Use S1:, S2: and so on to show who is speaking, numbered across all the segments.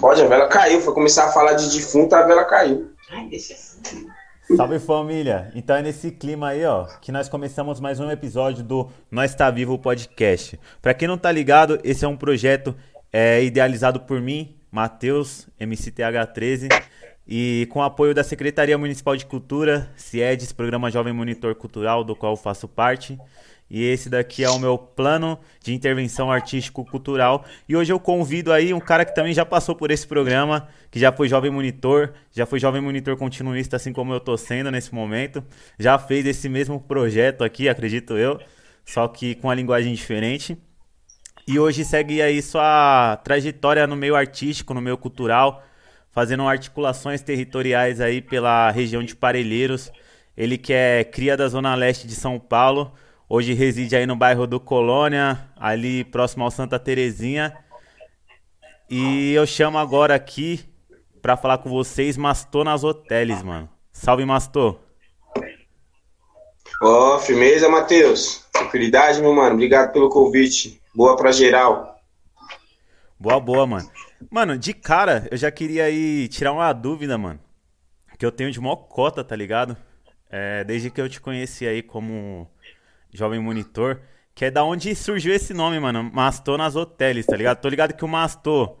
S1: Pode, a vela caiu. Foi começar a falar de defunto, a vela caiu. Ai, deixa
S2: assim. Salve família! Então é nesse clima aí, ó, que nós começamos mais um episódio do Nós Tá Vivo Podcast. Para quem não tá ligado, esse é um projeto é, idealizado por mim, Matheus, MCTH13, e com apoio da Secretaria Municipal de Cultura, CIEDES, Programa Jovem Monitor Cultural, do qual faço parte. E esse daqui é o meu plano de intervenção artístico-cultural. E hoje eu convido aí um cara que também já passou por esse programa, que já foi jovem monitor, já foi jovem monitor continuista, assim como eu tô sendo nesse momento. Já fez esse mesmo projeto aqui, acredito eu, só que com a linguagem diferente. E hoje segue aí sua trajetória no meio artístico, no meio cultural, fazendo articulações territoriais aí pela região de Parelheiros. Ele que é cria da Zona Leste de São Paulo, Hoje reside aí no bairro do Colônia, ali próximo ao Santa Terezinha. E eu chamo agora aqui para falar com vocês Mastor nas hotéis, mano. Salve, Mastor.
S1: Ó, oh, firmeza, Matheus. Tranquilidade, meu mano. Obrigado pelo convite. Boa pra geral.
S2: Boa, boa, mano. Mano, de cara, eu já queria aí tirar uma dúvida, mano. Que eu tenho de mó cota, tá ligado? É, desde que eu te conheci aí como Jovem Monitor, que é da onde surgiu esse nome, mano. Mastor nas hotéis, tá ligado? Tô ligado que o Mastor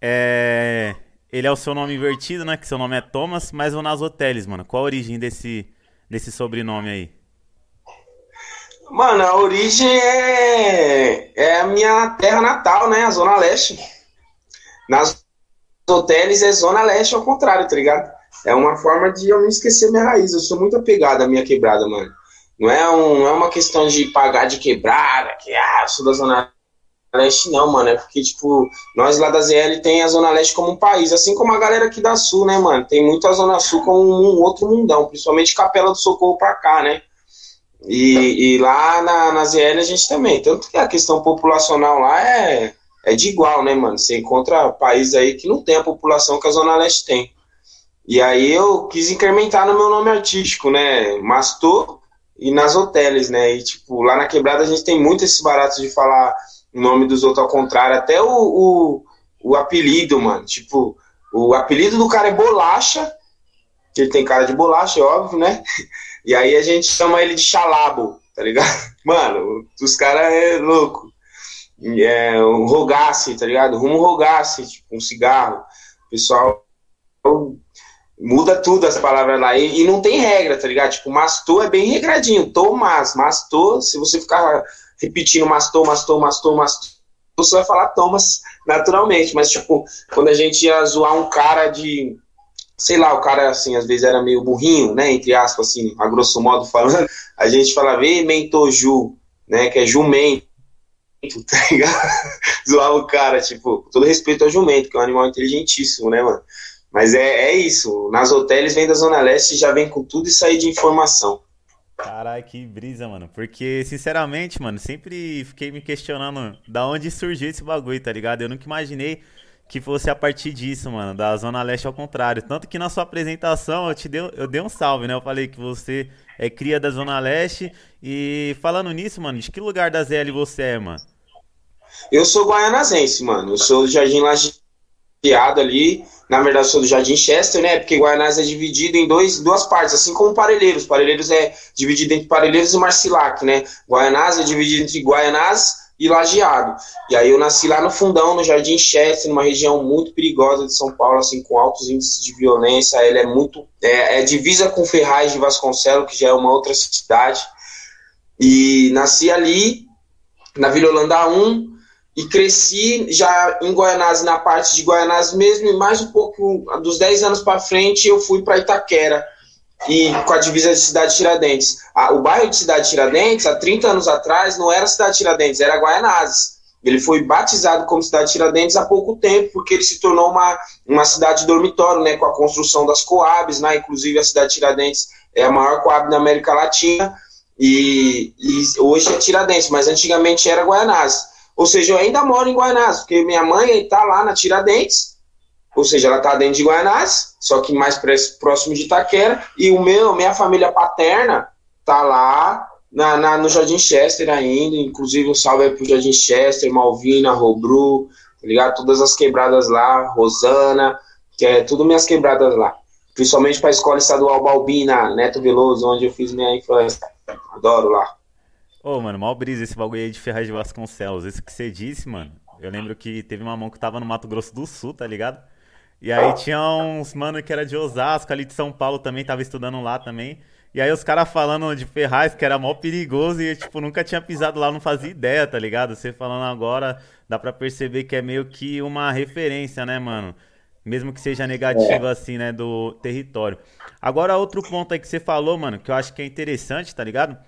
S2: é. Ele é o seu nome invertido, né? Que seu nome é Thomas, mas o nas hotéis, mano. Qual a origem desse, desse sobrenome aí?
S1: Mano, a origem é, é a minha terra natal, né? A Zona Leste. Nas hotéis é Zona Leste ao contrário, tá ligado? É uma forma de eu não esquecer minha raiz. Eu sou muito apegado à minha quebrada, mano. Não é, um, não é uma questão de pagar de quebrada, que ah, sou da Zona Leste, não, mano. É porque, tipo, nós lá da ZL tem a Zona Leste como um país, assim como a galera aqui da Sul, né, mano? Tem muito a Zona Sul como um outro mundão, principalmente Capela do Socorro pra cá, né? E, e lá na, na ZL a gente também. Tanto que a questão populacional lá é, é de igual, né, mano? Você encontra países aí que não tem a população que a Zona Leste tem. E aí eu quis incrementar no meu nome artístico, né? Mastor e nas hotéis, né? E, tipo, lá na quebrada a gente tem muito esse barato de falar o nome dos outros ao contrário, até o, o, o apelido, mano. Tipo, o apelido do cara é Bolacha, que ele tem cara de bolacha, é óbvio, né? E aí a gente chama ele de Xalabo, tá ligado? Mano, os caras é louco. É um rogasse, tá ligado? Rumo rogasse, tipo, um cigarro. O pessoal muda tudo as palavras lá. E, e, não tem regra, tá ligado? Tipo, mastor é bem regradinho. Tomás, mastor, se você ficar repetindo mastor, mastor, mastor, mastor, você vai falar Thomas naturalmente. Mas, tipo, quando a gente ia zoar um cara de. Sei lá, o cara, assim, às vezes era meio burrinho, né? Entre aspas, assim, a grosso modo falando, a gente falava, e mentoju, né? Que é jumento tá ligado? Zoava o cara, tipo, todo respeito ao jumento, que é um animal inteligentíssimo, né, mano? Mas é, é isso. Nas hotéis vem da Zona Leste já vem com tudo isso aí de informação.
S2: Caralho, que brisa, mano. Porque, sinceramente, mano, sempre fiquei me questionando da onde surgiu esse bagulho, tá ligado? Eu nunca imaginei que fosse a partir disso, mano, da Zona Leste ao contrário. Tanto que na sua apresentação eu te dei, eu dei um salve, né? Eu falei que você é cria da Zona Leste. E falando nisso, mano, de que lugar da ZL você é, mano?
S1: Eu sou guaianazense, mano. Eu sou do Jardim Lajeado ali na verdade, sou do Jardim Chester, né? Porque Guaianás é dividido em dois, duas partes, assim como Parelheiros. Parelheiros é dividido entre Parelheiros e Marcilac, né? Guaianás é dividido entre Guaianás e Lajeado. E aí eu nasci lá no fundão, no Jardim Chester, numa região muito perigosa de São Paulo, assim, com altos índices de violência. Ele é muito. É, é divisa com Ferraz de Vasconcelos, que já é uma outra cidade. E nasci ali, na Vila Holanda 1, e cresci já em Guaianás, na parte de Guaianás mesmo, e mais um pouco, dos 10 anos para frente, eu fui para Itaquera, e com a divisa de Cidade Tiradentes. o bairro de Cidade Tiradentes, há 30 anos atrás, não era Cidade Tiradentes, era Guaianazes. Ele foi batizado como Cidade Tiradentes há pouco tempo, porque ele se tornou uma, uma cidade dormitório, né, com a construção das Coabs, né, inclusive a Cidade Tiradentes é a maior Coab da América Latina, e, e hoje é Tiradentes, mas antigamente era Guaianazes. Ou seja, eu ainda moro em Guaianás, porque minha mãe está lá na Tiradentes, ou seja, ela está dentro de Guaianás, só que mais próximo de Itaquera, e o meu, minha família paterna está lá na, na, no Jardim Chester ainda, inclusive um salve aí pro Jardim Chester, Malvina, Robru, tá ligado? Todas as quebradas lá, Rosana, que é tudo minhas quebradas lá. Principalmente para a escola estadual Balbina, Neto Veloso, onde eu fiz minha infância. Adoro lá.
S2: Ô, mano, mal brisa esse bagulho aí de Ferraz de Vasconcelos. Isso que você disse, mano. Eu lembro que teve uma mão que tava no Mato Grosso do Sul, tá ligado? E aí tinha uns mano que era de Osasco, ali de São Paulo também, tava estudando lá também. E aí os caras falando de Ferraz, que era mó perigoso e, tipo, nunca tinha pisado lá, não fazia ideia, tá ligado? Você falando agora, dá pra perceber que é meio que uma referência, né, mano? Mesmo que seja negativa, assim, né, do território. Agora, outro ponto aí que você falou, mano, que eu acho que é interessante, tá ligado?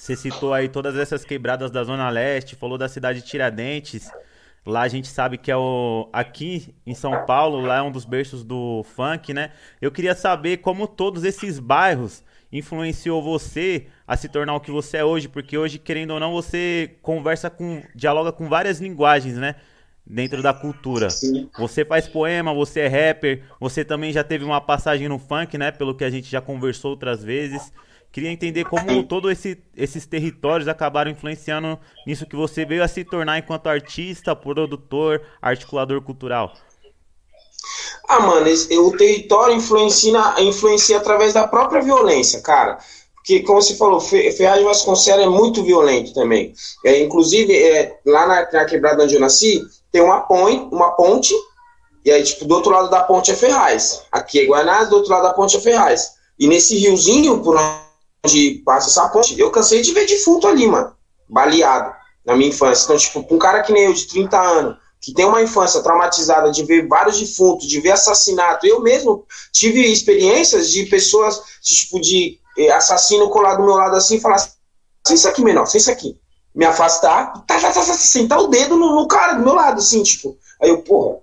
S2: Você citou aí todas essas quebradas da Zona Leste, falou da cidade de Tiradentes. Lá a gente sabe que é o. Aqui em São Paulo, lá é um dos berços do funk, né? Eu queria saber como todos esses bairros influenciou você a se tornar o que você é hoje, porque hoje, querendo ou não, você conversa com. dialoga com várias linguagens, né? Dentro da cultura. Sim. Você faz poema, você é rapper, você também já teve uma passagem no funk, né? Pelo que a gente já conversou outras vezes. Queria entender como todos esse, esses territórios acabaram influenciando nisso que você veio a se tornar enquanto artista, produtor, articulador cultural.
S1: Ah, mano, o território influencia, influencia através da própria violência, cara. Porque, como você falou, Ferraz Vasconcelos é muito violento também. É, inclusive, é, lá na, na, quebrada onde eu nasci, tem uma ponte, uma ponte, e aí, tipo, do outro lado da ponte é Ferraz. Aqui é Guanás, do outro lado da ponte é Ferraz. E nesse riozinho, por onde passa essa ponte, eu cansei de ver defunto ali, mano, baleado, na minha infância. Então, tipo, um cara que nem eu, de 30 anos, que tem uma infância traumatizada de ver vários defuntos, de ver assassinato, eu mesmo tive experiências de pessoas, de, tipo, de eh, assassino colar do meu lado assim e falar assim, isso aqui, menor, isso aqui. Me afastar, tá, tá, tá, tá, sentar o dedo no, no, cara do meu lado, assim, tipo. Aí eu, porra,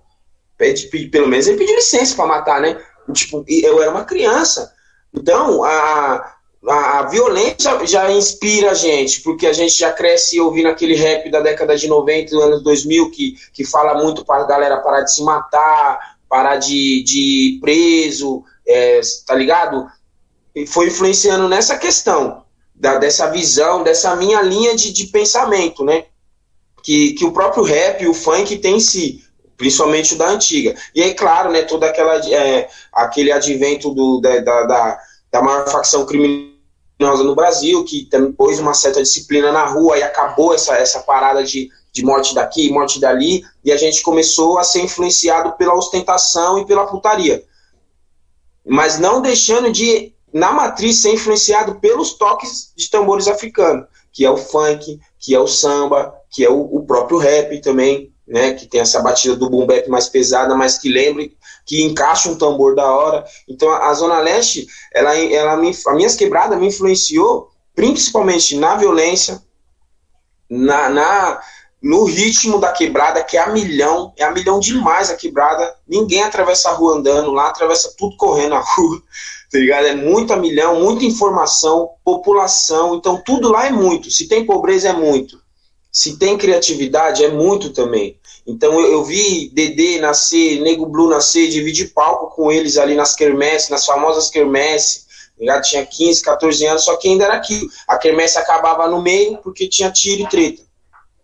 S1: pede, pede, pelo menos ele pediu licença para matar, né? Tipo, eu era uma criança. Então, a, a, violência já inspira a gente, porque a gente já cresce ouvindo aquele rap da década de 90, dos anos 2000, que, que fala muito para a galera parar de se matar, parar de, de ir preso, é, tá ligado? E foi influenciando nessa questão, da, dessa visão, dessa minha linha de, de pensamento, né? Que, que o próprio rap, o funk tem em si, principalmente o da antiga. E aí, claro, né, todo aquela, é, aquele advento do, da, da, da maior facção criminosa no Brasil, que pôs uma certa disciplina na rua e acabou essa, essa parada de, de morte daqui, morte dali, e a gente começou a ser influenciado pela ostentação e pela putaria. Mas não deixando de, na matriz, ser influenciado pelos toques de tambores africanos, que é o funk, que é o samba, que é o, o próprio rap também, né, que tem essa batida do boom bap mais pesada, mas que lembre que encaixa um tambor da hora. Então a, Zona Leste, ela, ela me, a minhas quebradas me influenciou principalmente na violência, na, na no ritmo da quebrada, que é a milhão, é a milhão demais a quebrada. Ninguém atravessa a rua andando, lá atravessa tudo correndo a rua, tá ligado? É muita milhão, muita informação, população, então tudo lá é muito. Se tem pobreza, é muito. Se tem criatividade, é muito também. Então eu, eu vi Dedê nascer, Nego Blue nascer, dividir palco com eles ali nas quermesses, nas famosas quermesses. Já tinha 15, 14 anos, só que ainda era aquilo. A quermesse acabava no meio porque tinha tiro e treta.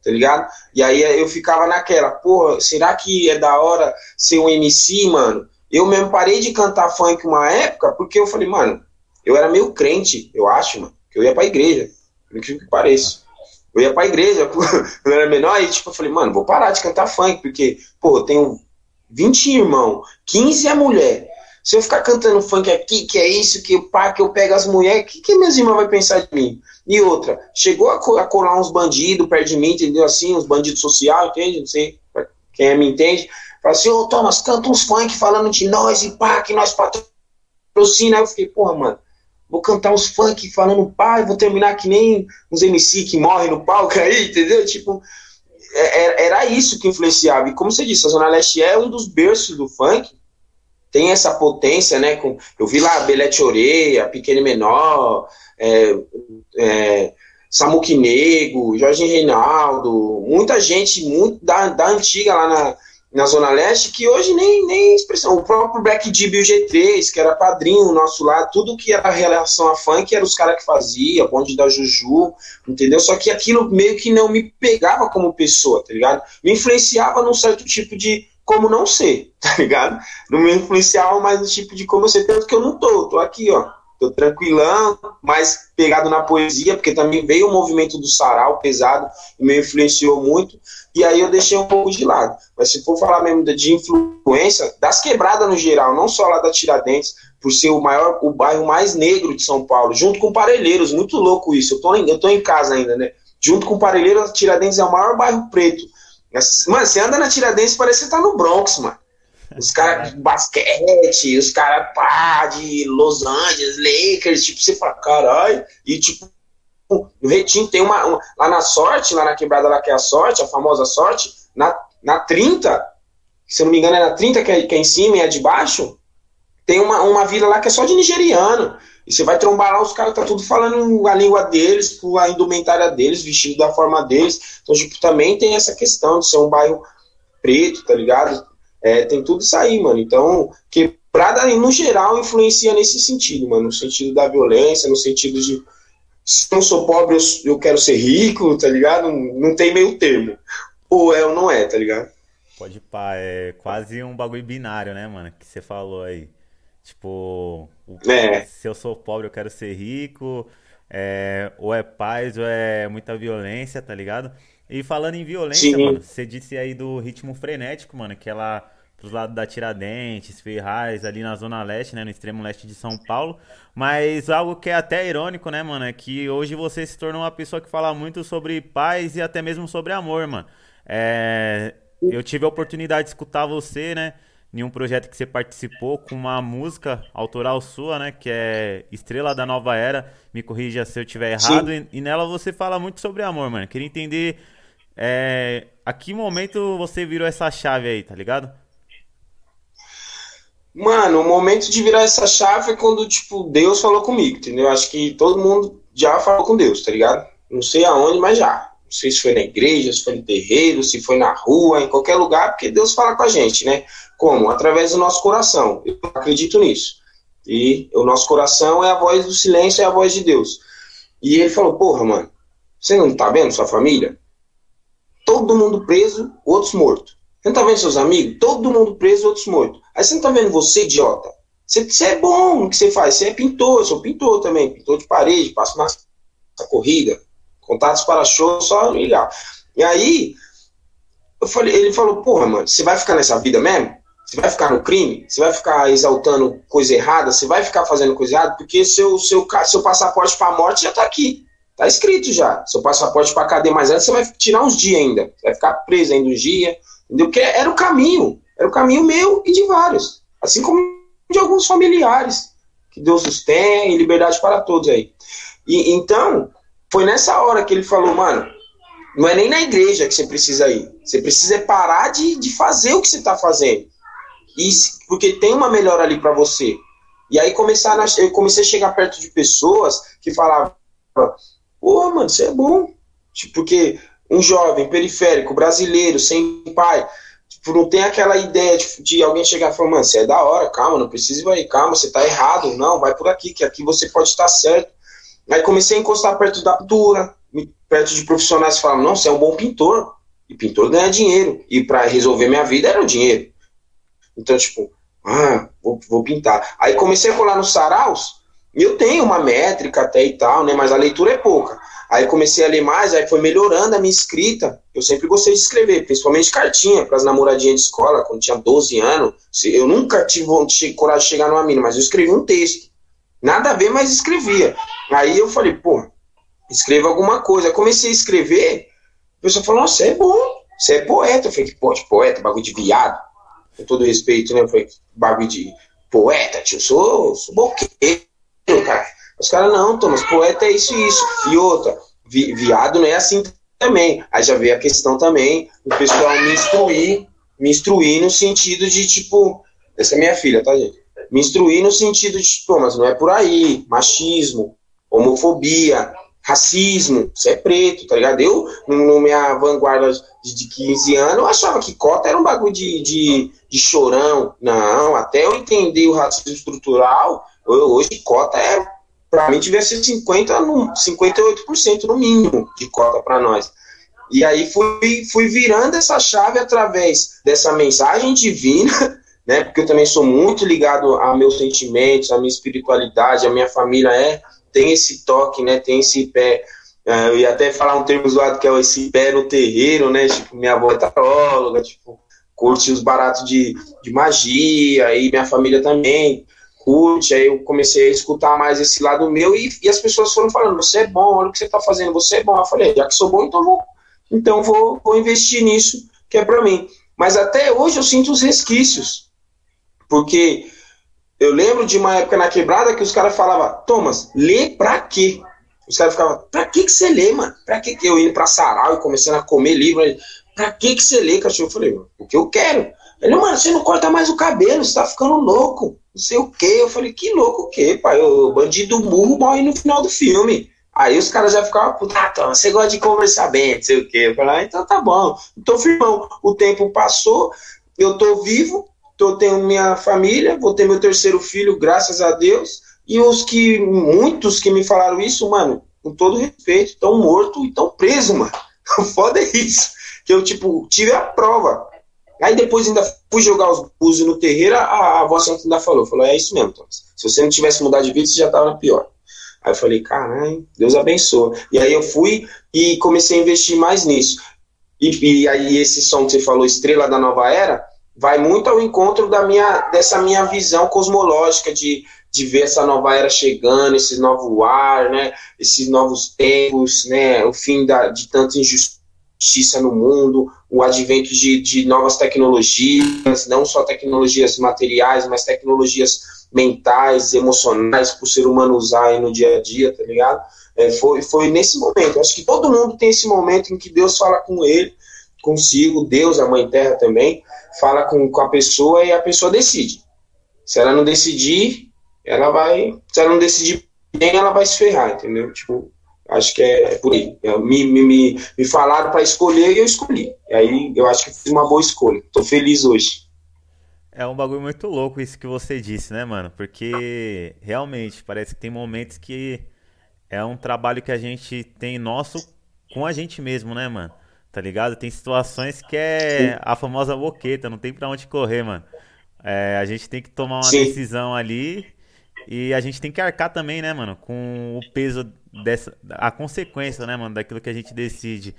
S1: Tá ligado? E aí eu ficava naquela, porra, será que é da hora ser um MC, mano? Eu mesmo parei de cantar funk uma época porque eu falei, mano, eu era meio crente, eu acho, mano, que eu ia pra igreja, por que pareça. Eu ia pra igreja quando eu era menor e tipo, eu falei, mano, vou parar de cantar funk, porque, pô, eu tenho 20 irmãos, 15 é mulher. Se eu ficar cantando funk aqui, que é isso, que o pá, que eu pego as mulheres, o que, que minhas irmãs vão pensar de mim? E outra, chegou a, colar uns bandidos perto de mim, entendeu? Assim, uns bandidos social, entende? Não sei, quem é, me entende. Fala assim, ô oh, Thomas, canta uns funk falando de nós e pá, que nós patrocina. Aí eu fiquei, porra, mano, vou cantar uns funk falando pai, vou terminar que nem uns MC que morrem no palco aí, entendeu? Tipo, é, é, era isso que influenciava. E como você disse, a Zona Leste é um dos berços do funk, tem essa potência, né? Com, eu vi lá Belete Oreia, Pequeno e Menor, é, é, Samuque Nego, Jorge Reinaldo, muita gente muito da, da antiga lá na, na Zona Leste que hoje nem, nem expressão. O próprio Black Dib e o G3, que era padrinho nosso lá, tudo que era relação a funk era os caras que fazia, bonde da Juju, entendeu? Só que aquilo meio que não me pegava como pessoa, tá ligado? Me influenciava num certo tipo de como não ser, tá ligado? Não me influenciava mais no tipo de como ser, tanto que eu não tô, tô aqui, ó. Tô tranquilão, mais pegado na poesia, porque também veio o movimento do sarau pesado e me influenciou muito e aí eu deixei um pouco de lado. Mas se for falar mesmo de influência, das quebradas no geral, não só lá da Tiradentes, por ser o maior, o bairro mais negro de São Paulo, junto com Parelheiros, muito louco isso. Eu tô, em, eu tô em casa ainda, né? Junto com Parelheiros, Tiradentes é o maior bairro preto. Mano, você anda na Tiradentes, parece que você tá no Bronx, mano. Os caras de basquete, os caras pá, de Los Angeles, Lakers, tipo, você fala, caralho, e tipo, no Retinho tem uma, uma, Lá na sorte, lá na quebrada lá que é a sorte, a famosa sorte, na, na 30, se eu não me engano é na 30 que é, que é em cima e é de baixo, tem uma, uma vila lá que é só de nigeriano. E você vai trombar lá, os caras tá tudo falando a língua deles, a indumentária deles, vestido da forma deles. Então, tipo, também tem essa questão de ser um bairro preto, tá ligado? É, tem tudo isso aí, mano. Então, quebrada, no geral, influencia nesse sentido, mano. No sentido da violência, no sentido de se não sou pobre, eu, quero ser rico, tá ligado? Não, não tem meio termo. Ou é ou não é, tá ligado?
S2: Pode pá, é quase um bagulho binário, né, mano? Que você falou aí. Tipo, é. se eu sou pobre, eu quero ser rico. É, ou é paz, ou é muita violência, tá ligado? E falando em violência, Sim. mano, você disse aí do ritmo frenético, mano, que ela pros lados da Tiradentes, Ferraz, ali na Zona Leste, né, no extremo leste de São Paulo. Mas algo que é até irônico, né, mano, é que hoje você se tornou uma pessoa que fala muito sobre paz e até mesmo sobre amor, mano. É, eu tive a oportunidade de escutar você, né, em um projeto que você participou com uma música autoral sua, né, que é Estrela da Nova Era. Me corrija se eu estiver errado. E, e, nela você fala muito sobre amor, mano. Queria entender é, a que momento você virou essa chave aí, tá ligado?
S1: Mano, o momento de virar essa chave é quando, tipo, Deus falou comigo, entendeu? Acho que todo mundo já falou com Deus, tá ligado? Não sei aonde, mas já. Não sei se foi na igreja, se foi no terreiro, se foi na rua, em qualquer lugar, porque Deus fala com a gente, né? Como? Através do nosso coração. Eu acredito nisso. E o nosso coração é a voz do silêncio, é a voz de Deus. E ele falou: Porra, mano, você não tá vendo sua família? Todo mundo preso, outros mortos. Você não tá vendo seus amigos? Todo mundo preso, outros mortos. Aí você não tá vendo você, idiota? Você, você é bom no que você faz. Você é pintor, eu sou pintor também. Pintor de parede, passo na corrida. Contatos para show, só ligar. E aí, eu falei, ele falou, porra, mano, você vai ficar nessa vida mesmo? Você vai ficar no crime? Você vai ficar exaltando coisa errada? Você vai ficar fazendo coisa errada? Porque seu, seu, seu passaporte para a morte já tá aqui. Tá escrito já. Seu passaporte para cadeia mais antes, você vai tirar uns dias ainda. Você vai ficar preso ainda uns dias. Entendeu? Porque era o caminho. Era o caminho meu e de vários. Assim como de alguns familiares. Que Deus os tem liberdade para todos aí. E então, foi nessa hora que ele falou, mano, não é nem na igreja que você precisa ir. Você precisa parar de, de fazer o que você está fazendo. E, porque tem uma melhora ali para você. E aí começar a, eu comecei a chegar perto de pessoas que falavam, pô, mano, você é bom. Tipo, porque um jovem periférico, brasileiro, sem pai, tipo, não tem aquela ideia de, de alguém chegar e falar, mano, você é da hora, calma, não precisa ir aí, calma, você tá errado, não, vai por aqui, que aqui você pode estar certo. Aí comecei a encostar perto da pintura, perto de profissionais que falavam, não, você é um bom pintor, e pintor ganha dinheiro, e para resolver minha vida era o dinheiro. Então, tipo, ah, vou, vou pintar. Aí comecei a colar nos saraus, e eu tenho uma métrica até e tal, né, mas a leitura é pouca. Aí comecei a ler mais, aí foi melhorando a minha escrita. Eu sempre gostei de escrever, principalmente cartinha para as namoradinhas de escola, quando tinha 12 anos. Eu nunca tive coragem de chegar numa mina, mas eu escrevi um texto. Nada a ver, mas escrevia. Aí eu falei, pô, escreva alguma coisa. Aí comecei a escrever, a pessoa falou, nossa, você é bom, você é poeta. Eu falei, pô, de poeta, bagulho de viado. Com todo respeito, né? Eu falei, bagulho de poeta, tio, sou, sou boqueiro, cara. Os caras, não, Thomas, poeta é isso e isso. E outra, vi, viado não é assim também. Aí já veio a questão também do pessoal me instruir, me instruir no sentido de, tipo, essa é minha filha, tá, gente? Me instruir no sentido de, pô, mas não é por aí, machismo, homofobia, racismo, você é preto, tá ligado? Eu, no, minha vanguarda de, de 15 anos, eu achava que cota era um bagulho de, de, de chorão. Não, até eu entender o racismo estrutural, eu, hoje cota é, pra mim, devia ser 50 no, 58% no mínimo de cota para nós. E aí fui, fui virando essa chave através dessa mensagem divina, né? Porque eu também sou muito ligado a meus sentimentos, a minha espiritualidade, a minha família é tem esse toque, né? Tem esse pé. Uh, eu ia até falar um termo zoado que é esse pé no terreiro, né? Tipo, minha avó é taróloga, tipo, curte os baratos de, de magia, e minha família também curte. Aí eu comecei a escutar mais esse lado meu e, e as pessoas foram falando: você é bom, olha o que você tá fazendo, você é bom. Eu falei: já que sou bom, então vou, então vou, vou investir nisso, que é para mim. Mas até hoje eu sinto os resquícios, porque eu lembro de uma época na quebrada que os caras falavam, Thomas, lê pra quê? Os caras ficavam, pra que que você lê, mano? Pra que que eu indo pra sarau e começando a comer livro? Pra que que você lê, cachorro? Eu falei, o que eu quero. Ele, mano, você não corta mais o cabelo, você tá ficando louco. Não sei o quê. Eu falei, que louco o quê, pai? O bandido burro morre no final do filme. Aí os caras já ficavam, puta, ah, você gosta de conversar bem, não sei o quê. Eu falei, ah, então tá bom. Então, firmão, o tempo passou, eu tô vivo, tô, tenho minha família, vou ter meu terceiro filho, graças a Deus. E os que, muitos que me falaram isso, mano, com todo respeito, estão mortos e estão presos, mano. Foda é isso. Que eu, tipo, tive a prova. Aí depois ainda fui jogar os búzios no terreiro, a, a Santa ainda falou, falou, é isso mesmo, Thomas. Se você não tivesse mudado de vida, você já tava na pior. Aí eu falei, caralho, Deus abençoa. E aí eu fui e comecei a investir mais nisso. E, e aí esse som que você falou, Estrela da Nova Era, vai muito ao encontro da minha, dessa minha visão cosmológica de, de ver essa nova era chegando, esse novo ar, né, esses novos tempos, né, o fim da, de tanta injustiça no mundo, o advento de, de novas tecnologias, não só tecnologias materiais, mas tecnologias mentais, emocionais, para o ser humano usar aí no dia a dia, tá ligado? É, foi, foi nesse momento. Acho que todo mundo tem esse momento em que Deus fala com ele, consigo, Deus, a Mãe Terra também, fala com, com a pessoa e a pessoa decide. Se ela não decidir, ela vai. Se ela não decidir bem, ela vai se ferrar, entendeu? Tipo, acho que é, é por aí. me, me, me, me falaram para escolher e eu escolhi. E aí eu acho que fiz uma boa escolha. Tô feliz hoje.
S2: É um bagulho muito louco isso que você disse, né, mano? Porque realmente parece que tem momentos que é um trabalho que a gente tem nosso com a gente mesmo, né, mano? Tá ligado? Tem situações que é a famosa boqueta, não tem pra onde correr, mano. É, a gente tem que tomar uma Sim. decisão ali e a gente tem que arcar também, né, mano, com o peso dessa. a consequência, né, mano, daquilo que a gente decide.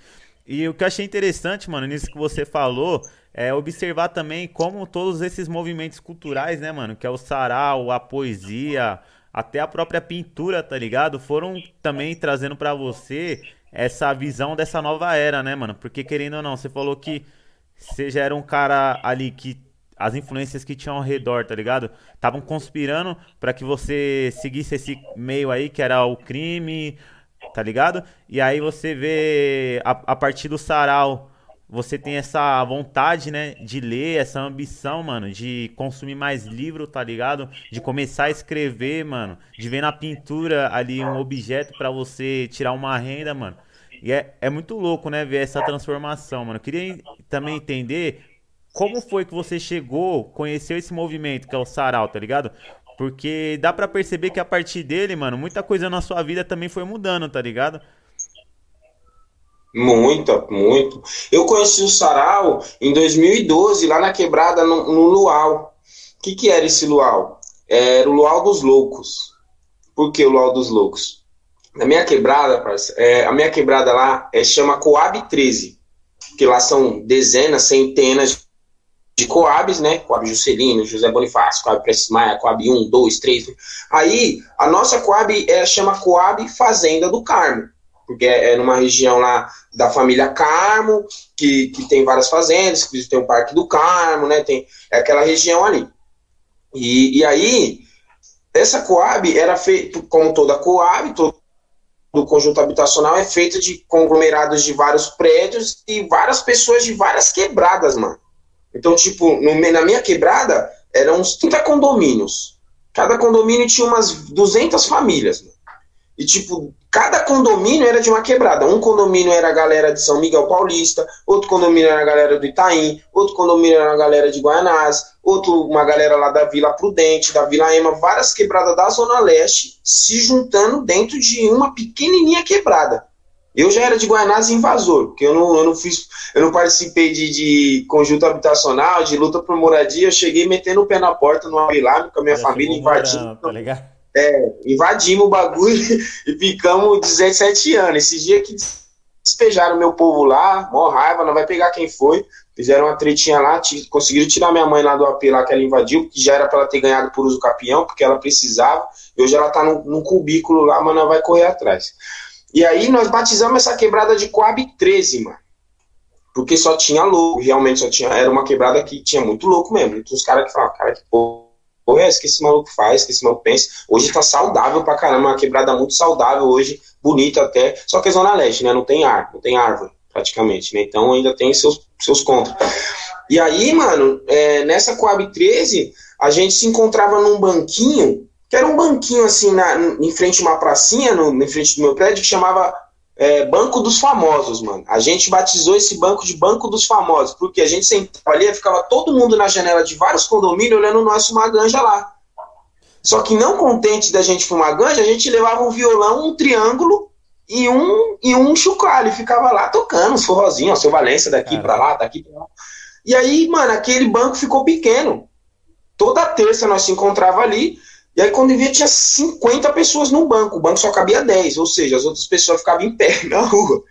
S2: E o que eu achei interessante, mano, nisso que você falou, é observar também como todos esses movimentos culturais, né, mano, que é o sarau, a poesia, até a própria pintura, tá ligado? Foram também trazendo para você essa visão dessa nova era, né, mano? Porque querendo ou não, você falou que você já era um cara ali que as influências que tinham ao redor, tá ligado? Estavam conspirando para que você seguisse esse meio aí que era o crime, tá ligado? E aí você vê a, a partir do sarau você tem essa vontade, né, de ler, essa ambição, mano, de consumir mais livro, tá ligado? De começar a escrever, mano, de ver na pintura ali um objeto para você tirar uma renda, mano. E é, é muito louco, né, ver essa transformação, mano. Eu queria também entender como foi que você chegou, conheceu esse movimento que é o sarau, tá ligado? Porque dá para perceber que a partir dele, mano, muita coisa na sua vida também foi mudando, tá ligado?
S1: Muita, muito. Eu conheci o Sarau em 2012, lá na quebrada, no, no Luau. O que, que era esse Luau? Era o Luau dos Loucos. Por que o Luau dos Loucos? Na minha quebrada, é, a minha quebrada lá é, chama Coab 13, que lá são dezenas, centenas de Coabs, né? Coab Juscelino, José Bonifácio, Coab Prestes Maia, Coab 1, 2, 3. Aí, a nossa Coab é, chama Coab Fazenda do Carmo porque é, é numa região lá da família Carmo, que, que tem várias fazendas, que tem o Parque do Carmo, né? Tem é aquela região ali. E, e aí, essa Coab era feita, como toda Coab, todo o conjunto habitacional é feita de conglomerados de vários prédios e várias pessoas de várias quebradas, mano. Então, tipo, no, na minha quebrada, eram uns 30 condomínios. Cada condomínio tinha umas 200 famílias, mano. E, tipo, cada condomínio era de uma quebrada. Um condomínio era a galera de São Miguel Paulista, outro condomínio era a galera do Itaim, outro condomínio era a galera de Guaianás, outro uma galera lá da Vila Prudente, da Vila Ema, várias quebradas da Zona Leste se juntando dentro de uma pequenininha quebrada. Eu já era de Guaianás invasor, porque eu não, eu não fiz, eu não participei de, de conjunto habitacional, de luta por moradia, eu cheguei metendo o pé na porta no Abilame com a minha família, invadindo. Tá ligado? É, invadimos o bagulho e ficamos 17 anos. Esse dia que despejaram meu povo lá, mó raiva, não vai pegar quem foi. Fizeram uma tretinha lá, conseguiram tirar minha mãe lá do AP lá que ela invadiu, que já era para ela ter ganhado por uso capião, porque ela precisava. Hoje ela tá num, cubículo lá, mas não vai correr atrás. E aí nós batizamos essa quebrada de Coab 13, mano. Porque só tinha louco, realmente só tinha. Era uma quebrada que tinha muito louco mesmo. Então os caras que falavam, cara, que porra porra é essa que esse maluco faz, que esse maluco pensa. Hoje tá saudável pra caramba, uma quebrada muito saudável hoje, bonita até, só que é Zona Leste, né? Não tem ar, não tem árvore, praticamente, né? Então ainda tem seus, seus contras. E aí, mano, é, nessa Coab 13, a gente se encontrava num banquinho, que era um banquinho assim, na, em frente a uma pracinha, no, em frente do meu prédio, que chamava é, Banco dos Famosos, mano. A gente batizou esse banco de Banco dos Famosos, porque a gente sentava ali, ficava todo mundo na janela de vários condomínios olhando nós fumar ganja lá. Só que não contente da gente fumar ganja, a gente levava um violão, um triângulo e um, e um chocalho, ficava lá tocando uns forrozinhos, ó, seu Valência daqui para lá, daqui pra lá. E aí, mano, aquele banco ficou pequeno. Toda terça nós se encontrava ali, e aí, quando via, tinha 50 pessoas no banco. O banco só cabia 10, ou seja, as outras pessoas ficavam em pé na rua.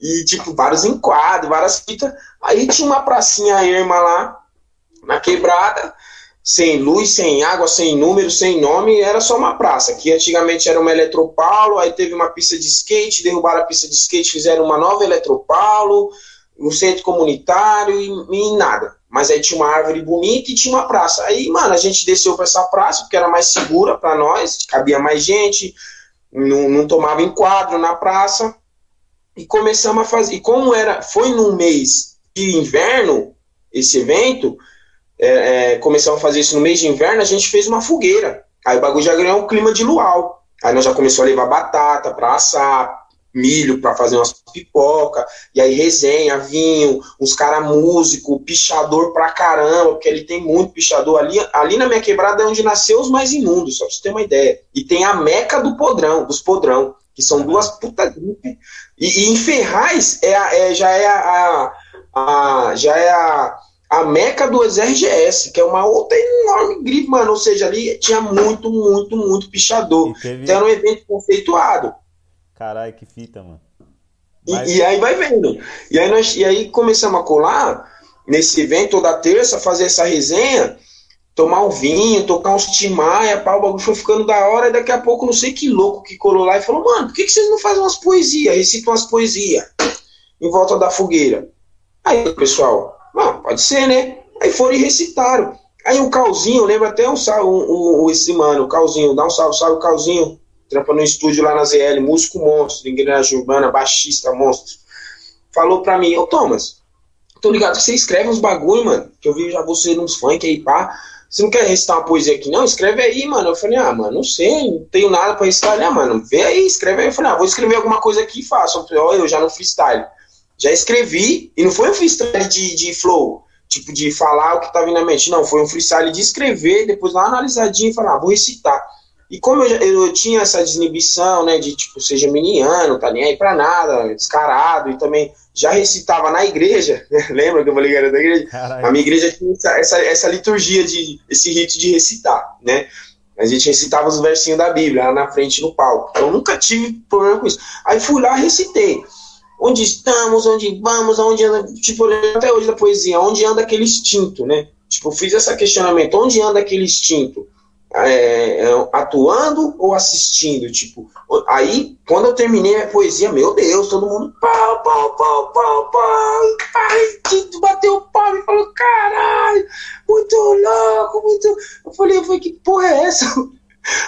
S1: E, tipo, vários enquadros, várias fitas. Aí tinha uma pracinha erma lá, na quebrada, sem luz, sem água, sem número, sem nome, era só uma praça. Que antigamente era uma Eletropaulo, aí teve uma pista de skate, derrubaram a pista de skate, fizeram uma nova Eletropaulo, um centro comunitário e, e nada. Mas aí tinha uma árvore bonita e tinha uma praça. Aí, mano, a gente desceu para essa praça porque era mais segura para nós, cabia mais gente, não, não tomava enquadro na praça. E começamos a fazer. E como era, foi num mês de inverno esse evento, é, é, começamos a fazer isso no mês de inverno, a gente fez uma fogueira. Aí o bagulho já ganhou um clima de luau. Aí nós já começamos a levar batata para assar, milho para fazer umas pipoca, e aí resenha, vinho, uns cara músico, pichador pra caramba, porque ele tem muito pichador ali, ali na minha quebrada é onde nasceu os mais imundos, só pra você ter uma ideia. E tem a meca do podrão, dos podrão, que são duas puta. E, e, em Ferraz é, a, é já é a, a, a, já é a, a meca do RGS, que é uma outra enorme gripe, mano, ou seja, ali tinha muito, muito, muito pichador. Teve... Então era um evento conceituado.
S2: Caralho, que fita, mano.
S1: Mas... E, e, aí vai vendo. E aí, nós, e aí começamos a colar nesse evento toda terça, fazer essa resenha, tomar um vinho, tocar uns timaia, pá, o bagulho foi ficando da hora, e daqui a pouco não sei que louco que colou lá e falou, mano, por que, que vocês não fazem umas poesias, recitam umas poesias em volta da fogueira? Aí o pessoal, mano, pode ser, né? Aí foram e recitaram. Aí o Calzinho, lembra até um um, um, esse mano, o Calzinho, dá um salve, salve o Calzinho, trampa no estúdio lá na ZL, músico monstro, engrenagem urbana, baixista monstro, falou pra mim, ô Thomas, tô ligado que você escreve uns bagulho, mano, que eu vi já você nos funk aí, pá, você não quer recitar uma poesia aqui, não? Escreve aí, mano. Eu falei, ah, mano, não sei, não tenho nada pra recitar. Ele, ah, mano, vê aí, escreve aí. Eu falei, ah, vou escrever alguma coisa aqui e faço. Eu eu já no freestyle. Já escrevi, e não foi um freestyle de, de flow, tipo, de falar o que tava na mente. Não, foi um freestyle de escrever, depois dar uma analisadinha e falar, ah, vou recitar. E como eu, eu tinha essa desinibição, né, de tipo, seja meniano, tá nem aí pra nada, descarado, e também já recitava na igreja, né? lembra que eu falei que era da igreja? Caralho. A minha igreja tinha essa, essa, essa, liturgia, de, esse rito de recitar, né? A gente recitava os versinhos da Bíblia lá na frente no palco. Eu nunca tive problema com isso. Aí fui lá e recitei. Onde estamos, onde vamos, onde anda, tipo, até hoje da poesia, onde anda aquele instinto, né? Tipo, fiz esse questionamento, onde anda aquele instinto? É, é, atuando ou assistindo? Tipo, aí, quando eu terminei a poesia, meu Deus, todo mundo pau, pau, pau, pau, pau, ai, bateu pau e falou, caralho, muito louco, muito. Eu falei, eu falei, que porra é essa?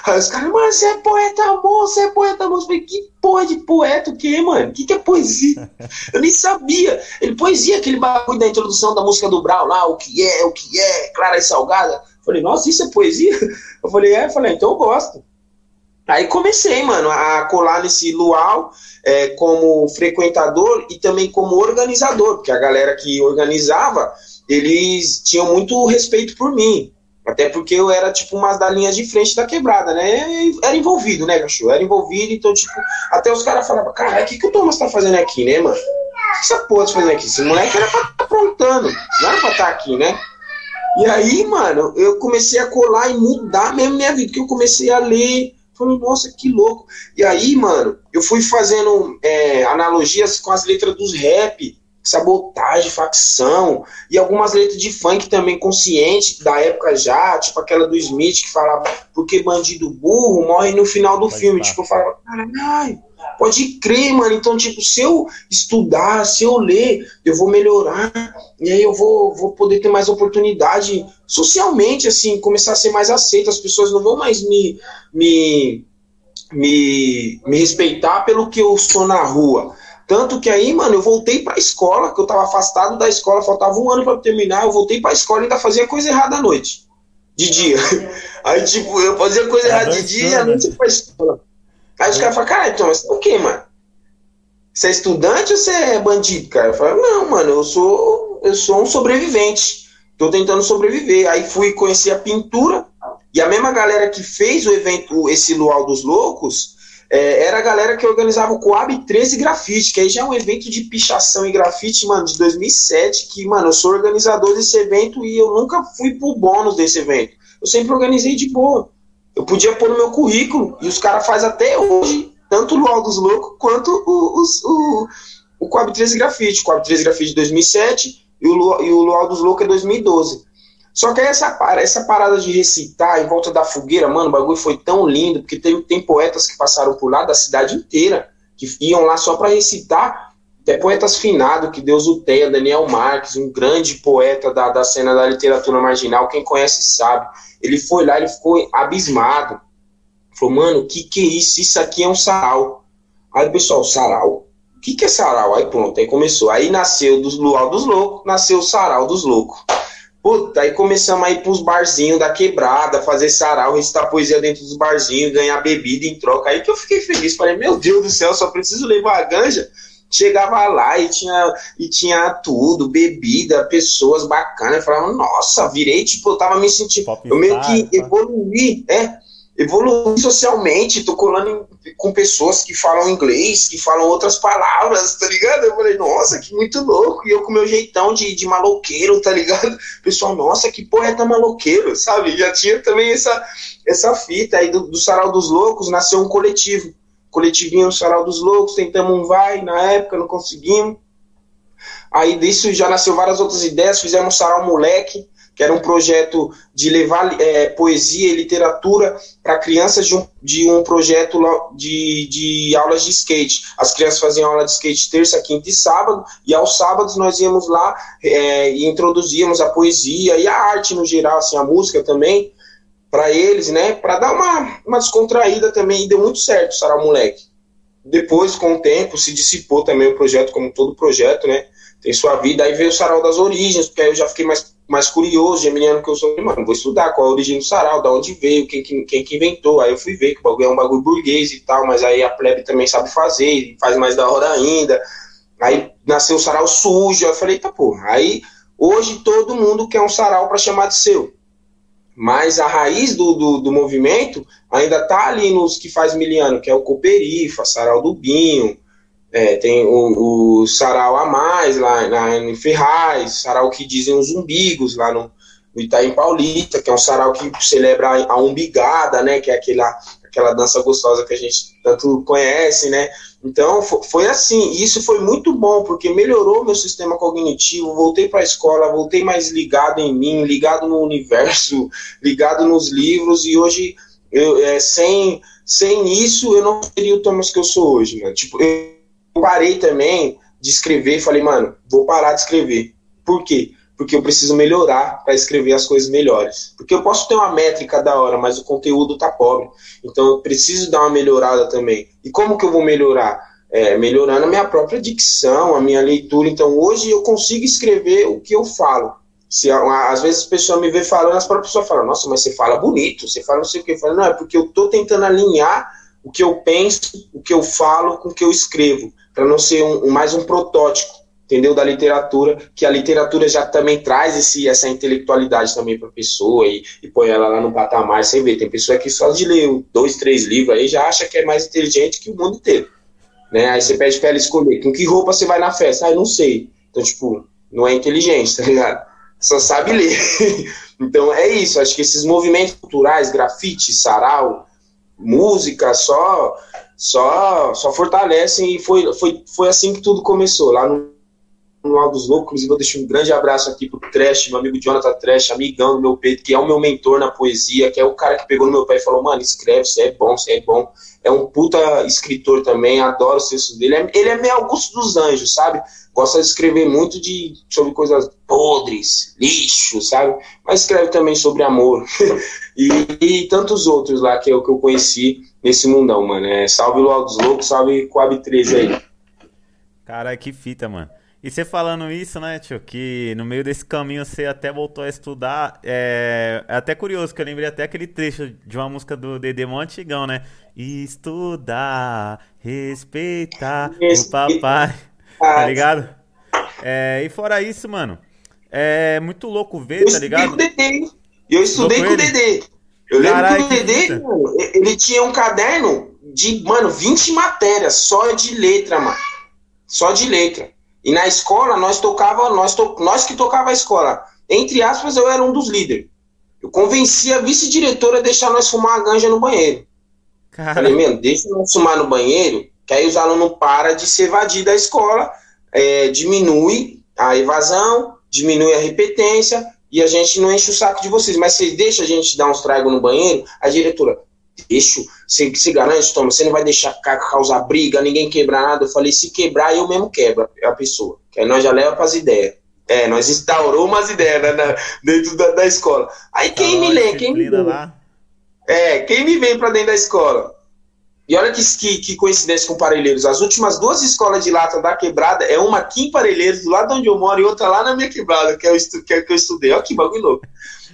S1: Aí os caras, mano, você é poeta bom, você é poeta bom. Eu falei, que porra de poeta o quê, mano? O que, que é poesia? Eu nem sabia. Ele, poesia, aquele bagulho da introdução da música do Brau lá, o que é, o que é, Clara e Salgada. Falei, nossa, isso é poesia? Eu falei, é, eu falei, então eu gosto. Aí comecei, mano, a colar nesse luau é, como frequentador e também como organizador, porque a galera que organizava, eles tinham muito respeito por mim. Até porque eu era, tipo, uma das linhas de frente da quebrada, né? Era envolvido, né, cachorro? Era envolvido, então, tipo, até os caras falavam, cara, o que, que o Thomas tá fazendo aqui, né, mano? O que essa porra tá fazendo aqui? Esse moleque era pra tá aprontando, não era pra estar tá aqui, né? E aí, mano, eu comecei a colar e mudar mesmo minha vida, porque eu comecei a ler, falei, nossa, que louco. E aí, mano, eu fui fazendo é, analogias com as letras dos rap, sabotagem, facção, e algumas letras de funk também consciente, da época já, tipo aquela do Smith que falava, porque bandido burro morre no final do pode filme. Tipo, eu falava, caralho, pode crer, mano. Então, tipo, se eu estudar, se eu ler, eu vou melhorar, e aí eu vou, vou poder ter mais oportunidade socialmente, assim, começar a ser mais aceito. As pessoas não vão mais me, me, me, me respeitar pelo que eu sou na rua tanto que aí, mano, eu voltei pra escola, que eu tava afastado da escola, faltava um ano para terminar, eu voltei pra escola e ainda fazia coisa errada à noite. De dia. Aí, tipo, eu fazia coisa errada de dia e à noite pra escola. Aí os caras falam, cara, então, mas o que, mano? Você é estudante ou você é bandido, cara? Eu falo, não, mano, eu sou, eu sou um sobrevivente. Tô tentando sobreviver. Aí fui conhecer a pintura, e a mesma galera que fez o evento, esse Luau dos Loucos, é, era a galera que organizava o Coab 13 Grafite, que aí já é um evento de pichação e grafite, mano, de 2007, que, mano, eu sou organizador desse evento e eu nunca fui pro bônus desse evento. Eu sempre organizei de boa. Eu podia pôr no meu currículo, e os caras fazem até hoje, tanto o Luau dos Loucos quanto o, o, o Coab 13 Grafite. O Coab 13 Grafite de 2007 e o, Luau, e o Luau dos Loucos é 2012. Só que essa, essa parada de recitar em volta da fogueira, mano, o bagulho foi tão lindo, porque tem, tem poetas que passaram por lá da cidade inteira, que iam lá só para recitar, até poetas finados, que Deus o tenha, Daniel Marques, um grande poeta da, da cena da literatura marginal, quem conhece sabe. Ele foi lá, ele ficou abismado. Falou, mano, que que é isso? Isso aqui é um sarau. Aí o pessoal, sarau? O que que é sarau? Aí pronto, aí começou. Aí nasceu dos Luau dos Loucos, nasceu o sarau dos Loucos. Puta, aí começamos a ir pros barzinhos da quebrada, fazer sarau, recitar poesia dentro dos barzinhos, ganhar bebida em troca. Aí que eu fiquei feliz. Falei, meu Deus do céu, só preciso levar a ganja. Chegava lá e tinha, e tinha tudo, bebida, pessoas bacanas. Eu falava, nossa, virei, tipo, eu tava me sentindo. Eu meio que evoluí, é evoluir socialmente, tô colando com pessoas que falam inglês, que falam outras palavras, tá ligado? Eu falei, nossa, que muito louco. E eu com meu jeitão de, de maloqueiro, tá ligado? Pessoal, nossa, que poeta maloqueiro, sabe? Já tinha também essa, essa fita aí do, do Sarau dos Loucos, nasceu um coletivo. Coletivinho Sarau dos Loucos, tentamos um vai, na época não conseguimos. Aí disso já nasceu várias outras ideias, fizemos Sarau Moleque, que era um projeto de levar é, poesia e literatura para crianças de um, de um projeto de, de aulas de skate. As crianças faziam aula de skate terça, quinta e sábado, e aos sábados nós íamos lá é, e introduzíamos a poesia e a arte no geral, assim, a música também, para eles, né, para dar uma, uma descontraída também, e deu muito certo, Sarau Moleque. Depois, com o tempo, se dissipou também o projeto, como todo projeto, né, tem sua vida, aí veio o Sarau das Origens, porque aí eu já fiquei mais mais curioso, geminiano que eu sou, mano, vou estudar qual a origem do sarau, da onde veio, quem, quem, quem que inventou. Aí eu fui ver que o bagulho é um bagulho burguês e tal, mas aí a plebe também sabe fazer, faz mais da hora ainda. Aí nasceu o sarau sujo, eu falei, tá porra. Aí hoje todo mundo quer um sarau para chamar de seu. Mas a raiz do, do, do, movimento ainda tá ali nos que faz miliano, que é o Cooperifa, Sarau do Binho, é, tem o, o, sarau a mais lá, lá em Ferraz, sarau que dizem os umbigos lá no, no Itaim Paulista, que é um sarau que celebra a umbigada, né, que é aquela, aquela dança gostosa que a gente tanto conhece, né, então foi assim, isso foi muito bom, porque melhorou meu sistema cognitivo, voltei para a escola, voltei mais ligado em mim, ligado no universo, ligado nos livros, e hoje, eu, é, sem, sem isso, eu não seria o Thomas que eu sou hoje, né, tipo, eu parei também de escrever falei, mano, vou parar de escrever. Por quê? Porque eu preciso melhorar para escrever as coisas melhores. Porque eu posso ter uma métrica da hora, mas o conteúdo tá pobre. Então eu preciso dar uma melhorada também. E como que eu vou melhorar? É, melhorando a minha própria dicção, a minha leitura. Então hoje eu consigo escrever o que eu falo. Se, às vezes as pessoas me vê falando, as próprias pessoas falam, nossa, mas você fala bonito, você fala não sei o que. Eu falo, não, é porque eu tô tentando alinhar o que eu penso, o que eu falo com o que eu escrevo, para não ser um, mais um protótipo, entendeu? Da literatura, que a literatura já também traz esse, essa intelectualidade também para a pessoa e, e põe ela lá no patamar. Você vê, tem pessoa que só de ler dois, três livros aí já acha que é mais inteligente que o mundo inteiro. Né? Aí você pede para ela escolher com que roupa você vai na festa. Ah, não sei. Então, tipo, não é inteligente, tá ligado? Só sabe ler. então é isso. Acho que esses movimentos culturais, grafite, sarau, música, só só só fortalecem e foi, foi, foi assim que tudo começou. Lá no dos Loucos, inclusive vou deixar um grande abraço aqui pro Trash, meu amigo Jonathan Trash, amigão do meu peito, que é o meu mentor na poesia, que é o cara que pegou no meu pé e falou, mano, escreve, você é bom, você é bom. É um puta escritor também, adoro os textos dele. É, ele é meio Augusto dos Anjos, sabe? Gosta de escrever muito de, sobre coisas podres, lixo, sabe? Mas escreve também sobre amor. e, e, tantos outros lá que eu, que eu conheci nesse mundão, mano. É, salve Luau dos Loucos, salve Coab 13 aí.
S2: Cara, que fita, mano. E você falando isso, né, tio, que no meio desse caminho você até voltou a estudar, é, é até curioso, que eu lembrei até aquele trecho de uma música do Dedê Mó antigão, né? Estudar, respeitar o papai, tá ligado? É, e fora isso, mano, é muito louco ver,
S1: eu
S2: tá ligado?
S1: Com o Dedê. Eu estudei com o Dedê. Eu lembro Carai, que o Dedê, mano, ele tinha um caderno de, mano, 20 matérias só de letra, mano. Só de letra. E na escola, nós tocava, nós, to, nós que tocava a escola. Entre aspas, eu era um dos líderes. Eu convenci a vice-diretora a deixar nós fumar a ganja no banheiro. Cara. Falei, meu, deixa nós fumar no banheiro, que aí os alunos param de se evadir da escola, é, diminui a evasão, diminui a repetência, e a gente não enche o saco de vocês. Mas vocês deixam a gente dar uns tragos no banheiro, a diretora, deixo, você se garante, toma, você não vai deixar causar briga, ninguém quebrar nada. Eu falei, se quebrar, eu mesmo quebro a pessoa. Que aí nós já leva para as ideias. É, nós instaurou umas ideias né, na, dentro da, da, escola. Aí quem me lê, quem me vê. É, quem me vem para dentro da escola. E olha que, que, que, coincidência com Parelheiros. As últimas duas escolas de lata da quebrada é uma aqui em Parelheiros, do lado onde eu moro, e outra lá na minha quebrada, que, é o que, é que eu estudei. Olha que bagulho louco.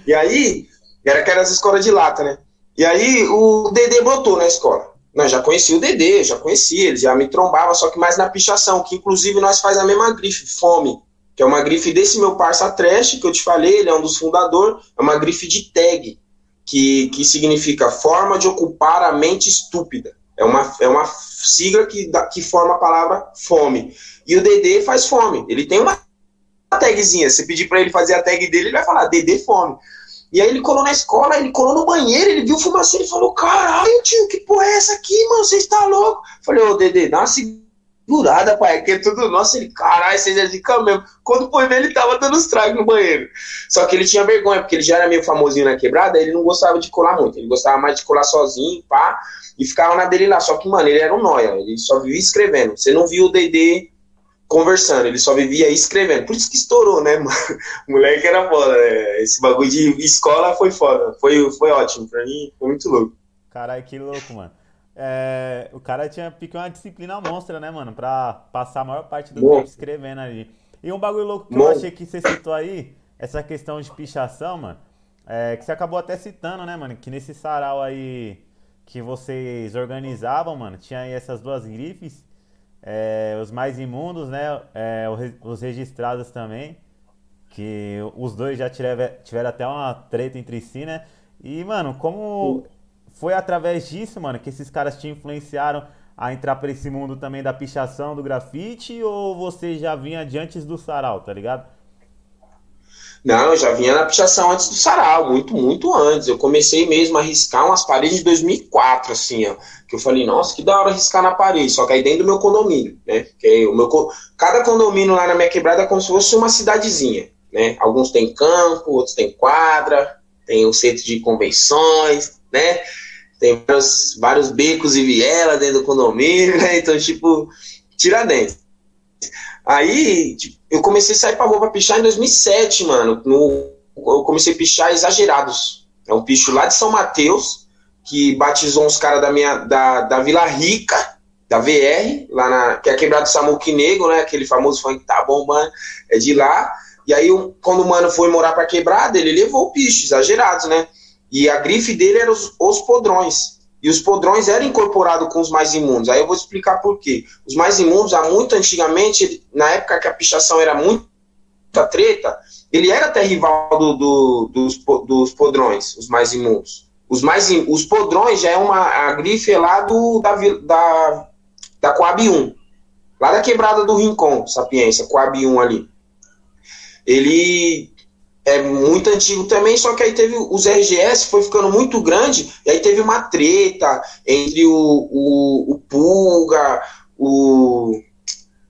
S1: E aí, era aquelas escolas de lata, né? E aí o Dedê brotou na escola. Nós já conhecia o Dedê, já conhecia, ele já me trombava, só que mais na pichação, que inclusive nós faz a mesma grife, Fome, que é uma grife desse meu parça Trash, que eu te falei, ele é um dos fundadores, é uma grife de tag, que, que significa forma de ocupar a mente estúpida. É uma, é uma sigla que, que forma a palavra fome. E o Dedê faz fome. Ele tem uma tagzinha. Se pedir para ele fazer a tag dele, ele vai falar Dedê fome. E aí ele colou na escola, ele colou no banheiro, ele viu fumaça, ele falou, caralho, tio, que porra é essa aqui, mano? Você está louco? Falei, ô, Dedê, dá uma segurada, pai, que é tudo nosso. Ele, caralho, vocês é de mesmo. Quando foi ver, ele tava dando os tragos no banheiro. Só que ele tinha vergonha, porque ele já era meio famosinho na quebrada, ele não gostava de colar muito. Ele gostava mais de colar sozinho, pá, e ficava na dele lá. Só que, mano, ele era um nóia, ele só vivia escrevendo. Você não viu o Dedê conversando, ele só vivia escrevendo. Por isso que estourou, né, mano? O moleque era foda, né? Esse bagulho de escola foi foda. Foi, foi ótimo, pra mim foi muito louco.
S2: Caralho, que louco, mano. É, o cara tinha pique uma disciplina monstra, né, mano? Pra passar a maior parte do Bom. tempo escrevendo ali. E um bagulho louco que Bom. eu achei que você citou aí, essa questão de pichação, mano, é, que você acabou até citando, né, mano? Que nesse sarau aí que vocês organizavam, mano, tinha aí essas duas grifes é, os mais imundos, né? É, os registrados também. Que os dois já tiveram, tiveram até uma treta entre si, né? E, mano, como foi através disso, mano, que esses caras te influenciaram a entrar para esse mundo também da pichação, do grafite? Ou você já vinha de antes do sarau, tá ligado?
S1: Não, eu já vinha na pichação antes do sarau, muito, muito antes. Eu comecei mesmo a riscar umas paredes de 2004, assim, ó. Que eu falei, nossa, que da hora riscar na parede. Só que aí dentro do meu condomínio, né? Que o meu, cada condomínio lá na minha quebrada é como se fosse uma cidadezinha, né? Alguns têm campo, outros têm quadra, tem um centro de convenções, né? Tem vários, vários becos e vielas dentro do condomínio, né? Então, tipo, Tiradentes. Aí, tipo, eu comecei a sair pra rua pra pichar em 2007, mano. No, eu comecei a pichar Exagerados. É um picho lá de São Mateus, que batizou uns caras da minha da, da Vila Rica, da VR, lá na, que é quebrado Samuque Negro, né? Aquele famoso funk tá bombando, é de lá. E aí, quando o mano foi morar pra quebrada, ele levou bichos exagerados, né? E a grife dele era os, os podrões. E os podrões eram incorporados com os mais imundos. Aí eu vou explicar por quê. Os mais imundos, há muito antigamente, na época que a pichação era muita treta, ele era até rival do, do, dos, dos podrões, os mais imundos. Os, mais, os podrões já é uma a grife lá do, da, da, da Coab 1. Lá da quebrada do Rincon, Sapiência, Coab 1 ali. Ele é muito antigo também, só que aí teve os RGS, foi ficando muito grande, e aí teve uma treta entre o, o, o Pulga, o,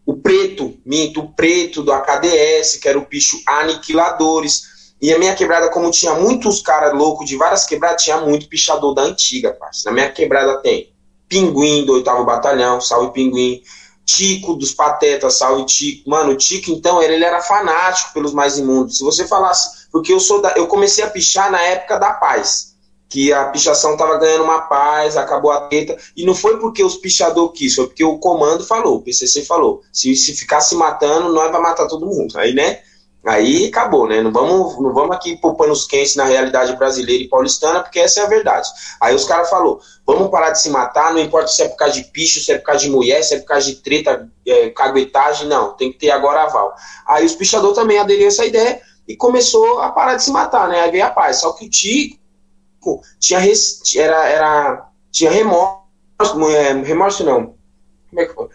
S1: o Preto, minto, o Preto do AKDS, que era o bicho Aniquiladores. E a minha quebrada, como tinha muitos caras loucos de várias quebradas, tinha muito pichador da antiga, parceiro. Na minha quebrada tem Pinguim do 8 Batalhão, salve Pinguim. Tico dos Patetas, salve Tico. Mano, o Tico, então, ele, ele era fanático pelos mais imundos. Se você falasse. Porque eu sou da, eu comecei a pichar na época da paz. Que a pichação tava ganhando uma paz, acabou a treta. E não foi porque os pichadores quis, foi porque o comando falou, o PCC falou. Se, se ficar se matando, nós vai matar todo mundo. Aí, né? Aí acabou, né? Não vamos, não vamos aqui pôr panos quentes na realidade brasileira e paulistana, porque essa é a verdade. Aí os caras falaram: vamos parar de se matar, não importa se é por causa de picho, se é por causa de mulher, se é por causa de treta, é, caguetagem, não, tem que ter agora aval. Aí os pichadores também aderiram essa ideia e começou a parar de se matar, né? Aí veio a paz. Só que o Tico tinha, res, era, era, tinha remorso, remorso não,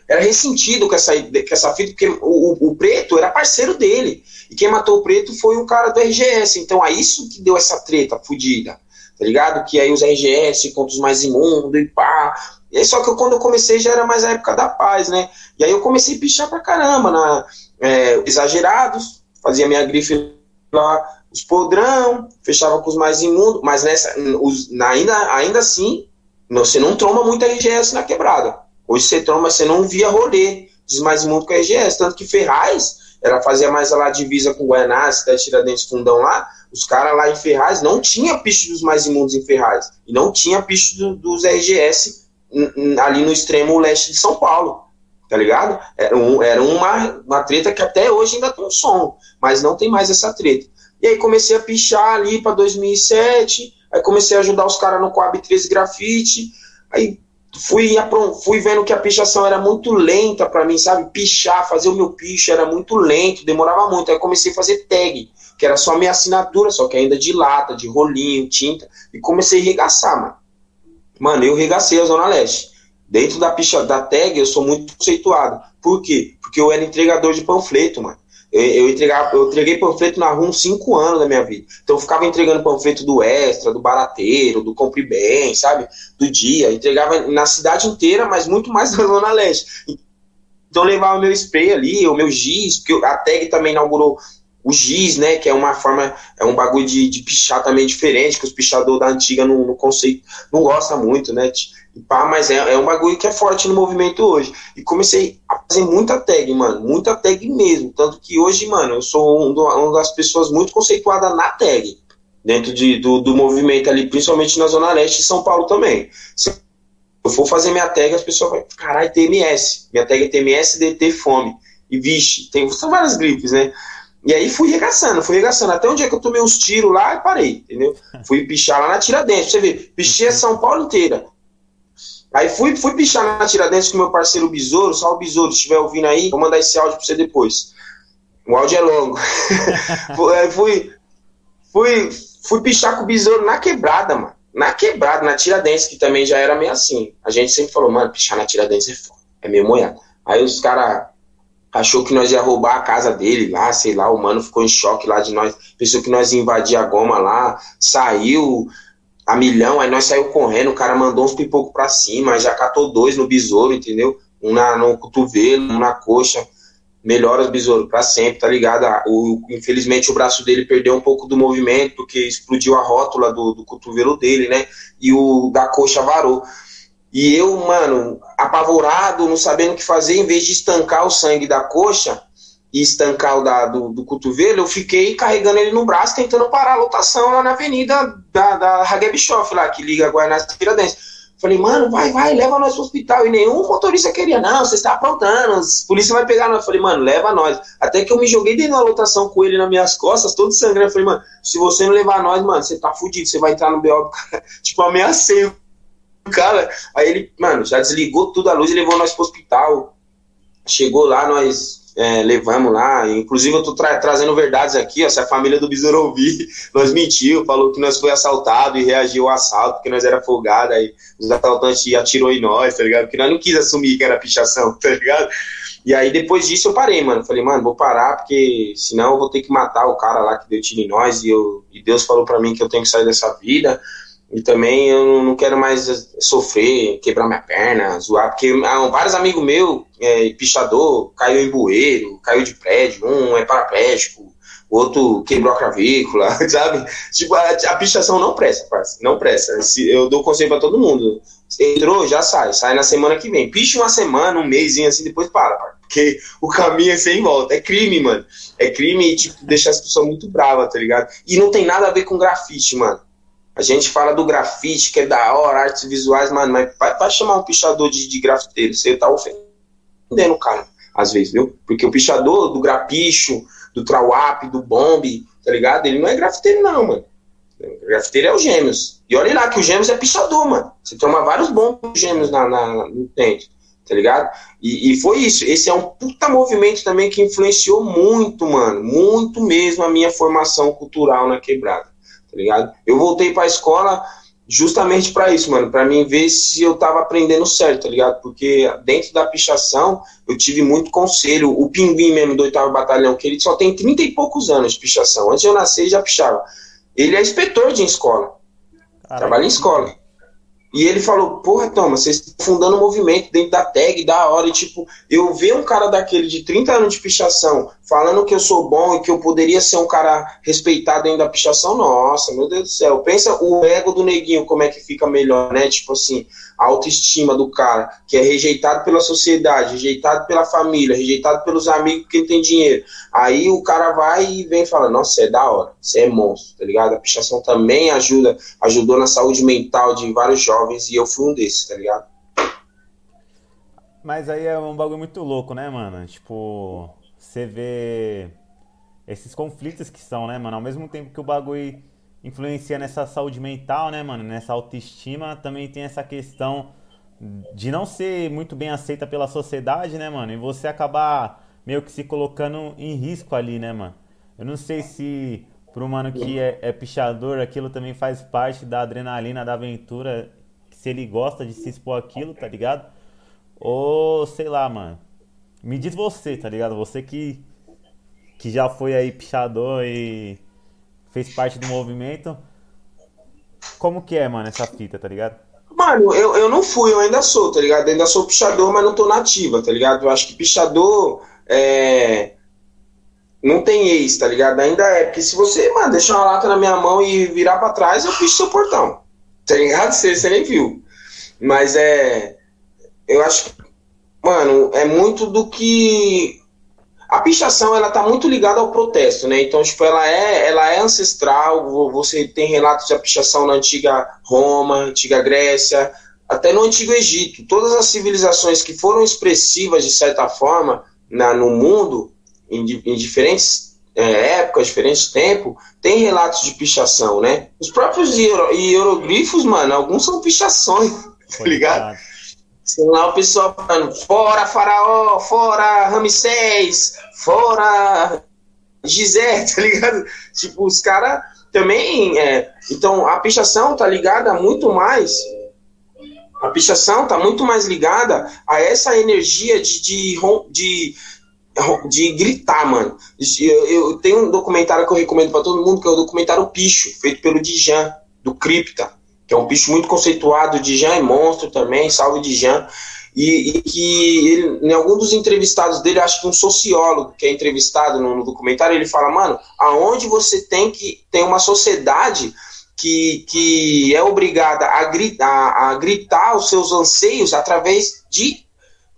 S1: Era ressentido com essa, com essa fita, porque o, o, preto era parceiro dele. E quem matou o preto foi um cara do RGS. Então é isso que deu essa treta fodida. Tá ligado? Que aí os RGS contra os mais imundos e pá. E aí, só que eu, quando eu comecei já era mais a época da paz, né? E aí eu comecei a pichar pra caramba, na, é, exagerados, fazia minha grife lá, os podrão, fechava com os mais imundos, mas nessa, os, ainda, ainda assim, você não troma muito RGS na quebrada. Hoje você troma, você não via rolê, diz mais imundo que RGS, tanto que Ferraz ela fazia mais lá divisa com Guaianás, da Tiradentes Fundão lá, os caras lá em Ferraz não tinha picho dos mais imundos em Ferraz, e não tinha picho do, dos RGS ali no extremo leste de São Paulo, tá ligado? Era, um, era uma, uma treta que até hoje ainda tem um som, mas não tem mais essa treta. E aí comecei a pichar ali para 2007, aí comecei a ajudar os caras no Coab 13 Grafite, aí fui, fui vendo que a pichação era muito lenta para mim, sabe? Pichar, fazer o meu picho era muito lento, demorava muito. Aí comecei a fazer tag, que era só minha assinatura, só que ainda de lata, de rolinho, tinta, e comecei a regaçar, mano. Mano, eu regacei a Zona Leste. Dentro da picha da tag, eu sou muito conceituado. Por quê? Porque eu era entregador de panfleto, mano. Eu, entregava, eu entreguei panfleto na rua uns 5 anos da minha vida. Então eu ficava entregando panfleto do Extra, do Barateiro, do Compre Bem, sabe? Do dia. Entregava na cidade inteira, mas muito mais na Zona Leste. Então eu levava meu spray ali, o meu giz, porque a tag também inaugurou o giz, né? Que é uma forma, é um bagulho de, de pichar também diferente, que os pichadores da antiga no, conceito não gostam muito, né? Pá, mas é, é um bagulho que é forte no movimento hoje. E comecei a fazer muita tag, mano. Muita tag mesmo. Tanto que hoje, mano, eu sou um do, uma das pessoas muito conceituadas na tag. Dentro de, do, do movimento ali, principalmente na Zona Leste e São Paulo também. Se eu for fazer minha tag, as pessoas vão, caralho, TMS. Minha tag é TMS, DT, fome. E vixe, tem, são várias gripes, né? E aí fui regaçando, fui regaçando. Até um dia que eu tomei uns tiros lá e parei, entendeu? Fui pichar lá na Tiradentes, pra você ver. Pichei a São Paulo inteira. Aí fui, fui pichar na Tiradentes com meu parceiro Besouro, o Besouro, se estiver ouvindo aí, vou mandar esse áudio pra você depois. O áudio é longo. fui, fui, fui pichar com o Besouro na quebrada, mano. Na quebrada, na Tiradentes, que também já era meio assim. A gente sempre falou, mano, pichar na Tiradentes é foda, é meio moiado. Aí os caras achou que nós ia roubar a casa dele lá, sei lá, o mano ficou em choque lá de nós, pensou que nós ia invadir a goma lá, saiu, a milhão, aí nós saiu correndo, o cara mandou uns pipocos pra cima, já catou dois no besouro, entendeu? Um na, no cotovelo, um na coxa. Melhora os besouros pra sempre, tá ligado? O, infelizmente o braço dele perdeu um pouco do movimento, porque explodiu a rótula do, do cotovelo dele, né? E o da coxa varou. E eu, mano, apavorado, não sabendo o que fazer, em vez de estancar o sangue da coxa, e estancar o da, do, do cotovelo, eu fiquei carregando ele no braço, tentando parar a lotação lá na avenida da, da Hagebischoff, lá, que liga Guaianazes e Tiradentes. Falei, mano, vai, vai, leva nós pro hospital. E nenhum motorista queria, não, você está aprontando, a polícia vai pegar nós. Falei, mano, leva nós. Até que eu me joguei dentro da lotação com ele nas minhas costas, todo sangrando. Falei, mano, se você não levar nós, mano, você tá fudido, você vai entrar no BO. tipo, ameacei o cara. Aí ele, mano, já desligou tudo a luz e levou nós pro hospital. Chegou lá, nós é, levamos lá. Inclusive, eu tô tra trazendo verdades aqui, ó, se a família do Besouro ouvir, nós mentiu, falou que nós foi assaltado e reagiu ao assalto, porque nós era folgado, aí os assaltantes atirou em nós, tá ligado? Porque nós não quis assumir que era pichação, tá ligado? E aí, depois disso, eu parei, mano. Falei, mano, vou parar, porque senão eu vou ter que matar o cara lá que deu tiro em nós, e, eu, e Deus falou para mim que eu tenho que sair dessa vida. E também eu não quero mais sofrer, quebrar minha perna, zoar, porque ah, vários amigos meus, é, pichador, caiu em bueiro, caiu de prédio, um é paraplégico, outro quebrou a cravícula, sabe? Tipo, a, a pichação não presta, parceiro, não presta. Se, eu dou conselho pra todo mundo. Entrou, já sai, sai na semana que vem. Picha uma semana, um mês assim, depois para, parceiro. Porque o caminho é sem volta. É crime, mano. É crime e, tipo, deixa as pessoas muito bravas, tá ligado? E não tem nada a ver com grafite, mano. A gente fala do grafite, que é da hora, artes visuais, mano, mas vai, vai chamar um pichador de, de grafiteiro, você tá ofendendo o cara, às vezes, viu? Porque o pichador do grapicho, do trawap, do bombe, tá ligado? Ele não é grafiteiro, não, mano. O grafiteiro é o Gêmeos. E olha lá que o Gêmeos é pichador, mano. Você toma vários bombos Gêmeos na, na, no dente, tá ligado? E, e, foi isso. Esse é um puta movimento também que influenciou muito, mano. Muito mesmo a minha formação cultural na quebrada tá ligado? Eu voltei pra escola justamente para isso, mano, para mim ver se eu tava aprendendo certo, tá ligado? Porque dentro da pichação eu tive muito conselho. O Pinguim mesmo do oitavo batalhão, que ele só tem 30 e poucos anos de pichação. Antes eu nascer, já pichava. Ele é inspetor de escola. Caramba. Trabalha em escola. E ele falou, porra, Thomas, vocês estão fundando um movimento dentro da tag, da hora. E, tipo, eu ver um cara daquele de 30 anos de pichação falando que eu sou bom e que eu poderia ser um cara respeitado dentro da pichação, nossa, meu Deus do céu. Pensa o ego do neguinho, como é que fica melhor, né? Tipo assim, a autoestima do cara, que é rejeitado pela sociedade, rejeitado pela família, rejeitado pelos amigos ele tem dinheiro. Aí o cara vai e vem e fala, nossa, é da hora, você é monstro, tá ligado? A pichação também ajuda, ajudou na saúde mental de vários jovens e eu fui um desses, tá ligado?
S2: Mas aí é um bagulho muito louco, né, mano? Tipo, você vê esses conflitos que são, né, mano? Ao mesmo tempo que o bagulho influencia nessa saúde mental, né, mano? Nessa autoestima, também tem essa questão de não ser muito bem aceita pela sociedade, né, mano? E você acabar meio que se colocando em risco ali, né, mano? Eu não sei se pro mano que é, é pichador, aquilo também faz parte da adrenalina da aventura, se ele gosta de se expor aquilo, tá ligado? Ou sei lá, mano. Me diz você, tá ligado? Você que que já foi aí pichador e fez parte do movimento. Como que é, mano, essa fita, tá ligado?
S1: Mano, eu, eu não fui, eu ainda sou, tá ligado? Eu ainda sou pichador, mas não tô nativa, tá ligado? Eu acho que pichador é... não tem ex, tá ligado? Ainda é, porque se você, mano, deixar uma lata na minha mão e virar pra trás, eu picho seu portão, tá ligado? Você, você nem viu. Mas é. Eu acho mano, é muito do que a pichação ela está muito ligada ao protesto, né? Então, tipo, ela é, ela é ancestral. Você tem relatos de pichação na antiga Roma, antiga Grécia, até no antigo Egito. Todas as civilizações que foram expressivas de certa forma na, no mundo, em, em diferentes é, épocas, diferentes tempos, tem relatos de pichação, né? Os próprios hieroglifos, mano, alguns são pichações, tá ligado? Sei lá o pessoal falando, fora faraó, fora Ramsés, fora Gisele, tá ligado? Tipo, os caras também. É... Então, a pichação tá ligada muito mais. A pichação tá muito mais ligada a essa energia de, de, de, de gritar, mano. Eu, eu, tenho um documentário que eu recomendo para todo mundo, que é o documentário Picho, feito pelo Dijan, do Cripta que é um bicho muito conceituado, de Jean é monstro também, salve de Jean, e, e que ele, em algum dos entrevistados dele, acho que um sociólogo que é entrevistado no, no documentário, ele fala, mano, aonde você tem que ter uma sociedade que, que é obrigada a gritar, a gritar os seus anseios através de,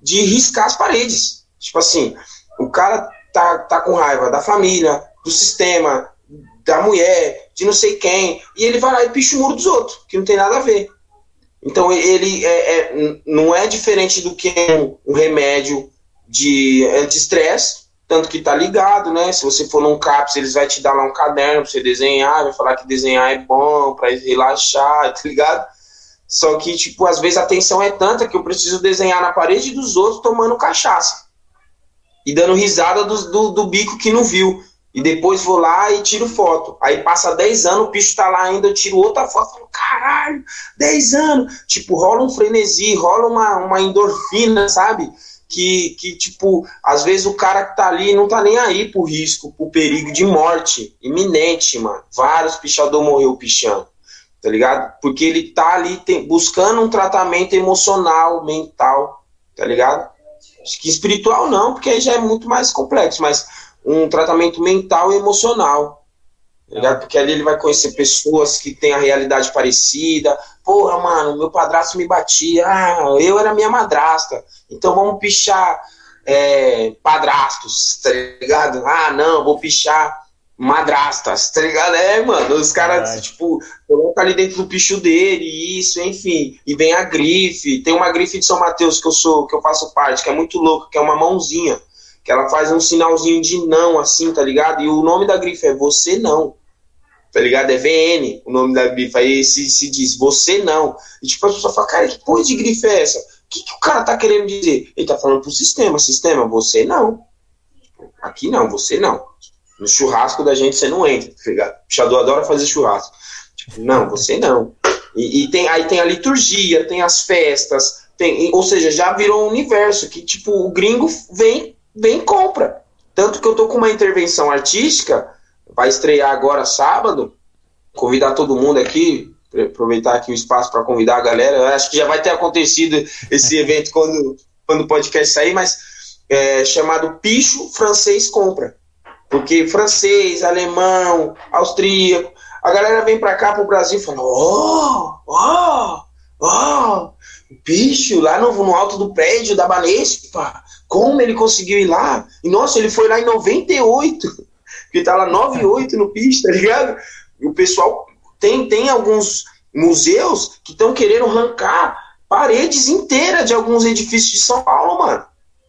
S1: de riscar as paredes. Tipo assim, o cara tá, tá com raiva da família, do sistema, da mulher, de não sei quem, e ele vai lá e picha o muro dos outros, que não tem nada a ver. Então ele é, é, não é diferente do que um, remédio de anti-estresse, tanto que tá ligado, né? Se você for num CAPS, eles vão te dar lá um caderno pra você desenhar, vai falar que desenhar é bom, pra relaxar, tá ligado? Só que, tipo, às vezes a tensão é tanta que eu preciso desenhar na parede dos outros tomando cachaça. E dando risada do, do, do bico que não viu. E depois vou lá e tiro foto. Aí passa 10 anos, o bicho tá lá ainda, eu tiro outra foto, falo, caralho, 10 anos. Tipo, rola um frenesi, rola uma, uma endorfina, sabe? Que, que, tipo, às vezes o cara que tá ali não tá nem aí pro risco, pro perigo de morte iminente, mano. Vários pichador morreu pichando, tá ligado? Porque ele tá ali tem, buscando um tratamento emocional, mental, tá ligado? Acho que espiritual não, porque aí já é muito mais complexo, mas um tratamento mental e emocional. Tá Porque ali ele vai conhecer pessoas que têm a realidade parecida. Porra, mano, meu padrasto me batia. Ah, eu era minha madrasta. Então vamos pichar é, padrastos, tá ligado? Ah, não, vou pichar madrastas, tá ligado? É, mano, os caras, tipo, colocam ali dentro do picho dele, isso, enfim. E vem a grife. Tem uma grife de São Mateus que eu sou, que eu faço parte, que é muito louca, que é uma mãozinha que ela faz um sinalzinho de não, assim, tá ligado? E o nome da grife é Você Não, tá ligado? É VN o nome da grife, aí se, se diz Você Não. E tipo, a pessoa fala, cara, que porra de grife é essa? O que, que o cara tá querendo dizer? Ele tá falando pro sistema, sistema, você não. Aqui não, você não. No churrasco da gente você não entra, tá ligado? O pichador adora fazer churrasco. Tipo, não, você não. E, e, tem, aí tem a liturgia, tem as festas, tem, ou seja, já virou um universo que, tipo, o gringo vem vem compra. Tanto que eu tô com uma intervenção artística, vai estrear agora sábado. Convidar todo mundo aqui, aproveitar aqui o espaço para convidar a galera. Eu acho que já vai ter acontecido esse evento quando, quando o podcast sair, mas é chamado Picho Francês Compra. Porque francês, alemão, austríaco, a galera vem para cá, pro Brasil, falando: oh, oh, oh, bicho, lá no, no alto do prédio da Banespa, como ele conseguiu ir lá? E nossa, ele foi lá em 98, que tá lá 98 no pista, tá ligado? E o pessoal tem, tem alguns museus que estão querendo arrancar paredes inteiras de alguns edifícios de São Paulo, mano.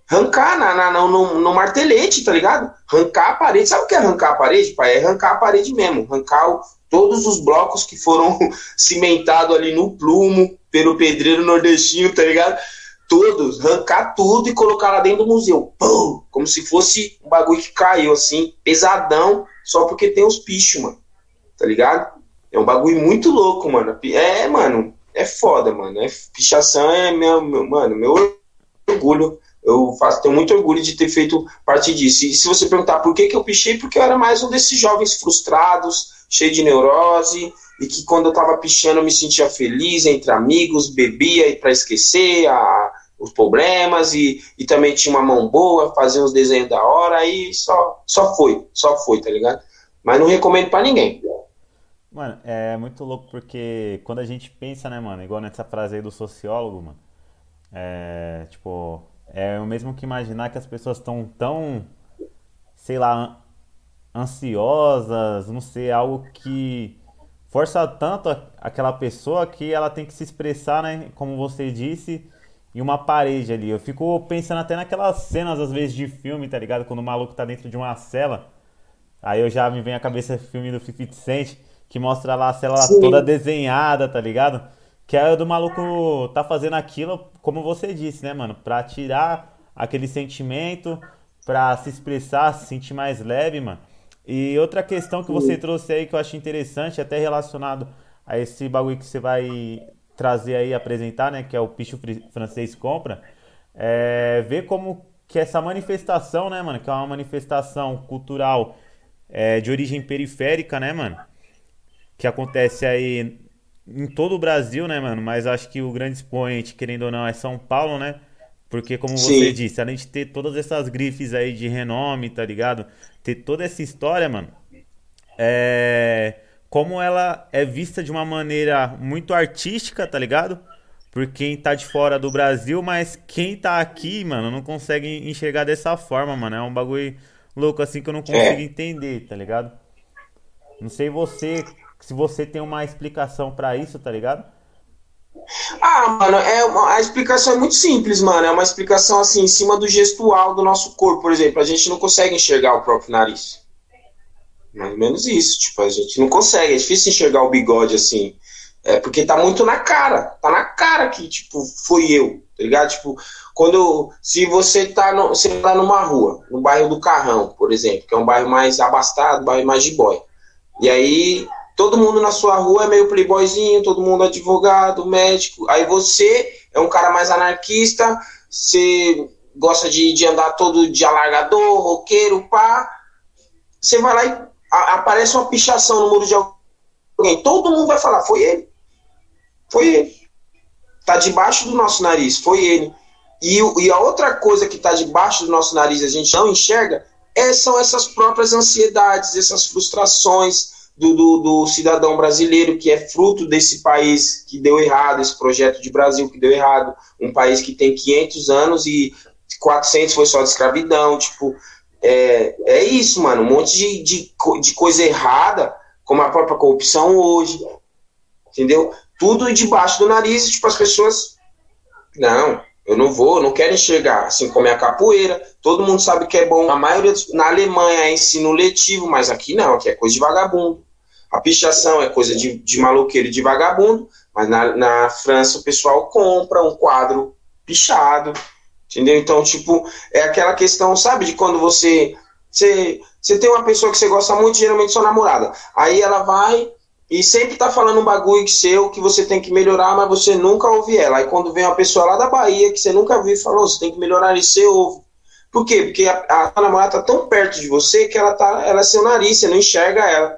S1: Arrancar na, na, no, no, martelete, tá ligado? Arrancar a parede. Sabe o que é arrancar a parede, pai? É arrancar a parede mesmo. Arrancar o, todos os blocos que foram cimentados ali no plumo pelo pedreiro nordestino, tá ligado? todos, arrancar tudo e colocar lá dentro do museu. Pum! Como se fosse um bagulho que caiu, assim, pesadão, só porque tem os pichos, mano. Tá ligado? É um bagulho muito louco, mano. É, mano, é foda, mano. É, pichação é meu, meu, mano, meu orgulho. Eu faço, tenho muito orgulho de ter feito parte disso. E se você perguntar por que, que eu pichei, porque eu era mais um desses jovens frustrados, cheio de neurose, e que quando eu tava pichando eu me sentia feliz entre amigos, bebia para esquecer a, os problemas e, e também tinha uma mão boa, fazia uns desenhos da hora e só, só foi, só foi, tá ligado? Mas não recomendo para ninguém.
S2: Mano, é muito louco porque quando a gente pensa, né, mano, igual nessa frase aí do sociólogo, mano, é, tipo, é o mesmo que imaginar que as pessoas estão tão, sei lá, ansiosas, não sei, algo que força tanto aquela pessoa que ela tem que se expressar, né? Como você disse, em uma parede ali. Eu fico pensando até naquelas cenas, às vezes, de filme, tá ligado? Quando o maluco tá dentro de uma cela. Aí eu já me vem à cabeça o filme do 50 Cent, que mostra lá a cela Sim. toda desenhada, tá ligado? Que é do maluco tá fazendo aquilo, como você disse, né, mano? Pra tirar aquele sentimento, pra se expressar, se sentir mais leve, mano. E outra questão que você trouxe aí que eu acho interessante, até relacionado a esse bagulho que você vai trazer aí, apresentar, né, que é o Picho Francês Compra, é ver como que essa manifestação, né, mano, que é uma manifestação cultural é, de origem periférica, né, mano, que acontece aí em todo o Brasil, né, mano, mas acho que o grande expoente, querendo ou não, é São Paulo, né, porque, como Sim. você disse, além de ter todas essas grifes aí de renome, tá ligado? Ter toda essa história, mano. É. Como ela é vista de uma maneira muito artística, tá ligado? Por quem tá de fora do Brasil, mas quem tá aqui, mano, não consegue enxergar dessa forma, mano. É um bagulho louco assim que eu não consigo é. entender, tá ligado? Não sei você, se você tem uma explicação para isso, tá ligado?
S1: Ah, mano, é uma, a explicação é muito simples, mano. É uma explicação assim, em cima do gestual do nosso corpo, por exemplo. A gente não consegue enxergar o próprio nariz. Mais ou menos isso. Tipo, a gente não consegue. É difícil enxergar o bigode assim. É porque tá muito na cara. Tá na cara que, tipo, foi eu. Tá ligado? Tipo, quando. Se você tá, no, você tá numa rua, no bairro do Carrão, por exemplo, que é um bairro mais abastado, bairro mais de boy. E aí todo mundo na sua rua é meio playboyzinho, todo mundo advogado, médico. Aí você é um cara mais anarquista, você gosta de, de andar todo de alargador, roqueiro, pá. Você vai lá e a, aparece uma pichação no muro de alguém. Todo mundo vai falar, foi ele. Foi ele. Tá debaixo do nosso nariz, foi ele. E, e a outra coisa que está debaixo do nosso nariz a gente não enxerga é, são essas próprias ansiedades, essas frustrações, do, do, do, cidadão brasileiro, que é fruto desse país que deu errado, esse projeto de Brasil que deu errado, um país que tem 500 anos e 400 foi só de escravidão, tipo, é, é isso, mano, um monte de, de, de coisa errada, como a própria corrupção hoje, entendeu? Tudo debaixo do nariz, tipo, as pessoas, não, eu não vou, não quero enxergar, assim como é a capoeira, todo mundo sabe que é bom, a maioria, na Alemanha é ensino letivo, mas aqui não, aqui é coisa de vagabundo, a pichação é coisa de, de maloqueiro e de vagabundo, mas na, na França o pessoal compra um quadro pichado, entendeu? Então, tipo, é aquela questão, sabe, de quando você, você, você tem uma pessoa que você gosta muito, geralmente sua namorada, aí ela vai e sempre tá falando um bagulho seu que você tem que melhorar, mas você nunca ouve ela. Aí quando vem uma pessoa lá da Bahia que você nunca viu e falou, você tem que melhorar e você ouve. Por quê? Porque a, a namorada tá tão perto de você que ela, tá, ela é seu nariz, você não enxerga ela.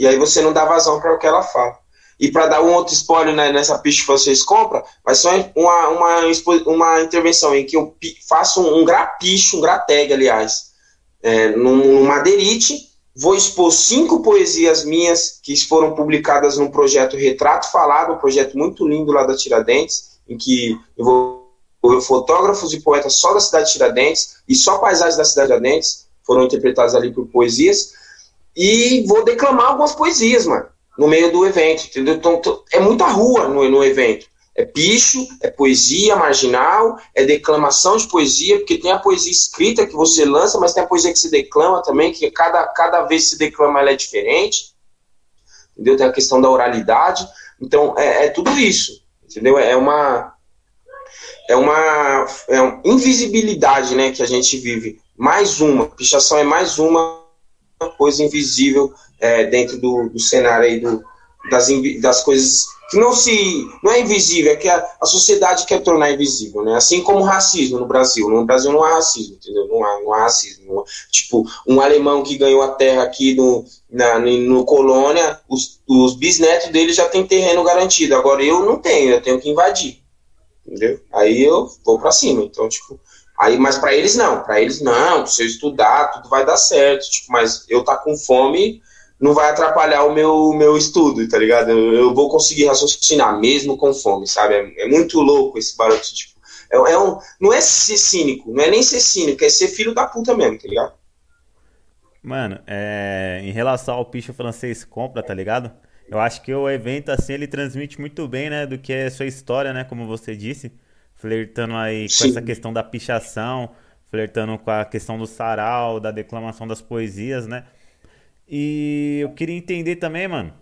S1: E aí você não dá vazão para o que ela fala. E para dar um outro spoiler né, nessa pista que vocês compram, vai ser uma, uma, uma intervenção em que eu faço um, um grapicho, um grateg, aliás, é, num, num. Vou expor cinco poesias minhas que foram publicadas no projeto Retrato Falado, um projeto muito lindo lá da Tiradentes, em que eu vou fotógrafos e poetas só da cidade de Tiradentes e só paisagens da cidade de Tiradentes foram interpretadas ali por poesias e vou declamar algumas poesias, mano, no meio do evento, entendeu? Então, é muita rua no, no evento. É picho, é poesia marginal, é declamação de poesia, porque tem a poesia escrita que você lança, mas tem a poesia que se declama também, que cada, cada vez que se declama ela é diferente. Entendeu? Tem a questão da oralidade. Então, é, é tudo isso. Entendeu? É uma. É uma, é uma invisibilidade né, que a gente vive. Mais uma. Pichação é mais uma coisa invisível é, dentro do, do, cenário aí do, das, das coisas que não se não é invisível, é que a, a sociedade quer tornar invisível, né? Assim como o racismo no Brasil. No Brasil não há racismo, entendeu? Não há, não há racismo. Não há, tipo, um alemão que ganhou a terra aqui no, na, no colônia, os, os bisnetos dele já tem terreno garantido. Agora eu não tenho, eu tenho que invadir. Entendeu? Aí eu vou para cima. Então, tipo, Aí, mas para eles não, para eles não, se eu estudar, tudo vai dar certo. Tipo, mas eu tá com fome não vai atrapalhar o meu, meu estudo, tá ligado? Eu, eu vou conseguir raciocinar mesmo com fome, sabe? É, é muito louco esse barulho, tipo. É, é, um, não é ser cínico, não é nem ser cínico, é ser filho da puta mesmo, tá ligado?
S2: Mano, é, em relação ao picho francês compra, tá ligado? Eu acho que o evento, assim, ele transmite muito bem, né, do que é sua história, né, como você disse flertando aí Sim. com essa questão da pichação, flertando com a questão do sarau, da declamação das poesias, né? E eu queria entender também, mano,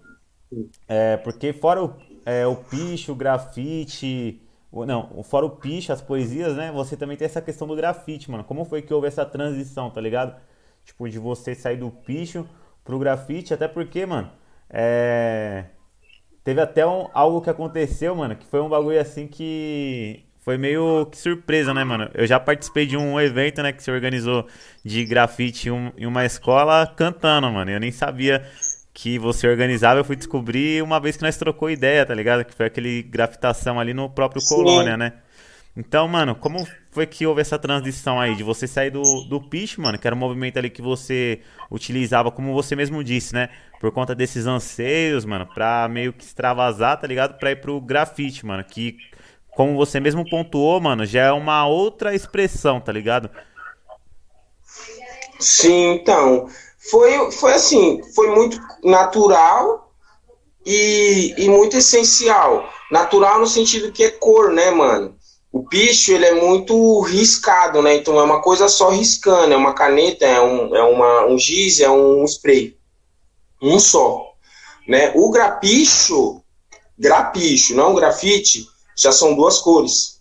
S2: é, porque fora o, é, o picho, o grafite, o, não, fora o picho, as poesias, né? Você também tem essa questão do grafite, mano. Como foi que houve essa transição, tá ligado? Tipo, de você sair do picho pro grafite, até porque, mano, é... Teve até um, algo que aconteceu, mano, que foi um bagulho assim que foi meio que surpresa, né, mano? Eu já participei de um evento, né, que se organizou de grafite em uma escola cantando, mano. Eu nem sabia que você organizava, eu fui descobrir uma vez que nós trocou ideia, tá ligado? Que foi aquele grafitação ali no próprio Sim. Colônia, né? Então, mano, como foi que houve essa transição aí de você sair do, do pitch, mano, que era um movimento ali que você utilizava, como você mesmo disse, né? Por conta desses anseios, mano, pra meio que extravasar, tá ligado? Pra ir pro grafite, mano, que como você mesmo pontuou, mano, já é uma outra expressão, tá ligado?
S1: Sim, então. Foi, foi assim, foi muito natural e, e muito essencial. natural no sentido que é cor, né, mano? O picho, ele é muito riscado, né? Então é uma coisa só riscando, é uma caneta, é um, é uma, um giz, é um spray. Um só. Né? O grapicho, grapicho, não grafite, já são duas cores.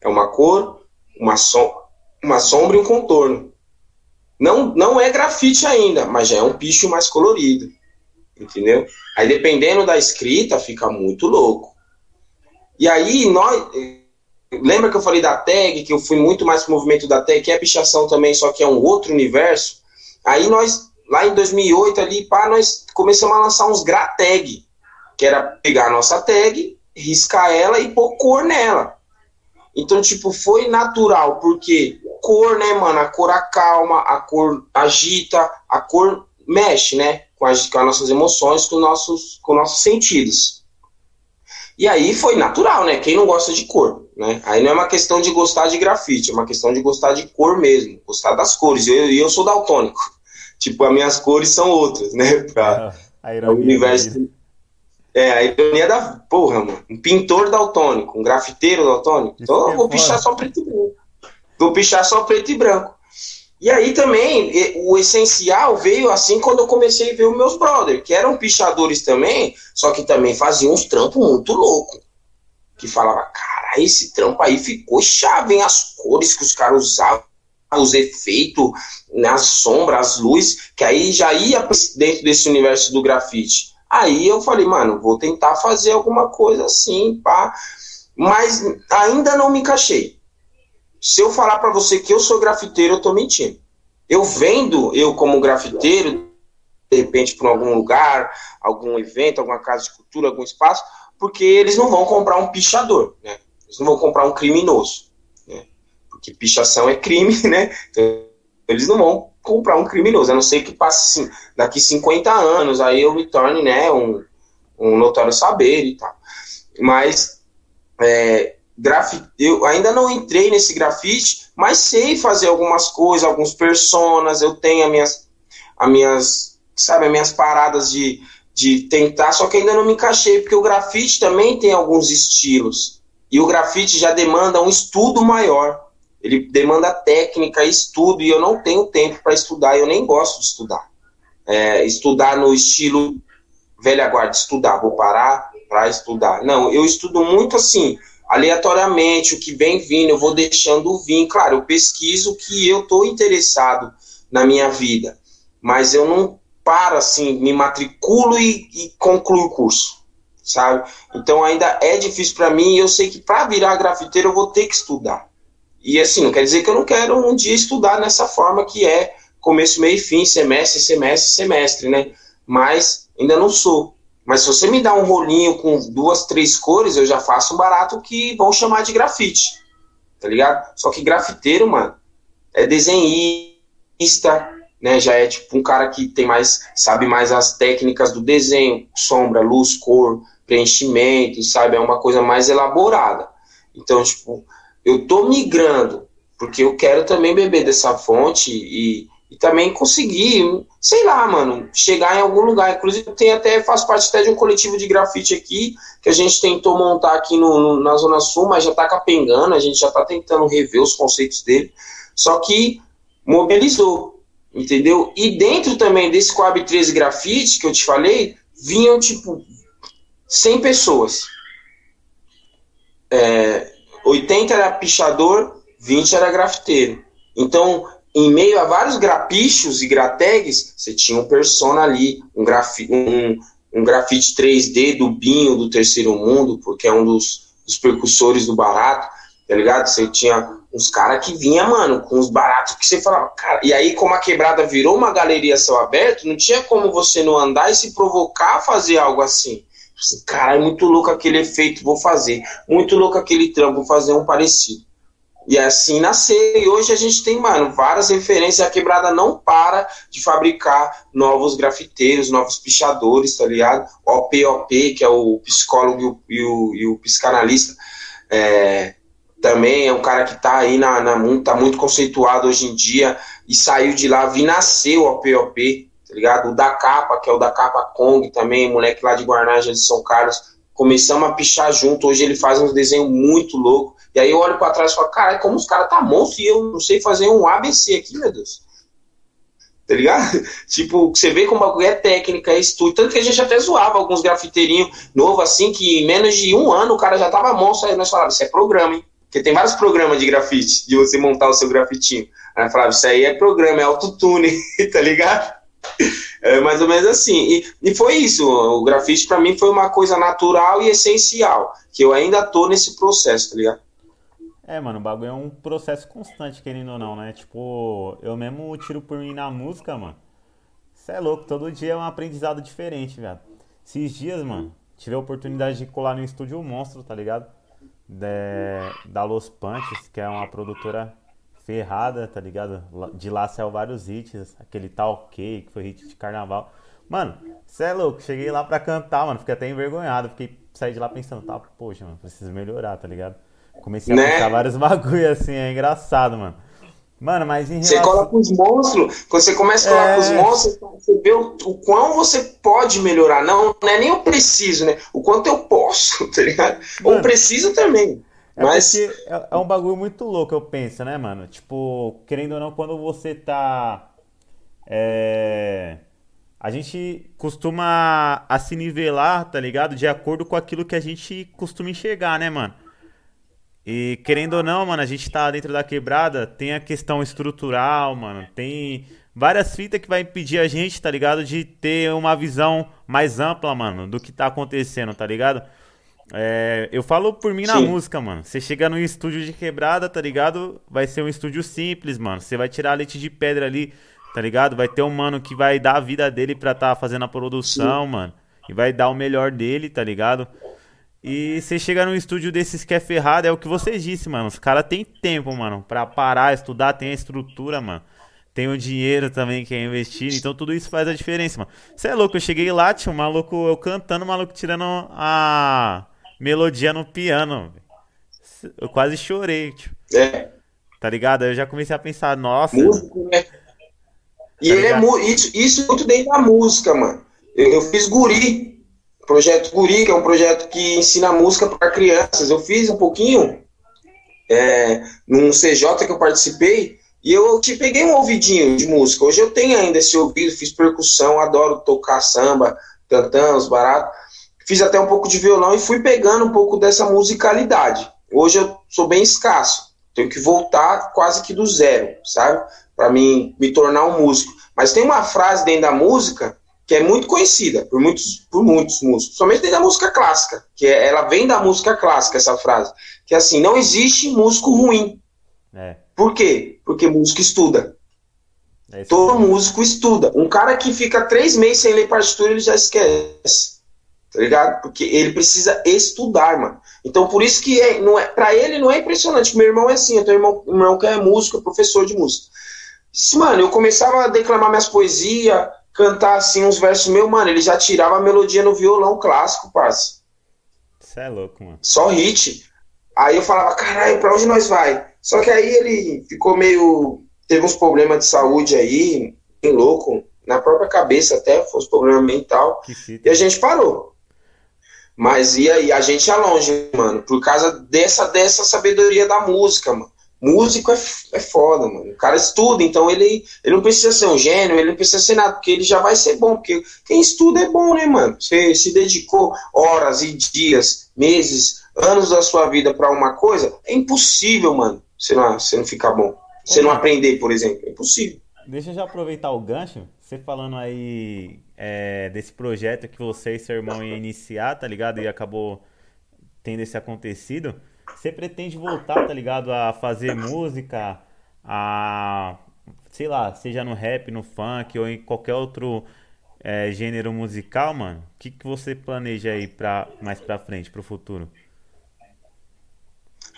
S1: É uma cor, uma, som, uma sombra e um contorno. Não, não é grafite ainda, mas já é um picho mais colorido. Entendeu? Aí dependendo da escrita, fica muito louco. E aí, nós. Lembra que eu falei da tag, que eu fui muito mais pro movimento da tag, que é pichação também, só que é um outro universo? Aí nós, lá em 2008, ali, pá, nós começamos a lançar uns gratag, que era pegar a nossa tag, riscar ela e pôr cor nela. Então, tipo, foi natural, porque cor, né, mano? A cor acalma, a cor agita, a cor mexe, né? Com as, com as nossas emoções, com, nossos, com nossos sentidos. E aí foi natural, né? Quem não gosta de cor, né? Aí não é uma questão de gostar de grafite, é uma questão de gostar de cor mesmo, gostar das cores. E eu, eu sou daltônico. Tipo, as minhas cores são outras, né? Pra,
S2: a o universo.
S1: É, a ironia da. Porra, mano. Um pintor daltônico, um grafiteiro daltônico. Então eu vou pichar só preto e branco. Vou pichar só preto e branco. E aí também, o essencial veio assim quando eu comecei a ver os meus brothers, que eram pichadores também, só que também faziam uns trampos muito loucos. Que falava, cara, esse trampo aí ficou chave, hein? As cores que os caras usavam, os efeitos, nas sombras, as luzes, que aí já ia dentro desse universo do grafite. Aí eu falei, mano, vou tentar fazer alguma coisa assim, pá. Mas ainda não me encaixei. Se eu falar para você que eu sou grafiteiro, eu tô mentindo. Eu vendo eu como grafiteiro, de repente por algum lugar, algum evento, alguma casa de cultura, algum espaço, porque eles não vão comprar um pichador, né? Eles não vão comprar um criminoso, né? Porque pichação é crime, né? Então, eles não vão comprar um criminoso, a não ser que passe assim, daqui 50 anos, aí eu me torne, né, um, um notório saber e tal. Mas é, grafite, eu ainda não entrei nesse grafite, mas sei fazer algumas coisas, alguns personas, eu tenho as minhas, as minhas, sabe, as minhas paradas de, de tentar, só que ainda não me encaixei, porque o grafite também tem alguns estilos, e o grafite já demanda um estudo maior, ele demanda técnica, estudo, e eu não tenho tempo para estudar, eu nem gosto de estudar. É, estudar no estilo velha guarda, estudar, vou parar para estudar. Não, eu estudo muito assim, aleatoriamente, o que vem vindo, eu vou deixando vir. Claro, eu pesquiso o que eu estou interessado na minha vida, mas eu não paro assim, me matriculo e, e concluo o curso, sabe? Então ainda é difícil para mim e eu sei que para virar grafiteiro eu vou ter que estudar. E assim, não quer dizer que eu não quero um dia estudar nessa forma que é começo, meio e fim, semestre, semestre, semestre, né? Mas ainda não sou. Mas se você me dá um rolinho com duas, três cores, eu já faço um barato que vão chamar de grafite. Tá ligado? Só que grafiteiro, mano, é desenhista, né? Já é tipo um cara que tem mais, sabe mais as técnicas do desenho, sombra, luz, cor, preenchimento, sabe? É uma coisa mais elaborada. Então, tipo, eu tô migrando, porque eu quero também beber dessa fonte e e também conseguir, sei lá, mano, chegar em algum lugar. Inclusive, tem até, faço parte até de um coletivo de grafite aqui, que a gente tentou montar aqui no, no, na Zona Sul, mas já tá capengando, a gente já tá tentando rever os conceitos dele. Só que mobilizou, entendeu? E dentro também desse Coab 13 grafite que eu te falei, vinham tipo 100 pessoas. É, 80 era pichador, 20 era grafiteiro. Então, em meio a vários grapichos e grategs, você tinha um persona ali, um, grafi um, um grafite 3D do Binho do Terceiro Mundo, porque é um dos, dos percussores do barato, tá ligado? Você tinha uns caras que vinha, mano, com os baratos que você falava, cara, e aí como a quebrada virou uma galeria céu aberto, não tinha como você não andar e se provocar a fazer algo assim. Cara, é muito louco aquele efeito, vou fazer. Muito louco aquele trampo, vou fazer um parecido. E assim nasceu. E hoje a gente tem, mano, várias referências. A quebrada não para de fabricar novos grafiteiros, novos pichadores, tá ligado? O POP, que é o psicólogo e o, e o psicanalista, é, também é um cara que tá aí na, na tá muito conceituado hoje em dia e saiu de lá, vi nasceu o POP, tá ligado? O da capa, que é o da capa Kong também, moleque lá de Guarnagem de São Carlos, começamos a pichar junto. Hoje ele faz uns desenhos muito louco. E aí eu olho para trás e falo, cara, como os caras tá monstro e eu não sei fazer um ABC aqui, meu Deus. Tá ligado? tipo, você vê como bagulho é técnica, é estudo. Tanto que a gente até zoava alguns grafiteirinhos novos, assim, que em menos de um ano o cara já tava monstro. Aí nós falávamos, isso é programa, hein? Porque tem vários programas de grafite, de você montar o seu grafitinho. Aí eu falava, isso aí é programa, é autotune, tá ligado? É mais ou menos assim. E, e foi isso. O grafite para mim foi uma coisa natural e essencial. Que eu ainda tô nesse processo, tá ligado?
S2: É, mano, o bagulho é um processo constante, querendo ou não, né? Tipo, eu mesmo tiro por mim na música, mano. Isso é louco, todo dia é um aprendizado diferente, velho. Esses dias, mano, tive a oportunidade de colar no estúdio Monstro, tá ligado? De, da Los Punches, que é uma produtora ferrada, tá ligado? De lá saiu vários hits, aquele tal que foi hit de carnaval. Mano, você é louco, cheguei lá pra cantar, mano, fiquei até envergonhado, fiquei saí de lá pensando, tá, poxa, mano, preciso melhorar, tá ligado? Comecei a né? pensar vários bagulho assim, é engraçado, mano. Mano, mas em
S1: relação... Você cola com os monstros, quando você começa a colar é... com os é. monstros, você vê o, o quão você pode melhorar. Não, não é nem o preciso, né? O quanto eu posso, tá ligado? Mano, Ou preciso também.
S2: É mas... É, é um bagulho muito louco, eu penso, né, mano? Tipo, querendo ou não, quando você tá. É... A gente costuma a se nivelar, tá ligado? De acordo com aquilo que a gente costuma enxergar, né, mano? E querendo ou não, mano, a gente tá dentro da quebrada, tem a questão estrutural, mano, tem várias fitas que vai impedir a gente, tá ligado? De ter uma visão mais ampla, mano, do que tá acontecendo, tá ligado? É, eu falo por mim na Sim. música, mano. Você chega no estúdio de quebrada, tá ligado? Vai ser um estúdio simples, mano. Você vai tirar leite de pedra ali, tá ligado? Vai ter um mano que vai dar a vida dele pra tá fazendo a produção, Sim. mano. E vai dar o melhor dele, tá ligado? E você chega num estúdio desses que é ferrado, é o que você disse, mano. Os caras têm tempo, mano, pra parar, estudar, tem a estrutura, mano. Tem o dinheiro também que é investido, então tudo isso faz a diferença, mano. Você é louco, eu cheguei lá, tinha um maluco, eu cantando, um maluco tirando a melodia no piano. Eu quase chorei, tipo. É. Tá ligado? Eu já comecei a pensar, nossa. Músico, né?
S1: E tá ele é isso, isso muito dentro da música, mano. Eu, eu fiz guri, Projeto Guri, que é um projeto que ensina música para crianças. Eu fiz um pouquinho é, num CJ que eu participei e eu te peguei um ouvidinho de música. Hoje eu tenho ainda esse ouvido, fiz percussão, adoro tocar samba, tantã, os baratos. Fiz até um pouco de violão e fui pegando um pouco dessa musicalidade. Hoje eu sou bem escasso, tenho que voltar quase que do zero, sabe? Para mim me tornar um músico. Mas tem uma frase dentro da música que é muito conhecida por muitos, por muitos músicos, somente dentro da música clássica, que é, ela vem da música clássica, essa frase, que é assim, não existe músico ruim. É. Por quê? Porque músico estuda. É Todo músico estuda. Um cara que fica três meses sem ler partitura, ele já esquece. Tá ligado? Porque ele precisa estudar, mano. Então, por isso que é, não é, pra ele não é impressionante. Meu irmão é assim, eu tenho irmão, irmão que é músico, é professor de música. Mano, eu começava a declamar minhas poesias, cantar assim uns versos meu, mano, ele já tirava a melodia no violão clássico, parça.
S2: Você é louco, mano.
S1: Só hit. Aí eu falava, caralho, pra onde nós vai? Só que aí ele ficou meio. Teve uns problemas de saúde aí, bem louco, na própria cabeça até, foi uns problemas mental. E a gente parou. Mas e aí, a gente ia longe, mano, por causa dessa, dessa sabedoria da música, mano. Músico é, é foda, mano. O cara estuda, então ele, ele não precisa ser um gênio, ele não precisa ser nada, porque ele já vai ser bom. Porque quem estuda é bom, né, mano? Você se dedicou horas e dias, meses, anos da sua vida para uma coisa, é impossível, mano, você não, você não ficar bom. Você não aprender, por exemplo. É impossível.
S2: Deixa eu já aproveitar o gancho. Você falando aí é, desse projeto que você e seu irmão iam iniciar, tá ligado? E acabou tendo esse acontecido. Você pretende voltar, tá ligado? A fazer música, a. Sei lá, seja no rap, no funk ou em qualquer outro é, gênero musical, mano? O que, que você planeja aí pra, mais pra frente, pro futuro?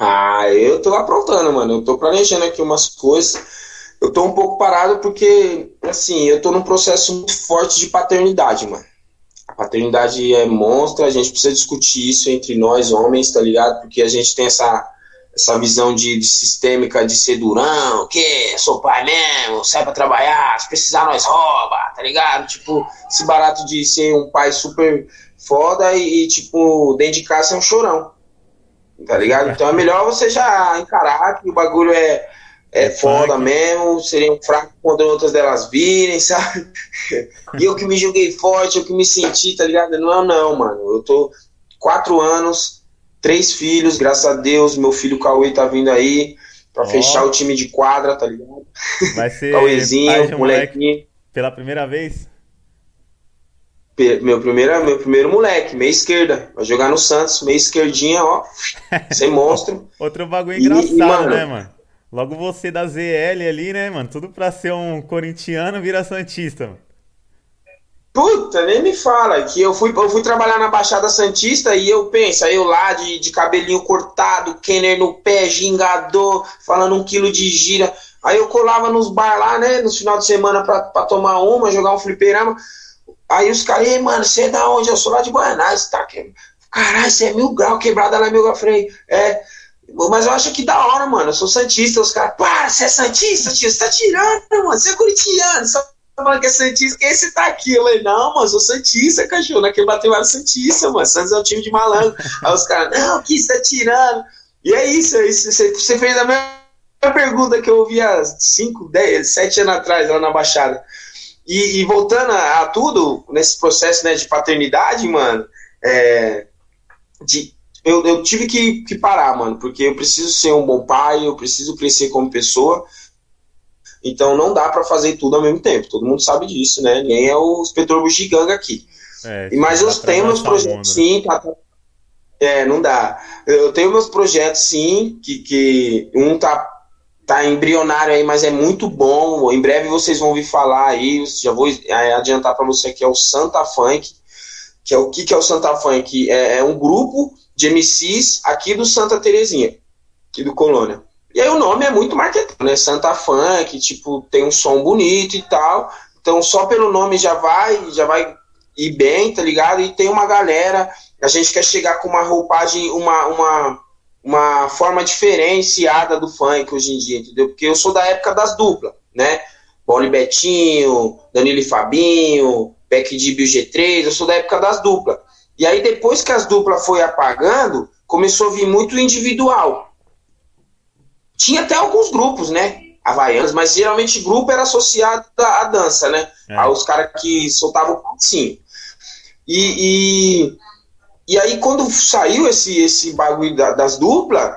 S1: Ah, eu tô aprontando, mano. Eu tô planejando aqui umas coisas. Eu tô um pouco parado porque, assim, eu tô num processo muito forte de paternidade, mano. A paternidade é monstra, a gente precisa discutir isso entre nós, homens, tá ligado? Porque a gente tem essa, essa visão de, de, sistêmica de ser durão, que sou pai mesmo, sai pra trabalhar, se precisar nós rouba, tá ligado? Tipo, esse barato de ser um pai super foda e, e tipo, dentro de casa é um chorão, tá ligado? Então é melhor você já encarar que o bagulho é, é, é foda mesmo, seria um fraco quando outras delas virem, sabe? e eu que me julguei forte, eu que me senti, tá ligado? Não, não, mano, eu tô quatro anos três filhos, graças a Deus. Meu filho Cauê tá vindo aí pra oh. fechar o time de quadra, tá ligado?
S2: Vai ser Cauêzinho, molequinho. Pela primeira vez?
S1: Meu, primeiro, meu primeiro moleque, meia esquerda. Vai jogar no Santos, meia esquerdinha, ó. Sem monstro.
S2: Outro bagulho engraçado, e, mano, né, mano? Logo você da ZL ali, né, mano? Tudo pra ser um corintiano vira Santista, mano.
S1: Puta, nem me fala, que eu fui, eu fui trabalhar na Baixada Santista e eu penso, eu lá de, de cabelinho cortado, Kenner no pé, gingador, falando um quilo de gira. Aí eu colava nos bar lá, né, no final de semana pra, pra tomar uma, jogar um fliperama. Aí os caras, mano, você é da onde? Eu sou lá de Guanás, tá? Caralho, você é mil grau, quebrada lá, mil grau. Falei, é. Mas eu acho que da hora, mano. Eu sou Santista. Os caras, para, você é Santista, tio? Você tá tirando, mano. Você é corintiano. Só falando que é Santista, quem você tá aqui? Eu falei, não, mano, sou Santista, cachorro, naquele bateu era Santista, mano, Santos é um time de malandro. Aí os caras, não, que você tá tirando? E é isso, é isso, você fez a mesma pergunta que eu ouvi há 5, 10, 7 anos atrás, lá na Baixada. E, e voltando a, a, tudo, nesse processo né, de paternidade, mano, é, de, eu, eu tive que, que parar, mano, porque eu preciso ser um bom pai, eu preciso crescer como pessoa, então não dá para fazer tudo ao mesmo tempo. Todo mundo sabe disso, né? Nem é o inspetor bugiganga aqui. É, Mas eu tenho meus projetos sim, tá, é, não dá. Eu tenho meus projetos sim, que, que um tá, tá embrionário aí, mas é muito bom. Em breve vocês vão ouvir falar aí. Já vou adiantar para você que é o Santa Funk. Que é o que, que é o Santa Funk? É, é um grupo de MCs aqui do Santa Terezinha, aqui do Colônia. E aí o nome é muito marketado, né? Santa Funk, tipo, tem um som bonito e tal. Então só pelo nome já vai, já vai ir bem, tá ligado? E tem uma galera, a gente quer chegar com uma roupagem, uma, uma, uma forma diferenciada do funk hoje em dia, entendeu? Porque eu sou da época das duplas, né? Bola Betinho, Danilo e Fabinho, Beck de Bio G3, eu sou da época das duplas. E aí depois que as duplas foi apagando, começou a vir muito individual. Tinha até alguns grupos, né? Havaianos, mas geralmente grupo era associado à dança, né? É. Aos caras que soltavam o. E, e, e, aí, quando saiu esse, esse bagulho da, das duplas,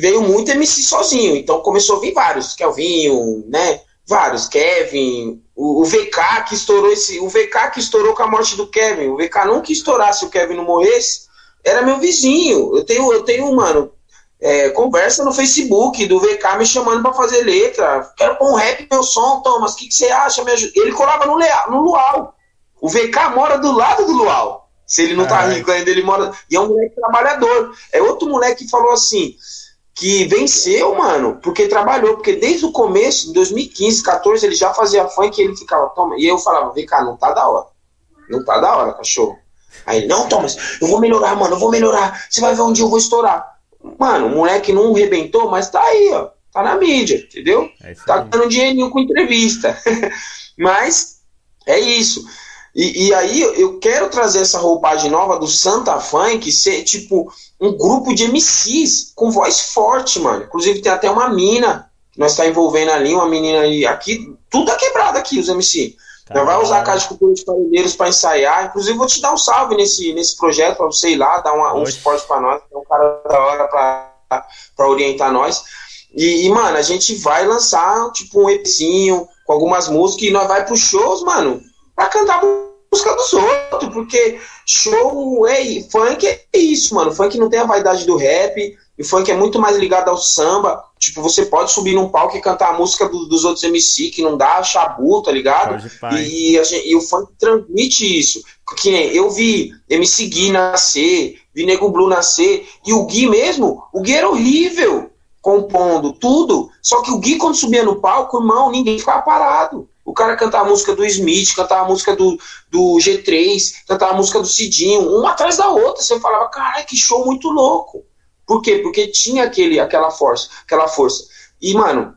S1: veio muito MC sozinho. Então começou a vir vários, Kelvinho, né? Vários, Kevin, o, o, VK que estourou esse. O VK que estourou com a morte do Kevin. O VK não que estourasse se o Kevin não morresse. Era meu vizinho. Eu tenho, eu tenho, mano, é, conversa no Facebook do VK me chamando para fazer letra. Quero pôr um rap meu som, Thomas. O que, que você acha? Ele colava no, Leal, no Luau. O VK mora do lado do Luau. Se ele não tá rico ainda, ele mora. E é um moleque trabalhador. É outro moleque que falou assim: que venceu, mano, porque trabalhou. Porque desde o começo, em 2015, 14, ele já fazia funk e ele ficava, toma. E eu falava, VK, não tá da hora. Não tá da hora, cachorro. Aí, não, Thomas, eu vou melhorar, mano, eu vou melhorar. Você vai ver onde eu vou estourar. Mano, o moleque não rebentou, mas tá aí, ó. Tá na mídia, entendeu? É tá dando dinheirinho com entrevista. mas é isso. E, e, aí eu quero trazer essa roupagem nova do Santa Funk ser tipo um grupo de MCs com voz forte, mano. Inclusive tem até uma mina que nós está envolvendo ali, uma menina ali. Aqui, tudo tá quebrado aqui, os MC. Tá Não vai usar a Casa de Cultura de Parelheiros para ensaiar. Inclusive, vou te dar um salve nesse, nesse projeto para você ir lá, dar uma, um suporte para nós. É um cara da hora para orientar nós. E, e, mano, a gente vai lançar, tipo, um EPzinho com algumas músicas e nós vai pros shows, mano, pra cantar música dos outros, porque show é funk é isso, mano. Funk não tem a vaidade do rap, o funk é muito mais ligado ao samba. Tipo, você pode subir num palco e cantar a música do, dos outros MC, que não dá chabu, tá ligado? E, e, gente, e, o funk transmite isso. Que nem eu vi MC Gui nascer, vi Nego Blue nascer, e o Gui mesmo, o Gui era horrível compondo tudo. Só que o Gui, quando subia no palco, irmão, ninguém ficava parado. O cara cantava a música do Smith, cantava a música do, do G3, cantava a música do Cidinho, uma atrás da outra. Você falava, caralho, que show muito louco. Por quê? Porque tinha aquele, aquela força, aquela força. E, mano,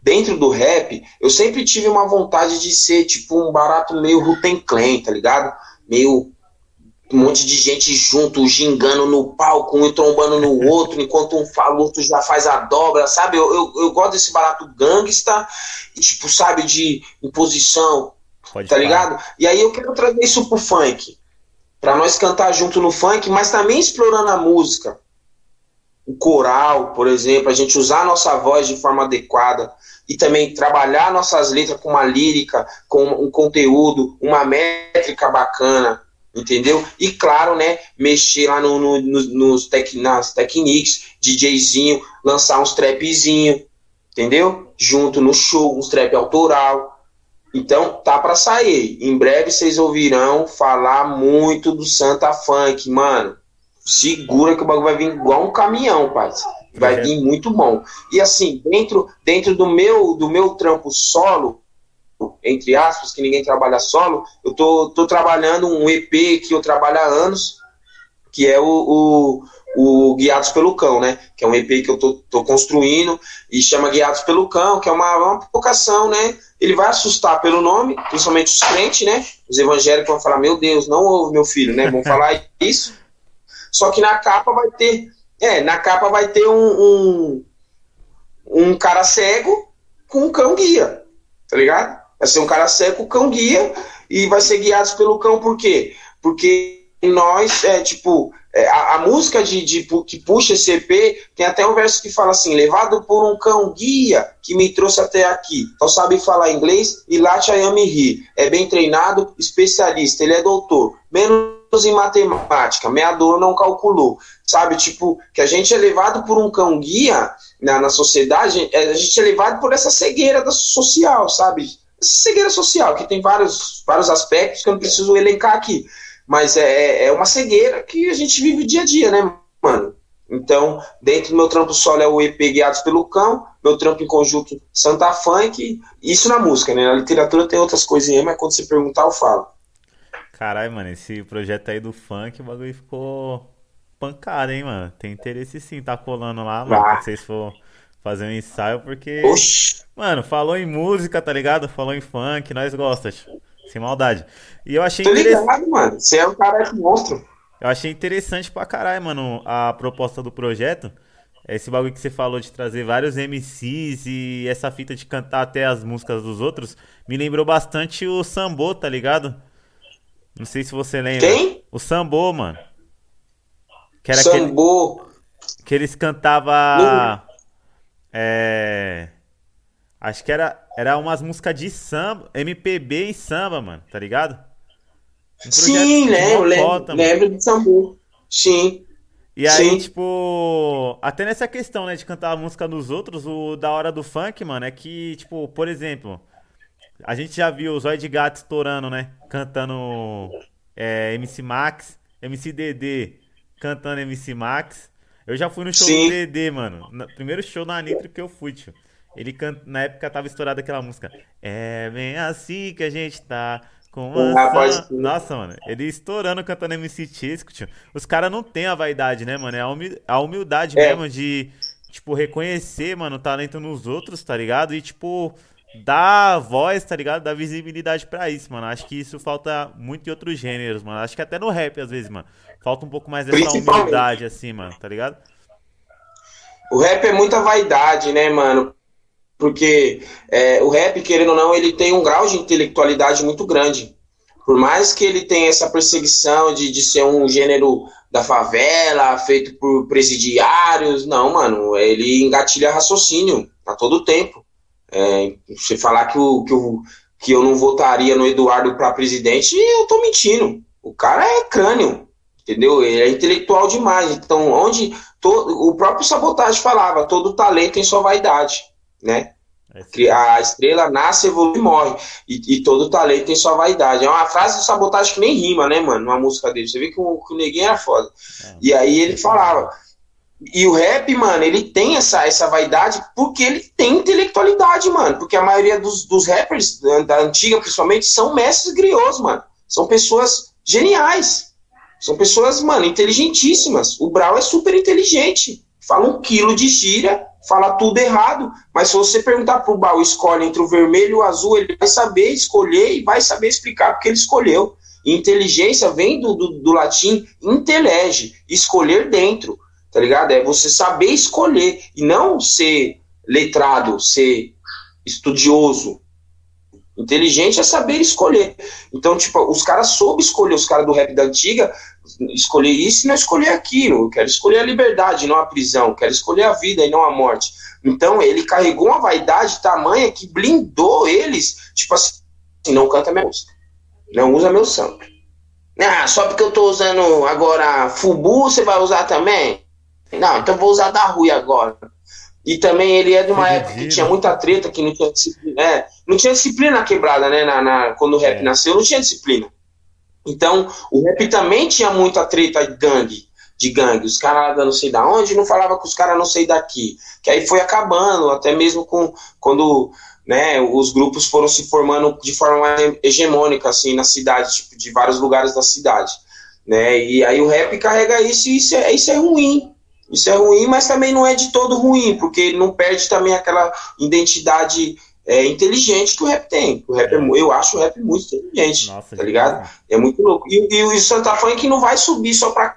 S1: dentro do rap, eu sempre tive uma vontade de ser, tipo, um barato meio Ruten Clan, tá ligado? Meio um monte de gente junto, gingando no palco, um trombando no outro, enquanto um fala, o outro já faz a dobra, sabe? Eu, eu, eu gosto desse barato gangsta, tipo, sabe, de imposição, Pode tá falar. ligado? E aí eu quero trazer isso pro funk, pra nós cantar junto no funk, mas também explorando a música. O coral, por exemplo, a gente usar a nossa voz de forma adequada e também trabalhar nossas letras com uma lírica, com um conteúdo, uma métrica bacana, entendeu? E claro, né, mexer lá no, no, no, nos tec, nas techniques, DJzinho, lançar uns trapzinho, entendeu? Junto no show, uns trap autoral. Então, tá para sair. Em breve vocês ouvirão falar muito do Santa Funk, mano. Segura que o bagulho vai vir igual um caminhão, pai. Vai vir muito bom. E assim, dentro, dentro do meu do meu trampo solo, entre aspas, que ninguém trabalha solo, eu tô, tô trabalhando um EP que eu trabalho há anos, que é o, o, o, Guiados pelo Cão, né? Que é um EP que eu tô, tô construindo e chama Guiados pelo Cão, que é uma, uma provocação, né? Ele vai assustar pelo nome, principalmente os crentes, né? Os evangélicos vão falar, meu Deus, não ouve meu filho, né? Vão falar isso. Só que na capa vai ter. É, na capa vai ter um, um, um cara cego com um cão guia, tá ligado? Vai ser um cara seco, o cão guia, e vai ser guiados pelo cão, por quê? Porque nós, é, tipo, é, a, a, música de, de, que puxa esse EP tem até um verso que fala assim: levado por um cão guia que me trouxe até aqui. Então sabe falar inglês e late a me rir. É bem treinado, especialista, ele é doutor. Menos em matemática, meador não calculou. Sabe, tipo, que a gente é levado por um cão guia na, na sociedade, é, a gente é levado por essa cegueira da social, sabe? Cegueira social, que tem vários, vários aspectos que eu não preciso elencar aqui. Mas é, é uma cegueira que a gente vive dia a dia, né, mano? Então, dentro do meu trampo solo é o EP Guiados pelo Cão, meu trampo em conjunto Santa Funk, isso na música, né? Na literatura tem outras coisinhas, mas quando você perguntar eu falo.
S2: Caralho, mano, esse projeto aí do funk, o bagulho ficou pancada, hein, mano? Tem interesse sim, tá colando lá, mano, ah. vocês for fazer um ensaio, porque. Oxi. Mano, falou em música, tá ligado? Falou em funk, nós gostamos. Sem maldade. E eu achei
S1: Tô ligado, mano. Você é um cara que monstro.
S2: Eu achei interessante pra caralho, mano, a proposta do projeto. Esse bagulho que você falou de trazer vários MCs e essa fita de cantar até as músicas dos outros me lembrou bastante o Sambô, tá ligado? Não sei se você lembra.
S1: Quem?
S2: O Sambô, mano.
S1: Que era Sambô.
S2: Aquele, que eles cantavam. É. Acho que era, era umas músicas de samba, MPB e samba, mano, tá ligado?
S1: Um Sim, lembro, lembro, lembro de Sambu. Sim.
S2: E aí, Sim. tipo, até nessa questão, né, de cantar a música dos outros, o da hora do funk, mano, é que, tipo, por exemplo, a gente já viu o Zóio de Gato estourando, né, cantando é, MC Max, MC DD cantando MC Max, eu já fui no show Sim. do DD, mano. No primeiro show na Nitro que eu fui, tio. Ele canta, na época tava estourada aquela música. É bem assim que a gente tá. Com uma Nossa, mano, ele estourando cantando MC Chesco, tio. Os caras não tem a vaidade, né, mano? É a humildade é. mesmo de, tipo, reconhecer, mano, o talento nos outros, tá ligado? E, tipo, dar voz, tá ligado? Dar visibilidade para isso, mano. Acho que isso falta muito em outros gêneros, mano. Acho que até no rap, às vezes, mano. Falta um pouco mais dessa humildade, assim, mano, tá ligado?
S1: O rap é muita vaidade, né, mano? Porque é, o rap, querendo ou não, ele tem um grau de intelectualidade muito grande. Por mais que ele tenha essa perseguição de, de ser um gênero da favela, feito por presidiários, não, mano, ele engatilha raciocínio a todo tempo. É, você falar que, o, que, o, que eu não votaria no Eduardo para presidente, eu tô mentindo. O cara é crânio, entendeu? Ele é intelectual demais. Então, onde todo, o próprio Sabotagem falava, todo talento tem sua vaidade, né? É a estrela nasce, evolui e morre. E, todo talento tem sua vaidade. É uma frase de sabotagem que nem rima, né, mano? Numa música dele. Você vê que o, que o neguinho era foda. É. E aí ele falava. E o rap, mano, ele tem essa, essa vaidade porque ele tem intelectualidade, mano. Porque a maioria dos, dos rappers da, da antiga, principalmente, são mestres griots, mano. São pessoas geniais. São pessoas, mano, inteligentíssimas. O Brau é super inteligente. Fala um quilo de gíria, fala tudo errado. Mas se você perguntar pro Brau, escolhe entre o vermelho e o azul, ele vai saber escolher e vai saber explicar porque ele escolheu. Inteligência vem do, do, do latim intelege, escolher dentro, tá ligado? É você saber escolher e não ser letrado, ser estudioso. Inteligente é saber escolher. Então, tipo, os caras soube escolher, os caras do rap da antiga, escolher isso e não escolher aquilo. Eu quero escolher a liberdade, não a prisão. Eu quero escolher a vida e não a morte. Então, ele carregou uma vaidade tamanha que blindou eles, tipo assim, não canta minha música. Não usa meu sample. Ah, só porque eu tô usando agora Fubu, você vai usar também? Não, então vou usar da Rui agora. E também ele é de uma época que tinha muita treta, que não tinha disciplina. É, não tinha disciplina quebrada, né? Na, na, quando o rap é. nasceu, não tinha disciplina. Então, o rap também tinha muita treta de gangue, de gangue. Os caras não sei da onde, não falava com os caras não sei daqui. Que aí foi acabando, até mesmo com quando né, os grupos foram se formando de forma mais hegemônica, assim, na cidade, tipo, de vários lugares da cidade. Né? E aí o rap carrega isso e isso é, isso é ruim. Isso é ruim, mas também não é de todo ruim, porque ele não perde também aquela identidade é, inteligente que o rap tem. O rap é, eu acho o rap muito inteligente, Nossa, tá ligado? É muito louco. E, e o Santa Funk não vai subir só pra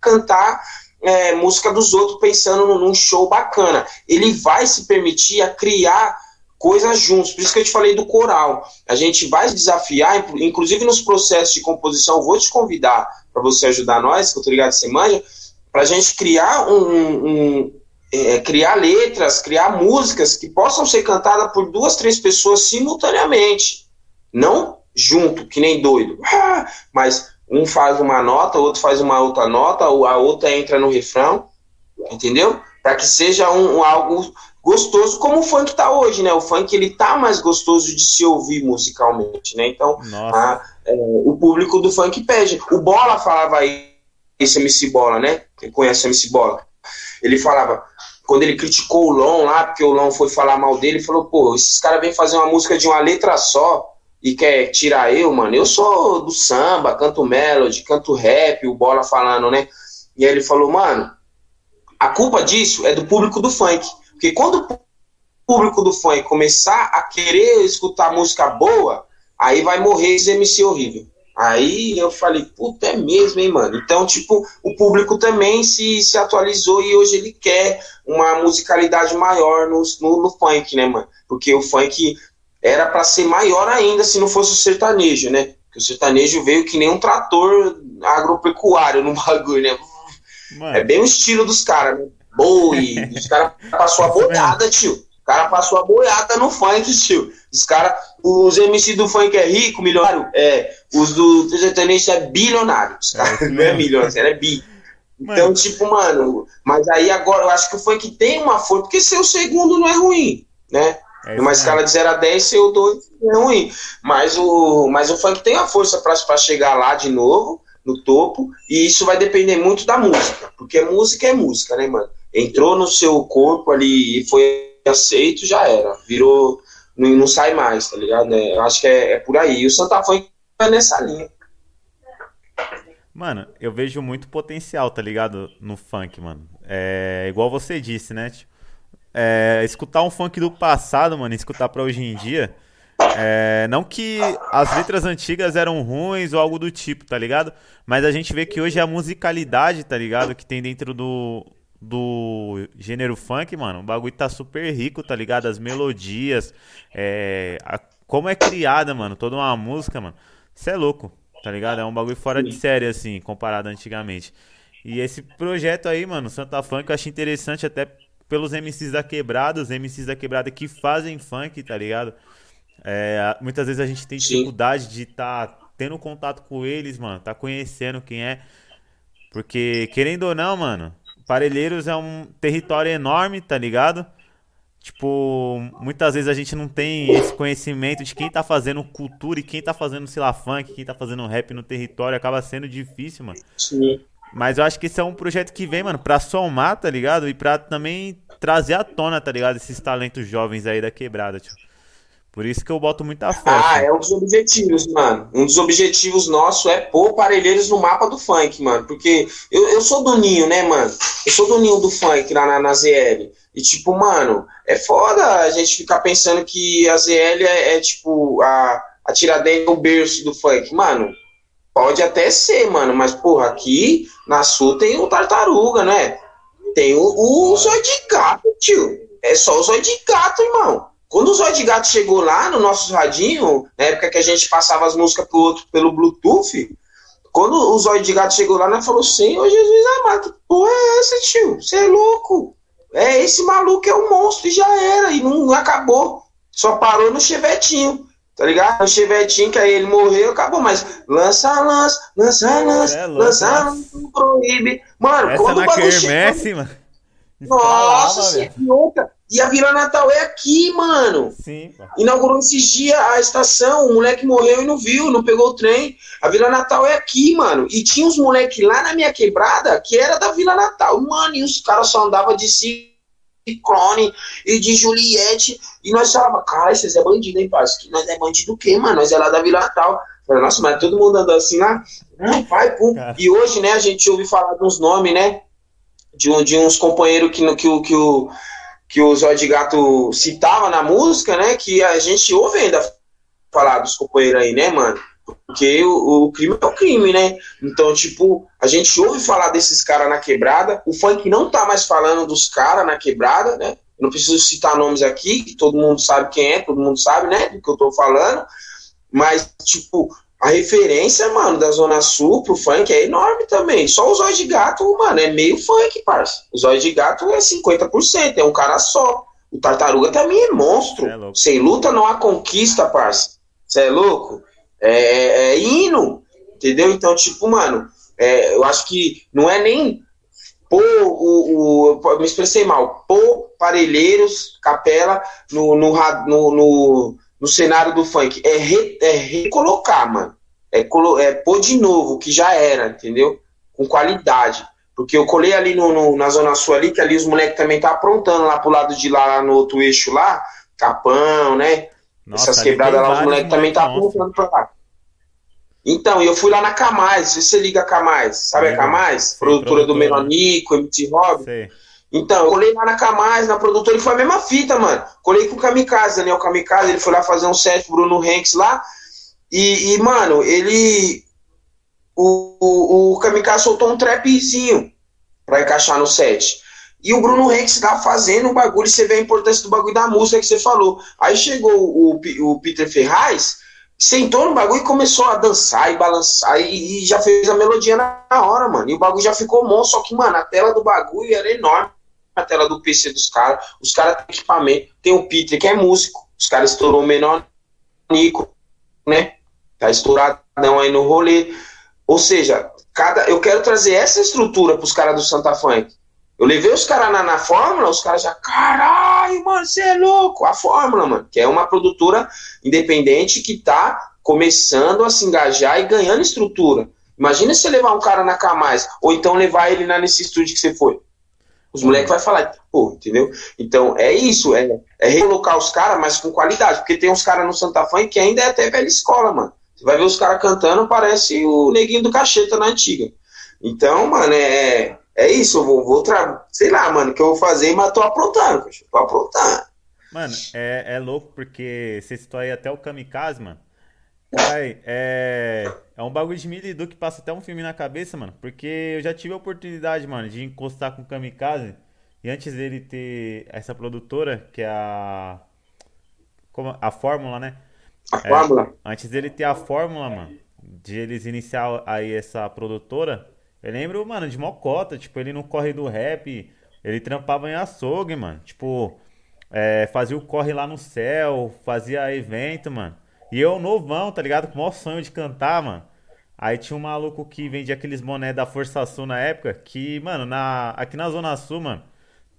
S1: cantar é, música dos outros pensando num show bacana. Ele vai se permitir a criar coisas juntos. Por isso que eu te falei do coral. A gente vai desafiar, inclusive nos processos de composição. Vou te convidar para você ajudar nós, que eu tô ligado você manja para a gente criar um, um é, criar letras, criar músicas que possam ser cantadas por duas, três pessoas simultaneamente, não junto, que nem doido, ah, mas um faz uma nota, o outro faz uma outra nota, a outra entra no refrão, entendeu? Para que seja um, um, algo gostoso, como o funk tá hoje, né? O funk ele tá mais gostoso de se ouvir musicalmente, né? Então, a, é, o público do funk pede. O Bola falava aí esse MC Bola, né? Quem conhece MC Bola? Ele falava, quando ele criticou o Lon lá, porque o Lon foi falar mal dele, ele falou, pô, esses caras vêm fazer uma música de uma letra só e quer tirar eu, mano. Eu sou do samba, canto melody, canto rap, o Bola falando, né? E aí ele falou, mano, a culpa disso é do público do funk. Porque quando o público do funk começar a querer escutar música boa, aí vai morrer esse MC horrível. Aí eu falei, puta, é mesmo, hein, mano? Então, tipo, o público também se, se atualizou e hoje ele quer uma musicalidade maior no, no, no funk, né, mano? Porque o funk era para ser maior ainda se não fosse o sertanejo, né? Porque o sertanejo veio que nem um trator agropecuário no bagulho, né? Mano. É bem o estilo dos caras, né? Boi, os caras passou a boiada, tio. O cara passou a boiada no funk, tio. Os caras, os MC do funk é rico, milionário, é, os do sertanejo é bilionário. Os cara, é, não é milionário, é bi. Então, mano. tipo, mano, mas aí agora eu acho que o funk tem uma força, porque ser o segundo não é ruim, né? É Numa escala de 0 a 10, ser o 2 é ruim. Mas o, mas o funk tem a força para chegar lá de novo, no topo, e isso vai depender muito da música, porque música é música, né, mano? Entrou no seu corpo ali e foi aceito, já era. Virou não, não sai mais, tá ligado? É, eu acho que é, é por aí. E o Santa é nessa linha.
S2: Mano, eu vejo muito potencial, tá ligado? No funk, mano. É igual você disse, né? É, escutar um funk do passado, mano, escutar pra hoje em dia. É, não que as letras antigas eram ruins ou algo do tipo, tá ligado? Mas a gente vê que hoje a musicalidade, tá ligado? Que tem dentro do, do gênero funk, mano, o bagulho tá super rico, tá ligado? As melodias, é, a, como é criada, mano, toda uma música, mano. Isso é louco, tá ligado? É um bagulho fora de série, assim, comparado antigamente. E esse projeto aí, mano, Santa Funk, eu acho interessante até pelos MCs da quebrada, os MCs da quebrada que fazem funk, tá ligado? É, muitas vezes a gente tem dificuldade Sim. de estar tá tendo contato com eles, mano, tá conhecendo quem é. Porque, querendo ou não, mano, Parelheiros é um território enorme, tá ligado? Tipo, muitas vezes a gente não tem esse conhecimento de quem tá fazendo cultura e quem tá fazendo, sei lá, funk, quem tá fazendo rap no território, acaba sendo difícil, mano. Sim. Mas eu acho que esse é um projeto que vem, mano, pra somar, tá ligado? E pra também trazer à tona, tá ligado? Esses talentos jovens aí da quebrada, tio. Por isso que eu boto muita fé.
S1: Ah, é um dos objetivos, mano. Um dos objetivos nossos é pôr Parelheiros no mapa do funk, mano. Porque eu, eu sou do ninho, né, mano? Eu sou do ninho do funk lá na, na ZL. E, tipo, mano, é foda a gente ficar pensando que a ZL é, é tipo, a, a Tiradentes é o berço do funk. Mano, pode até ser, mano. Mas, porra, aqui na Sul tem o Tartaruga, né? Tem o, o Zóio de Gato, tio. É só o Zóio de Gato, irmão. Quando o Zóio de Gato chegou lá no nosso radinho, na época que a gente passava as músicas pro outro pelo Bluetooth, quando o Zóio de Gato chegou lá, nós falou, Senhor Jesus amado, que porra é essa, tio? Você é louco? É, esse maluco é um monstro e já era, e não acabou. Só parou no chevetinho, tá ligado? No chevetinho, que aí ele morreu, acabou, mas lança, lança, lança, lança,
S2: É louco,
S1: lança,
S2: nossa.
S1: lança, proíbe. Mano,
S2: Essa
S1: quando o
S2: na
S1: bagulho chegou...
S2: mano.
S1: Nossa,
S2: Estralava,
S1: E a Vila Natal é aqui, mano.
S2: Sim, pô.
S1: Inaugurou esses dias a estação, o moleque morreu e não viu, não pegou o trem. A Vila Natal é aqui, mano. E tinha uns moleque lá na minha quebrada que era da Vila Natal. Mano, e os caras só andavam de Ciclone e de Juliette. E nós falava, cara, vocês é bandido, hein, parceiro? Nós é bandido o quê, mano? Nós é lá da Vila Natal. Falei, nossa, mas todo mundo andando assim lá. Não, vai, pum.
S2: Cara.
S1: E hoje, né, a gente ouve falar de uns nomes, né? De, um, de uns companheiros que, que, o- que o que o Zóio de Gato citava na música, né? Que a gente ouve ainda falar dos companheiros aí, né, mano? Porque o, o crime é o crime, né? Então, tipo, a gente ouve falar desses caras na quebrada. O funk não tá mais falando dos caras na quebrada, né? Não preciso citar nomes aqui, que todo mundo sabe quem é, todo mundo sabe, né? Do que eu tô falando. Mas, tipo, a referência, mano, da Zona Sul pro funk é enorme também. Só o Zóio de Gato, mano, é meio funk, parça. O Zóio de Gato é 50%, é um cara só. O Tartaruga também é monstro.
S2: É louco.
S1: Sem luta não há conquista, parça. Você é louco? É, é hino, entendeu? Então, tipo, mano, é, eu acho que não é nem pôr o, o- me expressei mal, pôr Parelheiros, Capela no, no, no, no, no cenário do funk. É, re- é recolocar, mano. É, colo- é pôr de novo o que já era, entendeu? Com qualidade. Porque eu colei ali no, no- na Zona Sul ali, que ali os moleques também tá aprontando lá pro lado de lá, lá no outro eixo lá, Capão, né?
S2: Nossa,
S1: Essas quebradas lá, os moleques também tá apontando pra lá. Então, e eu fui lá na Camais, se você liga a Camais, sabe a
S2: Ligo.
S1: Camais?
S2: Sim,
S1: produtora do. Menonico, MT Rob.
S2: Sei.
S1: Então, eu colei lá na Camais, na produtora, e foi a mesma fita, mano. Colei com o Kamikaze, Daniel Kamikaze, ele foi lá fazer um set pro Bruno Hanks lá. E, e, mano, ele. O, o, o Kamikaze soltou um trapzinho pra encaixar no set. E o Bruno Hanks tá fazendo o bagulho, e você vê a importância do bagulho da música que você falou. Aí chegou o, o Peter Ferraz, sentou no bagulho e começou a dançar e balançar e, e já fez a melodia na hora, mano. E o bagulho já ficou monstro, só que, mano, a tela do bagulho era enorme. A tela do PC dos caras, os caras têm equipamento. Tem o Peter, que é músico. Os caras estourou o menor Nico, né? Tá estouradão aí no rolê. Ou seja, cada, eu quero trazer essa estrutura pros caras do Santa Funk. Eu levei os caras na, na fórmula, os caras já, caralho, mano, você é louco. A fórmula, mano, que é uma produtora independente que tá começando a se engajar e ganhando estrutura. Imagina você levar um cara na Camais, ou então levar ele lá nesse estúdio que você foi. Os moleques vão falar, pô, entendeu? Então é isso, é, é recolocar os caras, mas com qualidade, porque tem uns caras no Santa Fã que ainda é até velha escola, mano. Você vai ver os caras cantando, parece o neguinho do cacheta na antiga. Então, mano, é, é isso, eu vou, vou sei lá, mano, que eu vou fazer, mas tô aprontando, tô aprontando.
S2: Mano, é, é louco porque você citou aí até o Kamikaze, mano. Ai, é, é um bagulho de Milidu que passa até um filme na cabeça, mano. Porque eu já tive a oportunidade, mano, de encostar com o Kamikaze. E antes dele ter essa produtora, que é a. Como, a Fórmula, né?
S1: A fórmula.
S2: Antes dele ter a fórmula, mano, de eles iniciar aí essa produtora, eu lembro, mano, de Mocota, tipo, ele no corre do rap, ele trampava em açougue, mano, tipo, é, fazia o corre lá no céu, fazia evento, mano. E eu novão, tá ligado? Com o maior sonho de cantar, mano. Aí tinha um maluco que vendia aqueles boné da Força Sul na época, que, mano, na, aqui na Zona Sul, mano,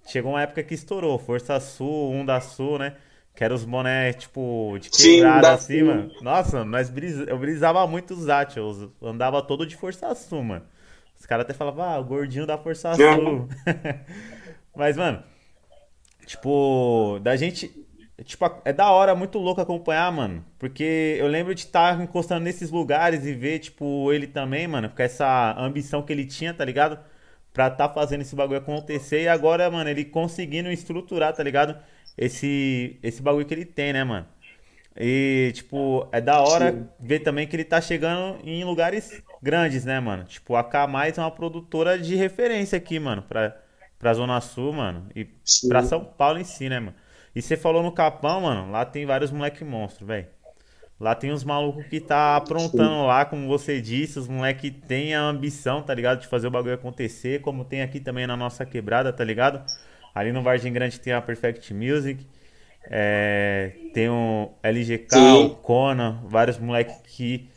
S2: chegou uma época que estourou, Força Sul, um da Sul, né? Que eram os boné, tipo, de quebrada
S1: da
S2: assim, mano. Nossa, nós brisa, eu brisava muito os Atils, eu andava todo de Força Sul, mano. Os caras até falavam, ah, o gordinho da Força. Sul. Mas, mano, tipo, da gente tipo, é da hora, muito louco acompanhar, mano. Porque eu lembro de estar tá encostando nesses lugares e ver, tipo, ele também, mano, com essa ambição que ele tinha, tá ligado? Pra tá fazendo esse bagulho acontecer. E agora, mano, ele conseguindo estruturar, tá ligado? Esse, esse bagulho que ele tem, né, mano? E, tipo, é da hora Sim. ver também que ele tá chegando em lugares grandes, né, mano? Tipo, a K é uma produtora de referência aqui, mano, pra, pra Zona Sul, mano. E Sim. pra São Paulo em si, né, mano? E você falou no Capão, mano, lá tem vários moleque monstros, velho. Lá tem uns malucos que tá aprontando Sim. lá, como você disse, os moleque tem a ambição, tá ligado? De fazer o bagulho acontecer, como tem aqui também na nossa quebrada, tá ligado? Ali no Vargem Grande tem a Perfect Music, é, tem o LGK, Sim. o Conan, vários moleques que.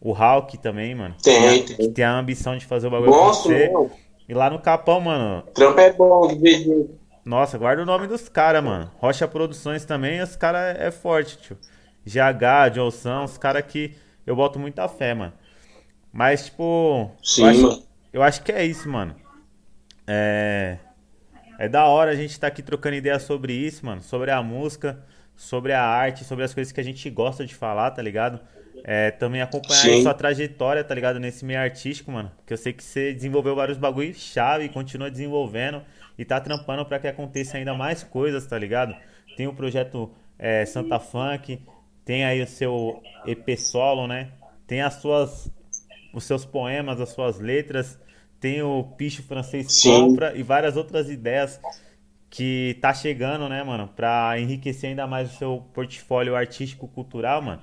S2: O Hulk também, mano.
S1: Tem,
S2: tem. Que tem a ambição de fazer o bagulho Monstro, acontecer. E lá no Capão, mano.
S1: Trampo é bom de.
S2: Nossa, guarda o nome dos caras, mano. Rocha Produções também, os caras é forte, tio. GH, Johnson, os caras que eu boto muita fé, mano. Mas, tipo.
S1: Sim,
S2: eu
S1: acho,
S2: mano. Eu acho que é isso, mano. É. É da hora a gente estar tá aqui trocando ideia sobre isso, mano. Sobre a música, sobre a arte, sobre as coisas que a gente gosta de falar, tá ligado? É, também acompanhar Sim. sua trajetória, tá ligado? Nesse meio artístico, mano. Que eu sei que você desenvolveu vários bagulhos chave e continua desenvolvendo e tá trampando para que aconteça ainda mais coisas, tá ligado? Tem o projeto é, Santa Funk, tem aí o seu EP solo, né? Tem as suas os seus poemas, as suas letras tem o Picho Francês Sim. Compra e várias outras ideias que tá chegando, né, mano, pra enriquecer ainda mais o seu portfólio artístico cultural, mano.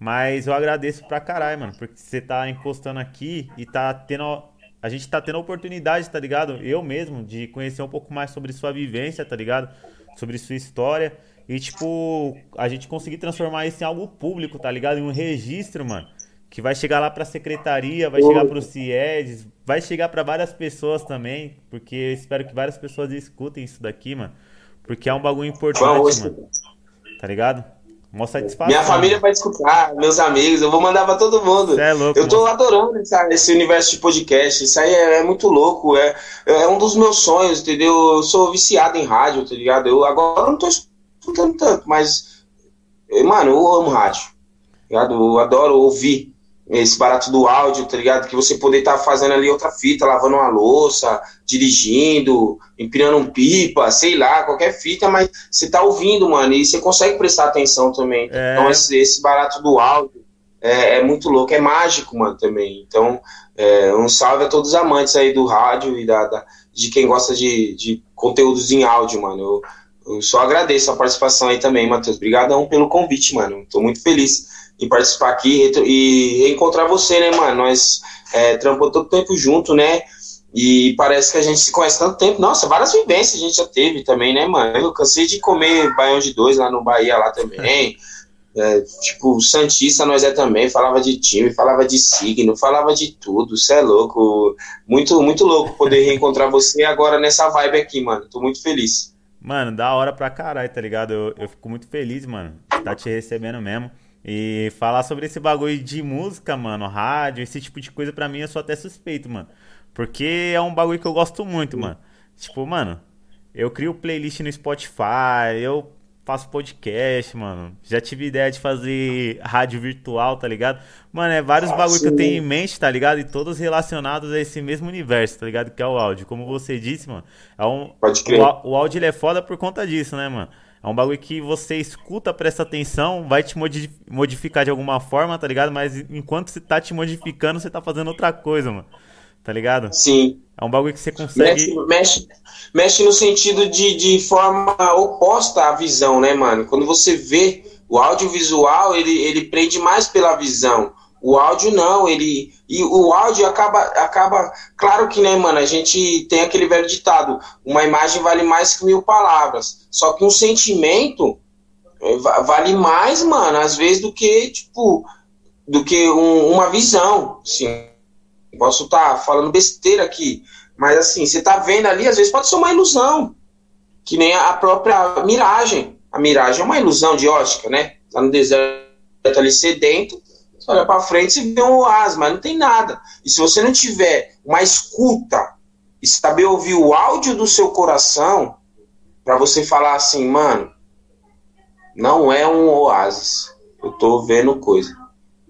S2: Mas eu agradeço pra caralho, mano, porque você tá encostando aqui e tá tendo. A gente tá tendo a oportunidade, tá ligado? Eu mesmo, de conhecer um pouco mais sobre sua vivência, tá ligado? Sobre sua história. E, tipo, a gente conseguir transformar isso em algo público, tá ligado? Em um registro, mano que vai chegar lá para a secretaria, vai chegar para o CIEDS, vai chegar para várias pessoas também, porque eu espero que várias pessoas escutem isso daqui, mano, porque é um bagulho importante, mano. Tá ligado? Uma satisfação.
S1: Minha família vai escutar, meus amigos, eu vou mandar para todo mundo.
S2: é louco,
S1: eu tô mano. adorando essa, esse universo de podcast, isso aí é, é, muito louco, é, é um dos meus sonhos, entendeu? Eu sou viciado em rádio, tá ligado? Eu agora não tô escutando tanto, mas, mano, eu amo rádio, tá ligado? Eu adoro ouvir esse barato do áudio, tá ligado? Que você poder estar tá fazendo ali outra fita, lavando uma louça, dirigindo, empinando um pipa, sei lá, qualquer fita, mas você tá ouvindo, mano, e você consegue prestar atenção também. É. Então, esse, esse barato do áudio é, é, muito louco, é mágico, mano, também. Então, é, um salve a todos os amantes aí do rádio e da, da de quem gosta de, de conteúdos em áudio, mano. Eu, eu só agradeço a participação aí também, Matheus. Obrigadão pelo convite, mano. Tô muito feliz em participar aqui e reencontrar você, né, mano? Nós é, trampamos todo tempo junto, né? E parece que a gente se conhece tanto tempo. Nossa, várias vivências a gente já teve também, né, mano? Eu cansei de comer baião de dois lá no Bahia, lá também. É, tipo, Santista nós é também, falava de time, falava de signo, falava de tudo, você é louco. Muito, muito louco poder reencontrar você agora nessa vibe aqui, mano. Tô muito feliz.
S2: Mano, da hora pra caralho, tá ligado? Eu, eu fico muito feliz, mano, tá te recebendo mesmo. E falar sobre esse bagulho de música, mano, rádio, esse tipo de coisa, pra mim eu sou até suspeito, mano. Porque é um bagulho que eu gosto muito, mano. Tipo, mano, eu crio playlist no Spotify, eu faço podcast, mano. Já tive ideia de fazer rádio virtual, tá ligado? Mano, é vários ah, bagulho que eu tenho em mente, tá ligado? E todos relacionados a esse mesmo universo, tá ligado? Que é o áudio. Como você disse, mano. É um,
S1: Pode crer.
S2: O, o áudio ele é foda por conta disso, né, mano? É um bagulho que você escuta, presta atenção, vai te modificar de alguma forma, tá ligado? Mas enquanto você tá te modificando, você tá fazendo outra coisa, mano. Tá ligado?
S1: Sim.
S2: É um bagulho que você consegue.
S1: Mexe, mexe, mexe no sentido de, de forma oposta à visão, né, mano? Quando você vê o audiovisual, ele, ele prende mais pela visão. O áudio não, ele. E o áudio acaba. acaba Claro que, né, mano, a gente tem aquele velho ditado: uma imagem vale mais que mil palavras. Só que um sentimento é, vale mais, mano, às vezes, do que, tipo, do que um, uma visão. Assim, posso estar tá falando besteira aqui, mas assim, você tá vendo ali, às vezes pode ser uma ilusão. Que nem a própria miragem. A miragem é uma ilusão de ótica, né? Tá no deserto ali sedento você olha para frente e vê um oásis, mas não tem nada. E se você não tiver uma escuta e saber ouvir o áudio do seu coração, para você falar assim, mano, não é um oásis. Eu tô vendo coisa.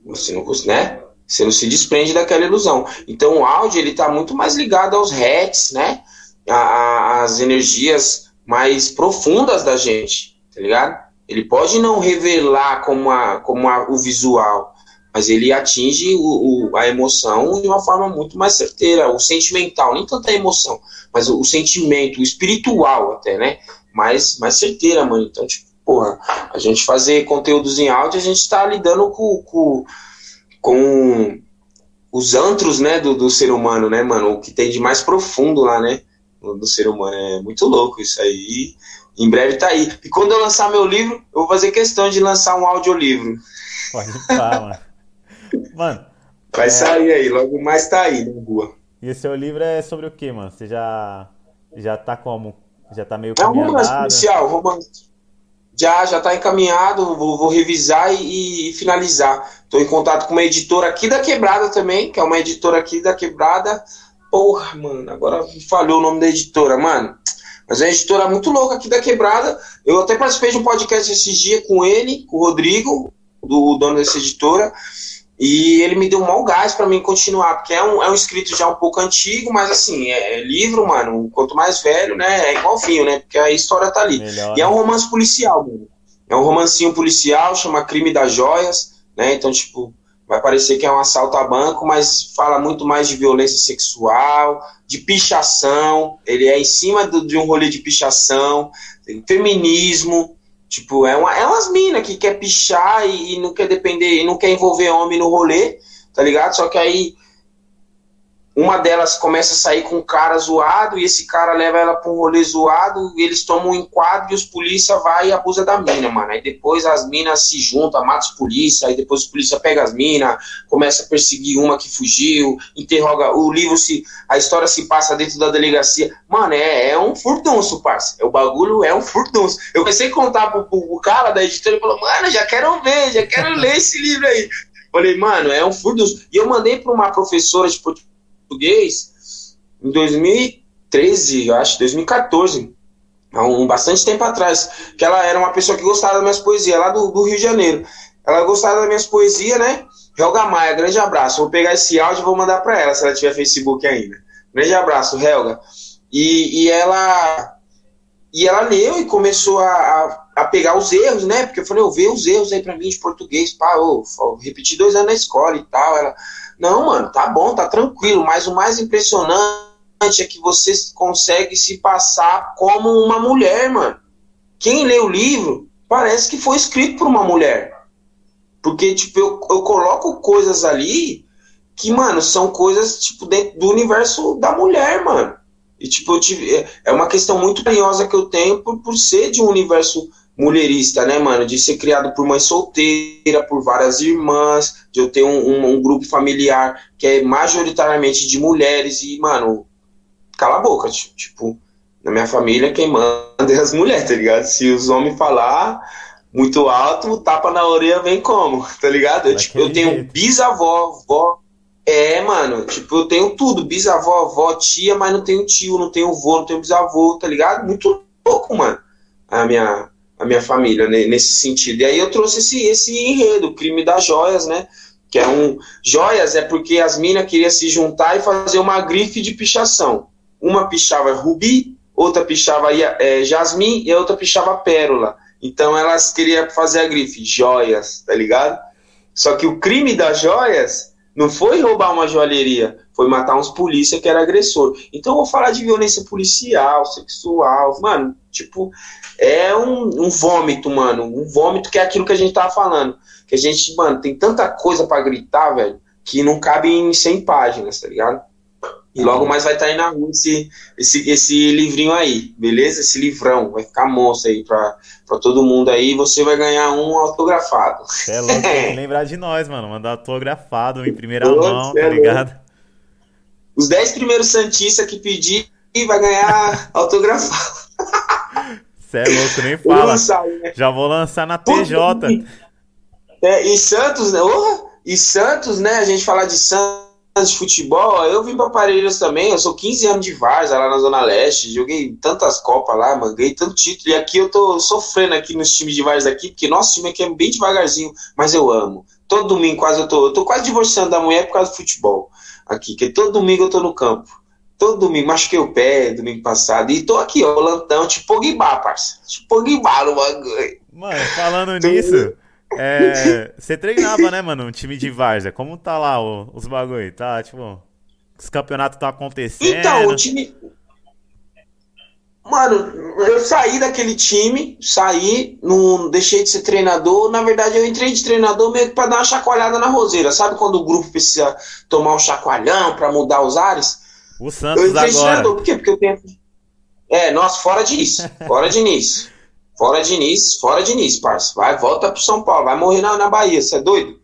S1: Você não, né? Você não se desprende daquela ilusão. Então o áudio ele está muito mais ligado aos hertz, né? As energias mais profundas da gente, tá ligado? Ele pode não revelar como, a, como a, o visual, mas ele atinge o, o, a emoção de uma forma muito mais certeira, o sentimental, nem tanta emoção, mas o, o sentimento, o espiritual até, né? Mais, mais certeira, mano. Então, tipo, porra, a gente fazer conteúdos em áudio, a gente está lidando com, com com os antros, né, do, do ser humano, né, mano? O que tem de mais profundo lá, né? Do ser humano. É muito louco isso aí. Em breve tá aí. E quando eu lançar meu livro, eu vou fazer questão de lançar um audiolivro.
S2: Pode falar, mano. Mano.
S1: Vai é... sair aí, logo mais tá aí na rua.
S2: E o seu livro é sobre o que, mano? Você já. Já tá como? Já tá meio
S1: É um romance policial, romance já já está encaminhado, vou, vou revisar e, e finalizar. Estou em contato com uma editora aqui da Quebrada também, que é uma editora aqui da Quebrada. Porra, mano, agora falhou o nome da editora, mano. Mas é uma editora muito louca aqui da Quebrada. Eu até participei de um podcast esses dias com ele, com o Rodrigo, do dono dessa editora. E ele me deu um mau gás para mim continuar, porque é um, é um escrito já um pouco antigo, mas assim, é, é livro, mano, quanto mais velho, né, é igual vinho, né, porque a história tá ali. Melhor. E é um romance policial, mano. É um romancinho policial, chama Crime das Joias, né, então, tipo, vai parecer que é um assalto a banco, mas fala muito mais de violência sexual, de pichação, ele é em cima do, de um rolê de pichação, feminismo, Tipo, é, uma, é umas minas que quer pichar e, e, não quer depender, e não quer envolver homem no rolê, tá ligado? Só que aí uma delas começa a sair com um cara zoado e esse cara leva ela pra um rolê zoado, eles tomam um enquadro e os polícia vai e abusa da mina, mano. Aí depois as minas se juntam, matam os polícia, aí depois os polícia pega as minas, começa a perseguir uma que fugiu, interroga, o livro se, a história se passa dentro da delegacia. Mano, é, é um furdunço, parça. O bagulho é um furdunço. Eu comecei a contar pro, pro, pro cara da editora e falou, mano, já quero ver, já quero ler esse livro aí. Falei, mano, é um furdunço. E eu mandei pra uma professora de português em 2013, eu acho, 2014, há um bastante tempo atrás, que ela era uma pessoa que gostava das minhas poesias, lá do, do Rio de Janeiro. Ela gostava das minhas poesias, né? Helga Maia, grande abraço. Vou pegar esse áudio e vou mandar para ela, se ela tiver Facebook ainda. Grande abraço, Helga. E, e ela e ela leu e começou a, a, a, pegar os erros, né? Porque eu falei, eu vejo os erros aí para mim de português, pá, eu, eu repeti dois anos na escola e tal. Ela, não, mano, tá bom, tá tranquilo, mas o mais impressionante é que você consegue se passar como uma mulher, mano. Quem lê o livro parece que foi escrito por uma mulher. Porque, tipo, eu, eu coloco coisas ali que, mano, são coisas, tipo, dentro do universo da mulher, mano. E, tipo, eu tive, é, é uma questão muito carinhosa que eu tenho por, por ser de um universo mulherista, né, mano? De ser criado por mãe solteira, por várias irmãs, de eu ter um, um, um, grupo familiar que é majoritariamente de mulheres e, mano, cala a boca, tipo, na minha família quem manda é as mulheres, tá ligado? Se os homens falar muito alto, tapa na orelha vem como, tá ligado? Eu, tipo, eu tenho bisavó, vó, é, mano, tipo, eu tenho tudo, bisavó, avó, tia, mas não tenho tio, não tenho vô, não tenho bisavô, tá ligado? Muito louco, mano, a minha a minha família né, nesse sentido. E aí eu trouxe esse, esse enredo, o crime das joias, né? Que é um. Joias é porque as minas queriam se juntar e fazer uma grife de pichação. Uma pichava rubi, outra pichava é, jasmim e a outra pichava pérola. Então elas queriam fazer a grife, joias, tá ligado? Só que o crime das joias não foi roubar uma joalheria, foi matar uns polícia que era agressor. Então eu vou falar de violência policial, sexual, mano, tipo, é um, um vômito, mano, um vômito que é aquilo que a gente tava falando. Que a gente, mano, tem tanta coisa para gritar, velho, que não cabe em 100 páginas, tá ligado? E logo mais vai estar tá aí na rua esse, esse, esse livrinho aí, beleza? Esse livrão, vai ficar monstro aí pra, pra todo mundo aí. Você vai ganhar um autografado.
S2: É louco, tem que lembrar de nós, mano. Mandar autografado em primeira Pô, mão, tá é ligado? Louco.
S1: Os 10 primeiros Santistas que pedir vai ganhar autografado.
S2: Você é louco, nem fala. Lançar, né? Já vou lançar na TJ.
S1: É, e Santos, né? Oh, e Santos, né? A gente falar de Santos de futebol, eu vim pra Parelheiros também, eu sou 15 anos de Varsa lá na Zona Leste, joguei tantas Copas lá, mano, ganhei tanto título, e aqui eu tô sofrendo aqui nos times de Varsa aqui, porque nosso time aqui é bem devagarzinho, mas eu amo. Todo domingo quase eu tô, eu tô quase divorciando da mulher por causa do futebol aqui, que todo domingo eu tô no campo. Todo domingo, machuquei o pé domingo passado, e tô aqui, ó, lantão, tipo Pogba, parça. Tipo Pogba no bagulho.
S2: Mano, falando nisso... É, você treinava, né, mano, um time de Várzea. Como tá lá o, os bagulho? Tá, tipo, os campeonatos estão acontecendo.
S1: Então, o time. Mano, eu saí daquele time, saí, não deixei de ser treinador. Na verdade, eu entrei de treinador meio que pra dar uma chacoalhada na roseira. Sabe quando o grupo precisa tomar um chacoalhão pra mudar os ares?
S2: O Santos eu entrei agora. de treinador.
S1: Por quê? Porque eu tenho. É, nossa, fora disso. Fora de início. Fora Diniz, fora Diniz, parça. Vai, volta pro São Paulo, vai morrer na, na Bahia, você é doido?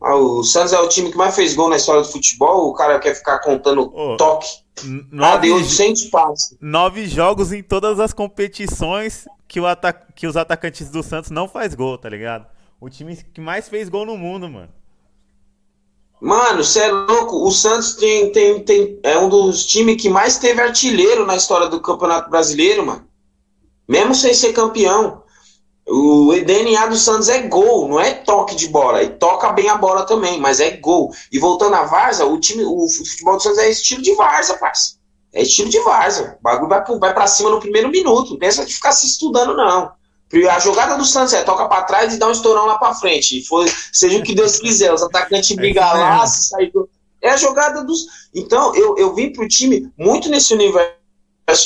S1: Ah, o Santos é o time que mais fez gol na história do futebol, o cara quer ficar contando oh, toque. Nove, ah, 800 passes.
S2: Nove jogos em todas as competições que, o que os atacantes do Santos não faz gol, tá ligado? O time que mais fez gol no mundo, mano.
S1: Mano, você é louco. O Santos tem, tem, tem, é um dos times que mais teve artilheiro na história do Campeonato Brasileiro, mano mesmo sem ser campeão. O DNA do Santos é gol, não é toque de bola. E toca bem a bola também, mas é gol. E voltando à Varsa, o time, o futebol do Santos é estilo de Varsa, parça. É estilo de Varsa. O bagulho vai, vai pra cima no primeiro minuto. Não pensa de ficar se estudando, não. A jogada do Santos é toca para trás e dá um estourão lá para frente. E foi, seja o que Deus quiser, os atacantes brigam lá, sair do... É a jogada dos. Então, eu, eu vim pro time muito nesse universo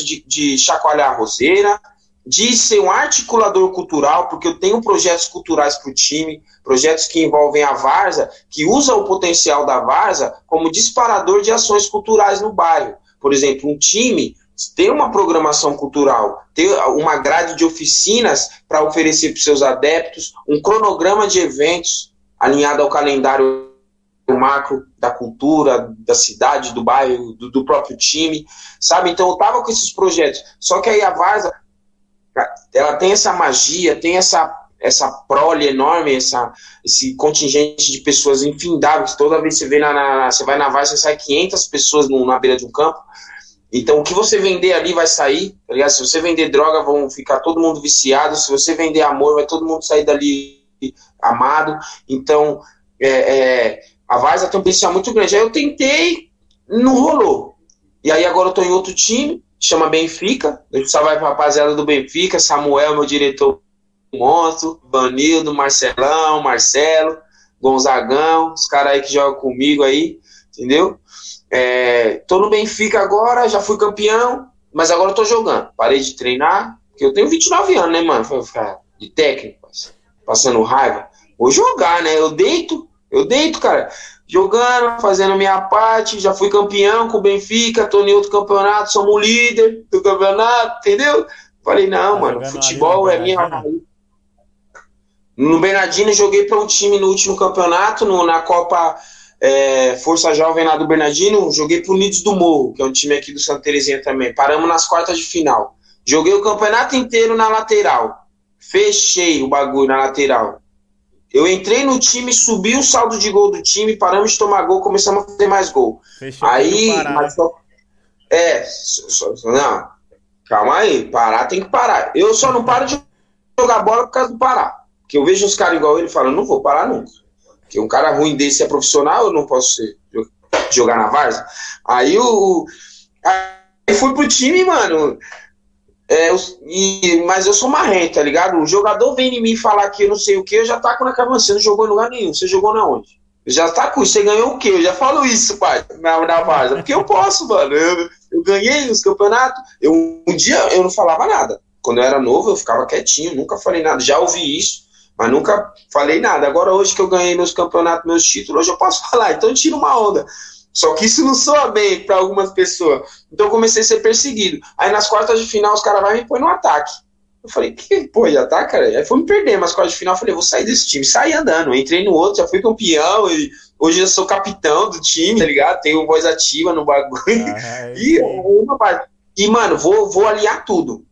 S1: de, de chacoalhar a roseira, de ser um articulador cultural, porque eu tenho projetos culturais para o time, projetos que envolvem a Varza, que usa o potencial da Varza como disparador de ações culturais no bairro. Por exemplo, um time tem uma programação cultural, tem uma grade de oficinas para oferecer para os seus adeptos, um cronograma de eventos alinhado ao calendário macro da cultura, da cidade, do bairro, do, do próprio time, sabe? Então eu tava com esses projetos. Só que aí a Varza ela tem essa magia, tem essa essa prole enorme, essa, esse contingente de pessoas infindáveis. Toda vez que você, vê na, na você vai na Vai, você sai 500 pessoas no, na beira de um campo. Então, o que você vender ali vai sair, tá? Se você vender droga, vão ficar todo mundo viciado. Se você vender amor, vai todo mundo sair dali amado. Então, é, é, a Varsa tem um potencial muito grande. Aí eu tentei, não rolou. E aí agora eu tô em outro time, chama Benfica. A gente só vai pra rapaziada do Benfica, Samuel, meu diretor monstro, Vanildo, Marcelão, Marcelo, Gonzagão, os caras aí que jogam comigo aí, entendeu? É, tô no Benfica agora, já fui campeão, mas agora eu tô jogando. Parei de treinar, porque eu tenho 29 anos, né, mano? Foi ficar de técnico, passando raiva. Vou jogar, né? Eu deito, eu deito, cara jogando, fazendo minha parte, já fui campeão com o Benfica, tô em outro campeonato, somos líder do campeonato, entendeu? Falei, não, tá mano, futebol é minha. No Bernardino, joguei para um time no último campeonato, no, na Copa é, Força Jovem lá do Bernardino, joguei pro Unidos do Morro, que é um time aqui do Santa Terezinha também. Paramos nas quartas de final. Joguei o campeonato inteiro na lateral. Fechei o bagulho na lateral. Eu entrei no time, subi o saldo de gol do time, paramos de tomar gol, começamos a fazer mais gol. Fechou aí, mas só, é, só, não, calma aí, parar tem que parar. Eu só não paro de jogar bola por causa do parar. Porque eu vejo uns caras igual ele falando, não vou parar nunca. Porque um cara ruim desse é profissional, eu não posso ser, jogar na Varsa. Aí o. Aí fui pro time, mano. É, eu, e, mas eu sou marrento, tá ligado? O jogador vem em mim falar que eu não sei o que, eu já taco na cabeça. Você não jogou em lugar nenhum. Você jogou na onde? Já tá com você ganhou o quê? Eu já falo isso, pai, na, na vaza. Porque eu posso, mano. Eu, eu ganhei os campeonatos. Eu, um dia eu não falava nada. Quando eu era novo, eu ficava quietinho, nunca falei nada. Já ouvi isso, mas nunca falei nada. Agora, hoje que eu ganhei meus campeonatos, meus títulos, hoje eu posso falar. Então, tira uma onda. Só que isso não soa bem para algumas pessoas. Então eu comecei a ser perseguido. Aí nas quartas de final os caras vão me pôr no ataque. Eu falei, que pô, já tá, cara? Aí foi me perder, mas quartas de final eu falei, vou sair desse time. Saí andando, entrei no outro, já fui campeão e hoje eu sou capitão do time, tá ligado? Tenho voz ativa no bagulho. Ah, e, e, mano, vou, vou alinhar tudo.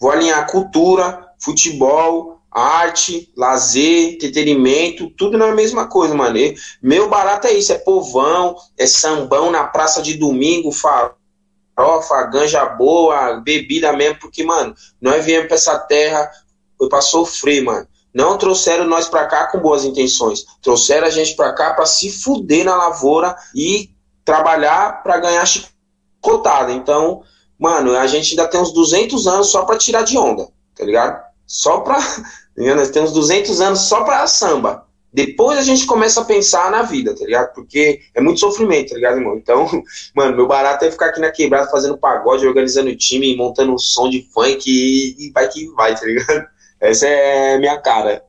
S1: Vou alinhar cultura, futebol, arte, lazer, entretenimento, tudo na mesma coisa, mano. E meu barato é isso, é povão, é sambão na praça de domingo, farofa, ganja boa, bebida mesmo, porque, mano, nós viemos pra essa terra foi pra sofrer, mano. Não trouxeram nós pra cá com boas intenções. Trouxeram a gente pra cá pra se fuder na lavoura e trabalhar pra ganhar chicotada. Então, mano, a gente ainda tem uns 200 anos só pra tirar de onda, tá ligado? Só pra. Nós temos 200 anos só pra samba. Depois a gente começa a pensar na vida, tá ligado? Porque é muito sofrimento, tá ligado, irmão? Então, mano, meu barato é ficar aqui na quebrada fazendo pagode, organizando time, montando um som de funk e, e vai que vai, tá ligado? Essa é minha cara.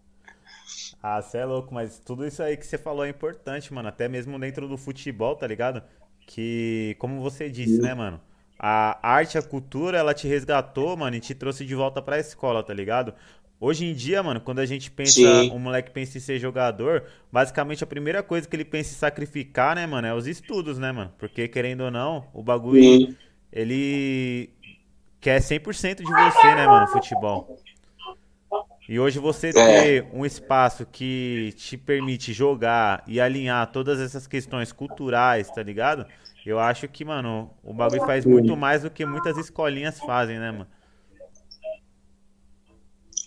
S2: Ah, você é louco, mas tudo isso aí que você falou é importante, mano. Até mesmo dentro do futebol, tá ligado? Que, como você disse, Sim. né, mano? A arte, a cultura, ela te resgatou, mano, e te trouxe de volta pra escola, tá ligado? Hoje em dia, mano, quando a gente pensa, Sim. um moleque pensa em ser jogador, basicamente a primeira coisa que ele pensa em sacrificar, né, mano, é os estudos, né, mano? Porque, querendo ou não, o bagulho, Sim. ele quer 100% de você, né, mano, futebol. E hoje você é. ter um espaço que te permite jogar e alinhar todas essas questões culturais, tá ligado? Eu acho que, mano, o bagulho faz muito mais do que muitas escolinhas fazem, né, mano?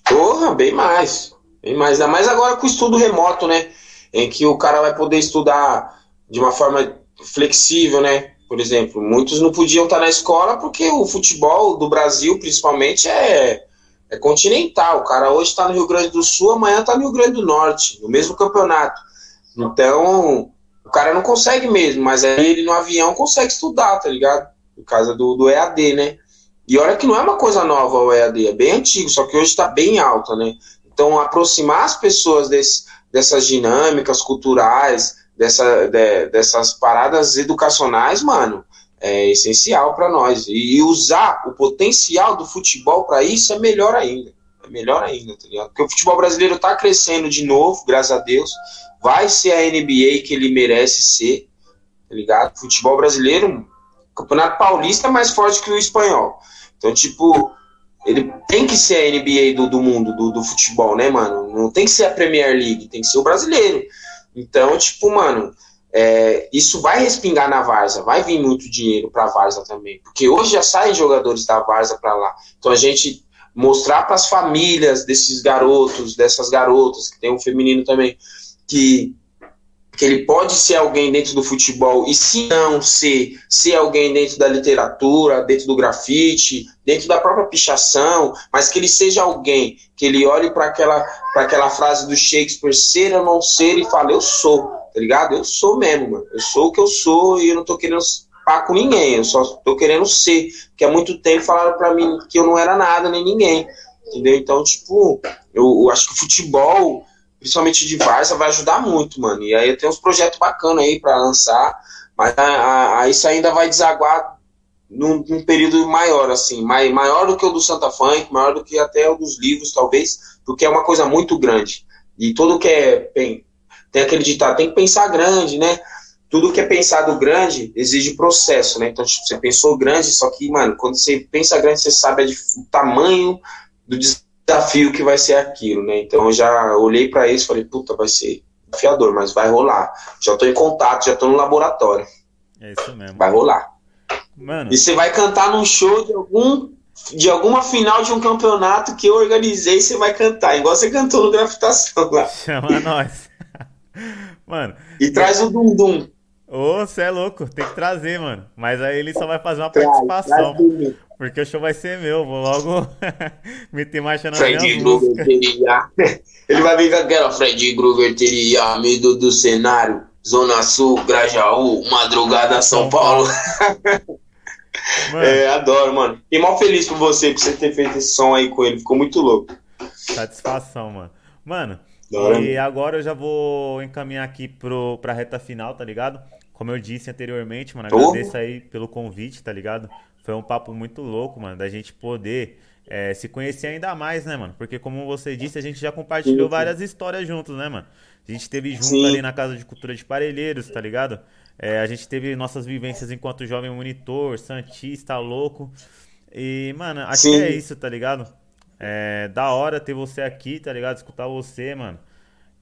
S1: Porra, bem mais. Bem mais. Ainda mais agora com o estudo remoto, né? Em que o cara vai poder estudar de uma forma flexível, né? Por exemplo, muitos não podiam estar na escola porque o futebol do Brasil, principalmente, é, é continental. O cara hoje está no Rio Grande do Sul, amanhã está no Rio Grande do Norte, no mesmo campeonato. Então, cara não consegue mesmo, mas aí ele no avião consegue estudar, tá ligado? Por causa do, do EAD, né? E olha que não é uma coisa nova o EAD, é bem antigo, só que hoje está bem alta, né? Então, aproximar as pessoas desse, dessas dinâmicas culturais, dessa, de, dessas paradas educacionais, mano, é essencial para nós. E, usar o potencial do futebol para isso é melhor ainda. Melhor ainda, tá ligado? Porque o futebol brasileiro está crescendo de novo, graças a Deus. Vai ser a NBA que ele merece ser, tá ligado? Futebol brasileiro, Campeonato Paulista é mais forte que o espanhol. Então, tipo, ele tem que ser a NBA do, do mundo, do, do futebol, né, mano? Não tem que ser a Premier League, tem que ser o brasileiro. Então, tipo, mano, é, isso vai respingar na Varsa, vai vir muito dinheiro pra Varsa também. Porque hoje já saem jogadores da Varsa pra lá. Então a gente mostrar para as famílias desses garotos, dessas garotas, que tem um feminino também, que que ele pode ser alguém dentro do futebol e se não ser, ser alguém dentro da literatura, dentro do grafite, dentro da própria pichação, mas que ele seja alguém que ele olhe para aquela, aquela frase do Shakespeare, ser ou não ser, e fale, eu sou, tá ligado? Eu sou mesmo, mano. Eu sou o que eu sou e eu não tô querendo com ninguém, eu só tô querendo ser, porque há muito tempo falaram para mim que eu não era nada nem ninguém, entendeu? Então, tipo, eu, eu acho que o futebol principalmente de Varsa, vai ajudar muito, mano. E aí eu tenho uns projetos bacanas aí para lançar, mas a, a, isso ainda vai desaguar num, num, período maior, assim, mai, maior do que o do Santa Funk, maior do que até o dos livros, talvez, porque é uma coisa muito grande. E tudo que é. Bem, tem aquele ditado, tem que pensar grande, né? Tudo que é pensado grande exige processo, né? Então, tipo, você pensou grande, só que, mano, quando você pensa grande, você sabe o tamanho do desafio que vai ser aquilo, né? Então eu já olhei para isso e falei, puta, vai ser desafiador, mas vai rolar. Já tô em contato, já tô no laboratório.
S2: É isso mesmo.
S1: Vai rolar.
S2: Mano.
S1: E você vai cantar num show de algum de alguma final de um campeonato que eu organizei, você vai cantar, igual você cantou no Grafitação lá.
S2: Chama nós. Mano.
S1: E traz o Dum Dum.
S2: Ô, você é louco, tem que trazer, mano. Mas aí ele só vai fazer uma traz, participação. Traz porque o show vai ser meu, vou logo meter marcha na Fred minha Groover
S1: teria. Ele vai vir com aquela Fred Groover teria medo do cenário. Zona Sul, Grajaú, Madrugada, São Paulo. é, adoro, mano. Fiquei mal feliz por você, por você ter feito esse som aí com ele. Ficou muito louco.
S2: Satisfação, mano. Mano, e agora eu já vou encaminhar aqui pro, pra reta final, tá ligado? Como eu disse anteriormente, mano, agradeço aí pelo convite, tá ligado? Foi um papo muito louco, mano, da gente poder é, se conhecer ainda mais, né, mano? Porque como você disse, a gente já compartilhou várias histórias juntos, né, mano? A gente teve junto Sim. ali na Casa de Cultura de Parelheiros, tá ligado? É, a gente teve nossas vivências enquanto jovem monitor, santista, louco. E, mano, acho Sim. que é isso, tá ligado? É da hora ter você aqui, tá ligado? Escutar você, mano.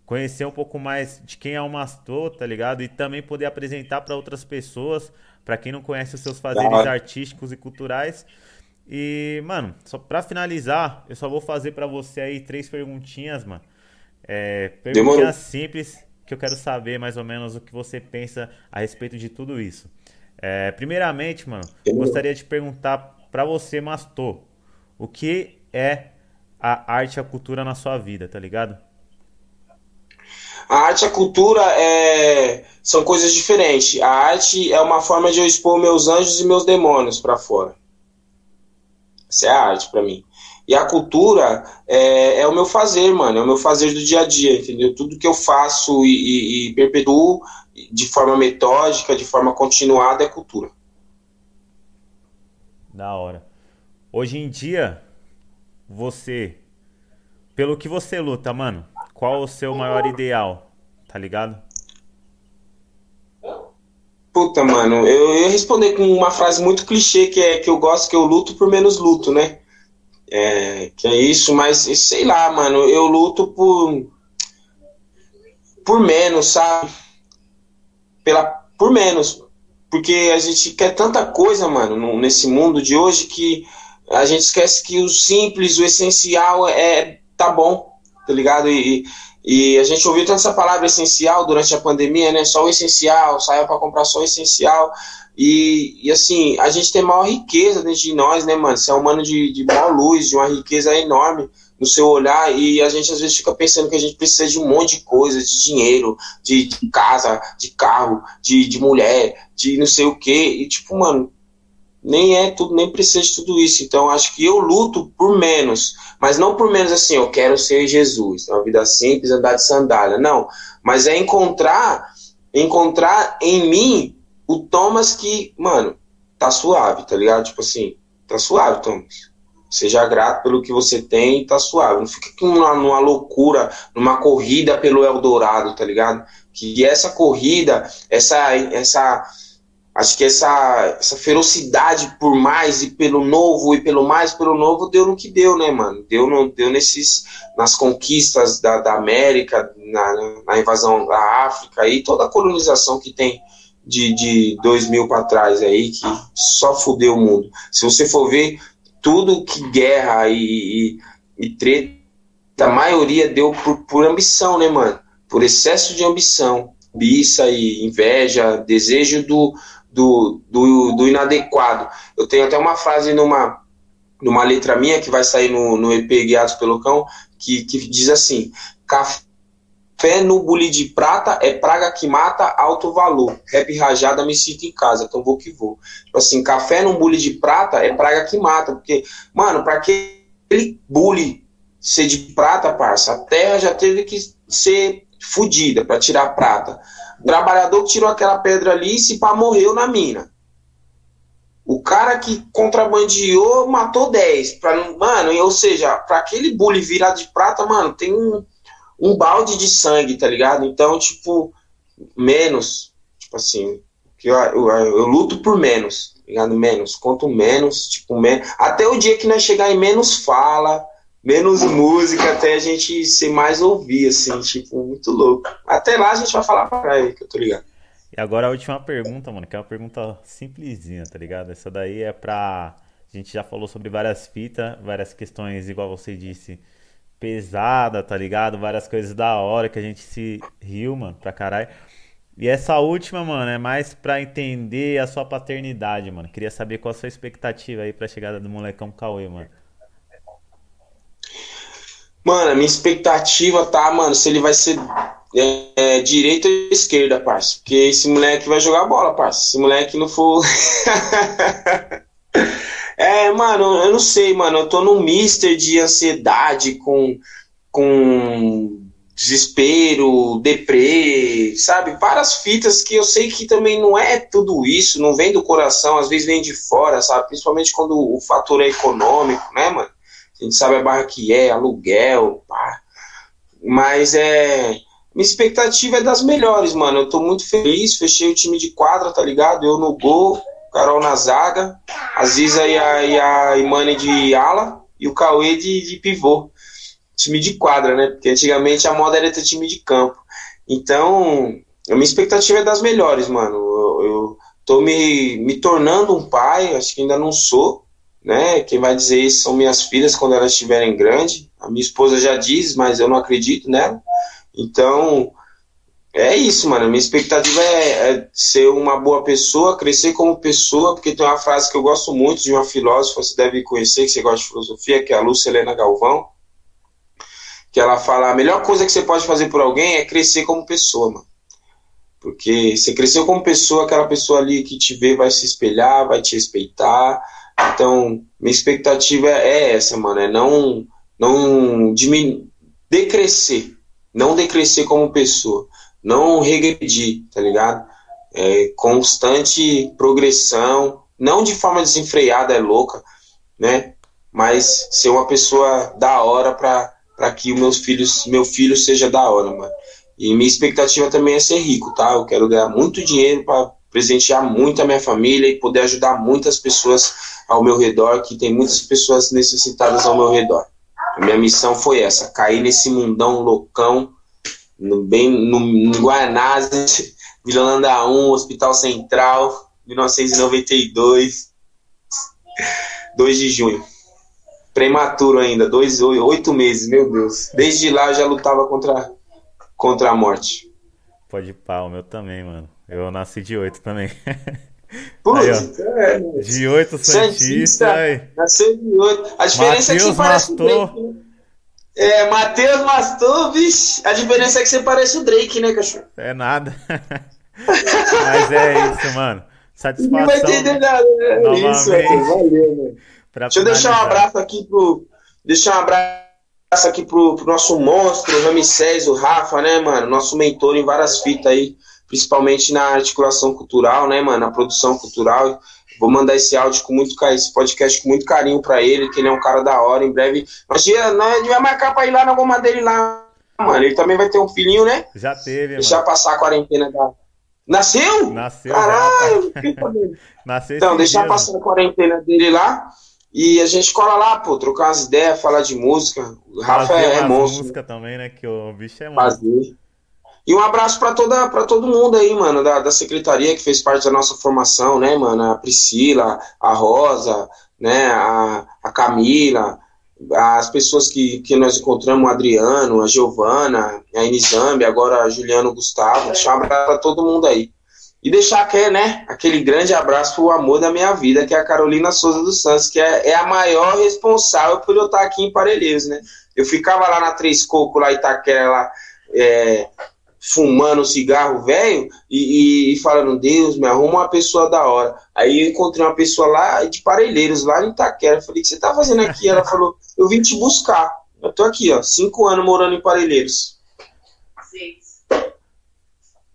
S2: Conhecer um pouco mais de quem é o Mastor, tá ligado? E também poder apresentar para outras pessoas, para quem não conhece os seus fazeres artísticos e culturais. E, mano, só pra finalizar, eu só vou fazer para você aí três perguntinhas, mano. É, perguntinhas Demorou. simples que eu quero saber mais ou menos o que você pensa a respeito de tudo isso. É, primeiramente, mano, gostaria de perguntar para você, Mastor, o que é a arte e a cultura na sua vida, tá ligado?
S1: A arte e a cultura é... são coisas diferentes. A arte é uma forma de eu expor meus anjos e meus demônios para fora. Essa é a arte para mim. E a cultura é, é, o meu fazer, mano, é o meu fazer do dia a dia, entendeu? Tudo que eu faço e, e, e perpetuo de forma metódica, de forma continuada, é cultura.
S2: Da hora. Hoje em dia, você, pelo que você luta, mano, qual o seu maior ideal? Tá ligado?
S1: Puta, mano, eu ia responder com uma frase muito clichê que é que eu gosto que eu luto por menos luto, né? É, que é isso, mas sei lá, mano, eu luto por por menos, sabe? Pela por menos, porque a gente quer tanta coisa, mano, no, nesse mundo de hoje que a gente esquece que o simples, o essencial é tá bom, tá ligado? E, e a gente ouviu tanto essa palavra essencial durante a pandemia, né? Só o essencial, saiu para comprar só o essencial. E, e assim, a gente tem maior riqueza dentro de nós, né, mano? Você é um humano de, de maior luz, de uma riqueza enorme no seu olhar. E a gente às vezes fica pensando que a gente precisa de um monte de coisa, de dinheiro, de, de casa, de carro, de, de mulher, de não sei o quê. E tipo, mano, nem é tudo, nem precisa de tudo isso. Então, acho que eu luto por menos, mas não por menos assim, eu quero ser Jesus, uma vida simples, andar de sandália. Não, mas é encontrar, encontrar em mim o Thomas que, mano, tá suave, tá ligado? Tipo assim, tá suave, Thomas. Seja grato pelo que você tem tá suave. Não fica numa, numa loucura, numa corrida pelo Eldorado, tá ligado? Que essa corrida, essa, essa, acho que essa, essa ferocidade por mais e pelo novo e pelo mais pelo novo deu no que deu, né, mano? Deu, no, deu nesses, nas conquistas da, da América, na, na invasão da África e toda a colonização que tem de, de dois mil para trás aí, que só fudeu o mundo. Se você for ver, tudo que guerra e, e, e treta, a maioria deu por, por ambição, né, mano? Por excesso de ambição, biça e inveja, desejo do, do, do, do inadequado. Eu tenho até uma frase numa, numa letra minha que vai sair no, no EP Guiados pelo Cão, que, que diz assim: café Fé no bule de prata é praga que mata alto valor. Rap rajada me sinto em casa, então vou que vou. Tipo assim, café no bule de prata é praga que mata. Porque, mano, pra aquele bule ser de prata, parça, a terra já teve que ser fodida para tirar prata. Trabalhador que tirou aquela pedra ali, se pá, morreu na mina. O cara que contrabandeou matou 10. Pra, mano, ou seja, para aquele bule virar de prata, mano, tem um um balde de sangue, tá ligado? Então, tipo, menos, tipo assim, que eu, eu, eu, luto por menos, tá ligado? Menos, quanto menos, tipo, menos. Até o dia que nós chegar em menos fala, menos música, até a gente ser mais ouvir, assim, tipo, muito louco. Até lá a gente vai falar pra ele, que eu tô ligado.
S2: E agora a última pergunta, mano, que é uma pergunta simplesinha, tá ligado? Essa daí é pra. A gente já falou sobre várias fitas, várias questões, igual você disse, pesada, tá ligado? Várias coisas da hora que a gente se riu, mano, pra caralho. E essa última, mano, é mais pra entender a sua paternidade, mano. Queria saber qual a sua expectativa aí pra chegada do molecão Cauê, mano.
S1: Mano, a minha expectativa tá, mano, se ele vai ser é, é, direita ou esquerda, parça. Porque esse moleque vai jogar bola, parça. Se moleque não for. É, mano, eu não sei, mano. Eu tô num mister de ansiedade com, com desespero, deprê, sabe? Várias fitas que eu sei que também não é tudo isso, não vem do coração, às vezes vem de fora, sabe? Principalmente quando o fator é econômico, né, mano? A gente sabe a barra que é, aluguel, pá. Mas é. Minha expectativa é das melhores, mano. Eu tô muito feliz, fechei o time de quadra, tá ligado? Eu no gol, Carol na zaga, Aziza e a, e a Imane de ala e o Cauê de, de pivô. Time de quadra, né? Porque antigamente a moda era ter time de campo. Então, a minha expectativa é das melhores, mano. Eu, eu tô me, me tornando um pai, acho que ainda não sou, né? Quem vai dizer isso são minhas filhas quando elas estiverem grandes. A minha esposa já diz, mas eu não acredito nela. Então, é isso, mano. Minha expectativa é, é, ser uma boa pessoa, crescer como pessoa, porque tem uma frase que eu gosto muito de uma filósofa, você deve conhecer, que você gosta de filosofia, que é a Lúcia Helena Galvão, que ela fala: a melhor coisa que você pode fazer por alguém é crescer como pessoa, mano. Porque você cresceu como pessoa, aquela pessoa ali que te vê vai se espelhar, vai te respeitar. Então, minha expectativa é essa, mano. É não, não diminuir, decrescer. Não decrescer como pessoa. Não regredir, tá ligado? É, constante progressão. Não de forma desenfreada, é louca, né? Mas ser uma pessoa da hora pra, pra que os meus filhos, meu filho seja da hora, mano. E minha expectativa também é ser rico, tá? Eu quero ganhar muito dinheiro para presentear muito a minha família e poder ajudar muitas pessoas ao meu redor, que tem muitas pessoas necessitadas ao meu redor. A minha missão foi essa, cair nesse mundão loucão, no, bem no, no Guanás, Vila Landa 1, Hospital Central, 1992, 2 de junho. Prematuro ainda, dois, oito meses, meu Deus. Desde lá eu já lutava contra contra a morte.
S2: Pode pau, meu também, mano. Eu nasci de 8 também.
S1: Putz, é,
S2: de 8 Santista. Santista
S1: nasceu de 8. A diferença Mateus é que você parece Mastor. o Drake, né? É, Matheus Mastor. A diferença é que você parece o Drake, né, cachorro?
S2: É nada. Mas é isso, mano. Satisfação. Não vai entender nada,
S1: né? É isso, valeu, mano. Deixa eu deixar um abraço aqui pro. Deixar um abraço abraço aqui pro, pro nosso monstro, o Ramsés, o Rafa, né, mano? Nosso mentor em várias fitas aí, principalmente na articulação cultural, né, mano? Na produção cultural. Vou mandar esse áudio com muito carinho, esse podcast com muito carinho para ele, que ele é um cara da hora. Em breve, nós, nós vai marcar pra ir lá na goma dele lá, mano. Ele também vai ter um filhinho, né?
S2: Já teve,
S1: Deixar
S2: mano.
S1: passar a quarentena da. Nasceu?
S2: Nasceu.
S1: Caralho!
S2: Nasceu
S1: então, deixar passar a quarentena dele lá. E a gente cola lá, pô, trocar umas ideias, falar de música. O Rafa é, é monstro.
S2: música também, né? Que o bicho é monstro.
S1: Fazer. E um abraço para toda para todo mundo aí, mano, da, da secretaria que fez parte da nossa formação, né, mano? A Priscila, a Rosa, né, a, a Camila, as pessoas que, que nós encontramos, o Adriano, a Giovana, a Inizambi, agora a Juliano Gustavo. Deixar um abraço pra todo mundo aí. E deixar aquele, né, aquele grande abraço pro amor da minha vida, que é a Carolina Souza dos Santos, que é, é a maior responsável por eu estar aqui em Parelheiros, né? Eu ficava lá na Três Coco, lá em Itaquera, é, fumando cigarro velho e, e, falando, Deus, me arruma uma pessoa da hora. Aí eu encontrei uma pessoa lá de Parelheiros, lá em Itaquera. Falei, o que você tá fazendo aqui? Ela falou, eu vim te buscar. Eu tô aqui, ó, cinco anos morando em Parelheiros.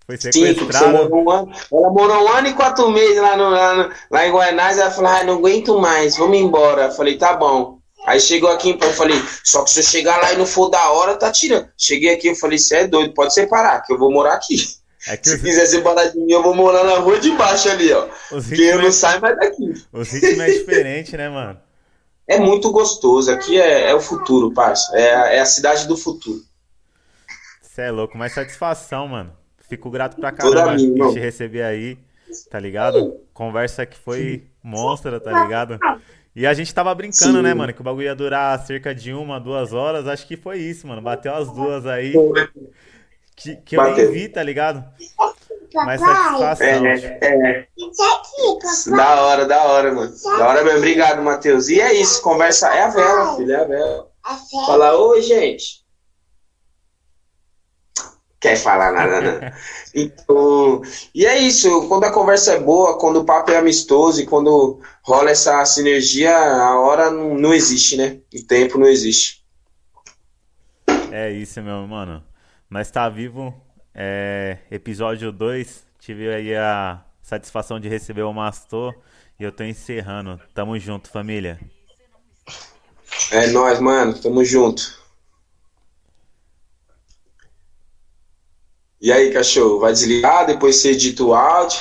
S2: Foi sequestrada.
S1: Sim, um ano, ela morou um ano e quatro meses lá, no, lá, no, lá em Guanás. Ela falou: ah, não aguento mais, vamos embora. Eu falei: tá bom. Aí chegou aqui, eu falei: só que se eu chegar lá e não for da hora, tá tirando. Cheguei aqui, eu falei: você é doido, pode separar, que eu vou morar aqui. É se os... quiser separar de mim, eu vou morar na rua de baixo ali, ó. Porque eu não é... saio mais daqui.
S2: O ritmo é diferente, né, mano?
S1: É muito gostoso. Aqui é, é o futuro, parça. É, é a cidade do futuro.
S2: Você é louco, mas satisfação, mano. Fico grato pra caramba por te receber aí, tá ligado? Conversa que foi monstra, tá ligado? E a gente tava brincando, né, Sim. né, mano? Que o bagulho ia durar cerca de uma, duas horas. Acho que foi isso, mano. Bateu as duas aí. Que, que eu nem vi, tá ligado? Mas satisfação.
S1: É, é. Da hora, da hora, mano. Da hora mesmo. Obrigado, Matheus. E é isso. Conversa. É a vela, filho. É a vela. Fala, oi, gente quer falar nada, não. Então, e é isso, quando a conversa é boa, quando o papo é amistoso e quando rola essa sinergia, a hora não, não existe, né? O tempo não existe.
S2: É isso, meu mano. Nós tá vivo. É, episódio 2. Tive aí a satisfação de receber o Mastor. E eu tô encerrando. Tamo junto, família.
S1: É nóis, mano. Tamo junto. E aí, cachorro, vai desligar, depois você edita o áudio.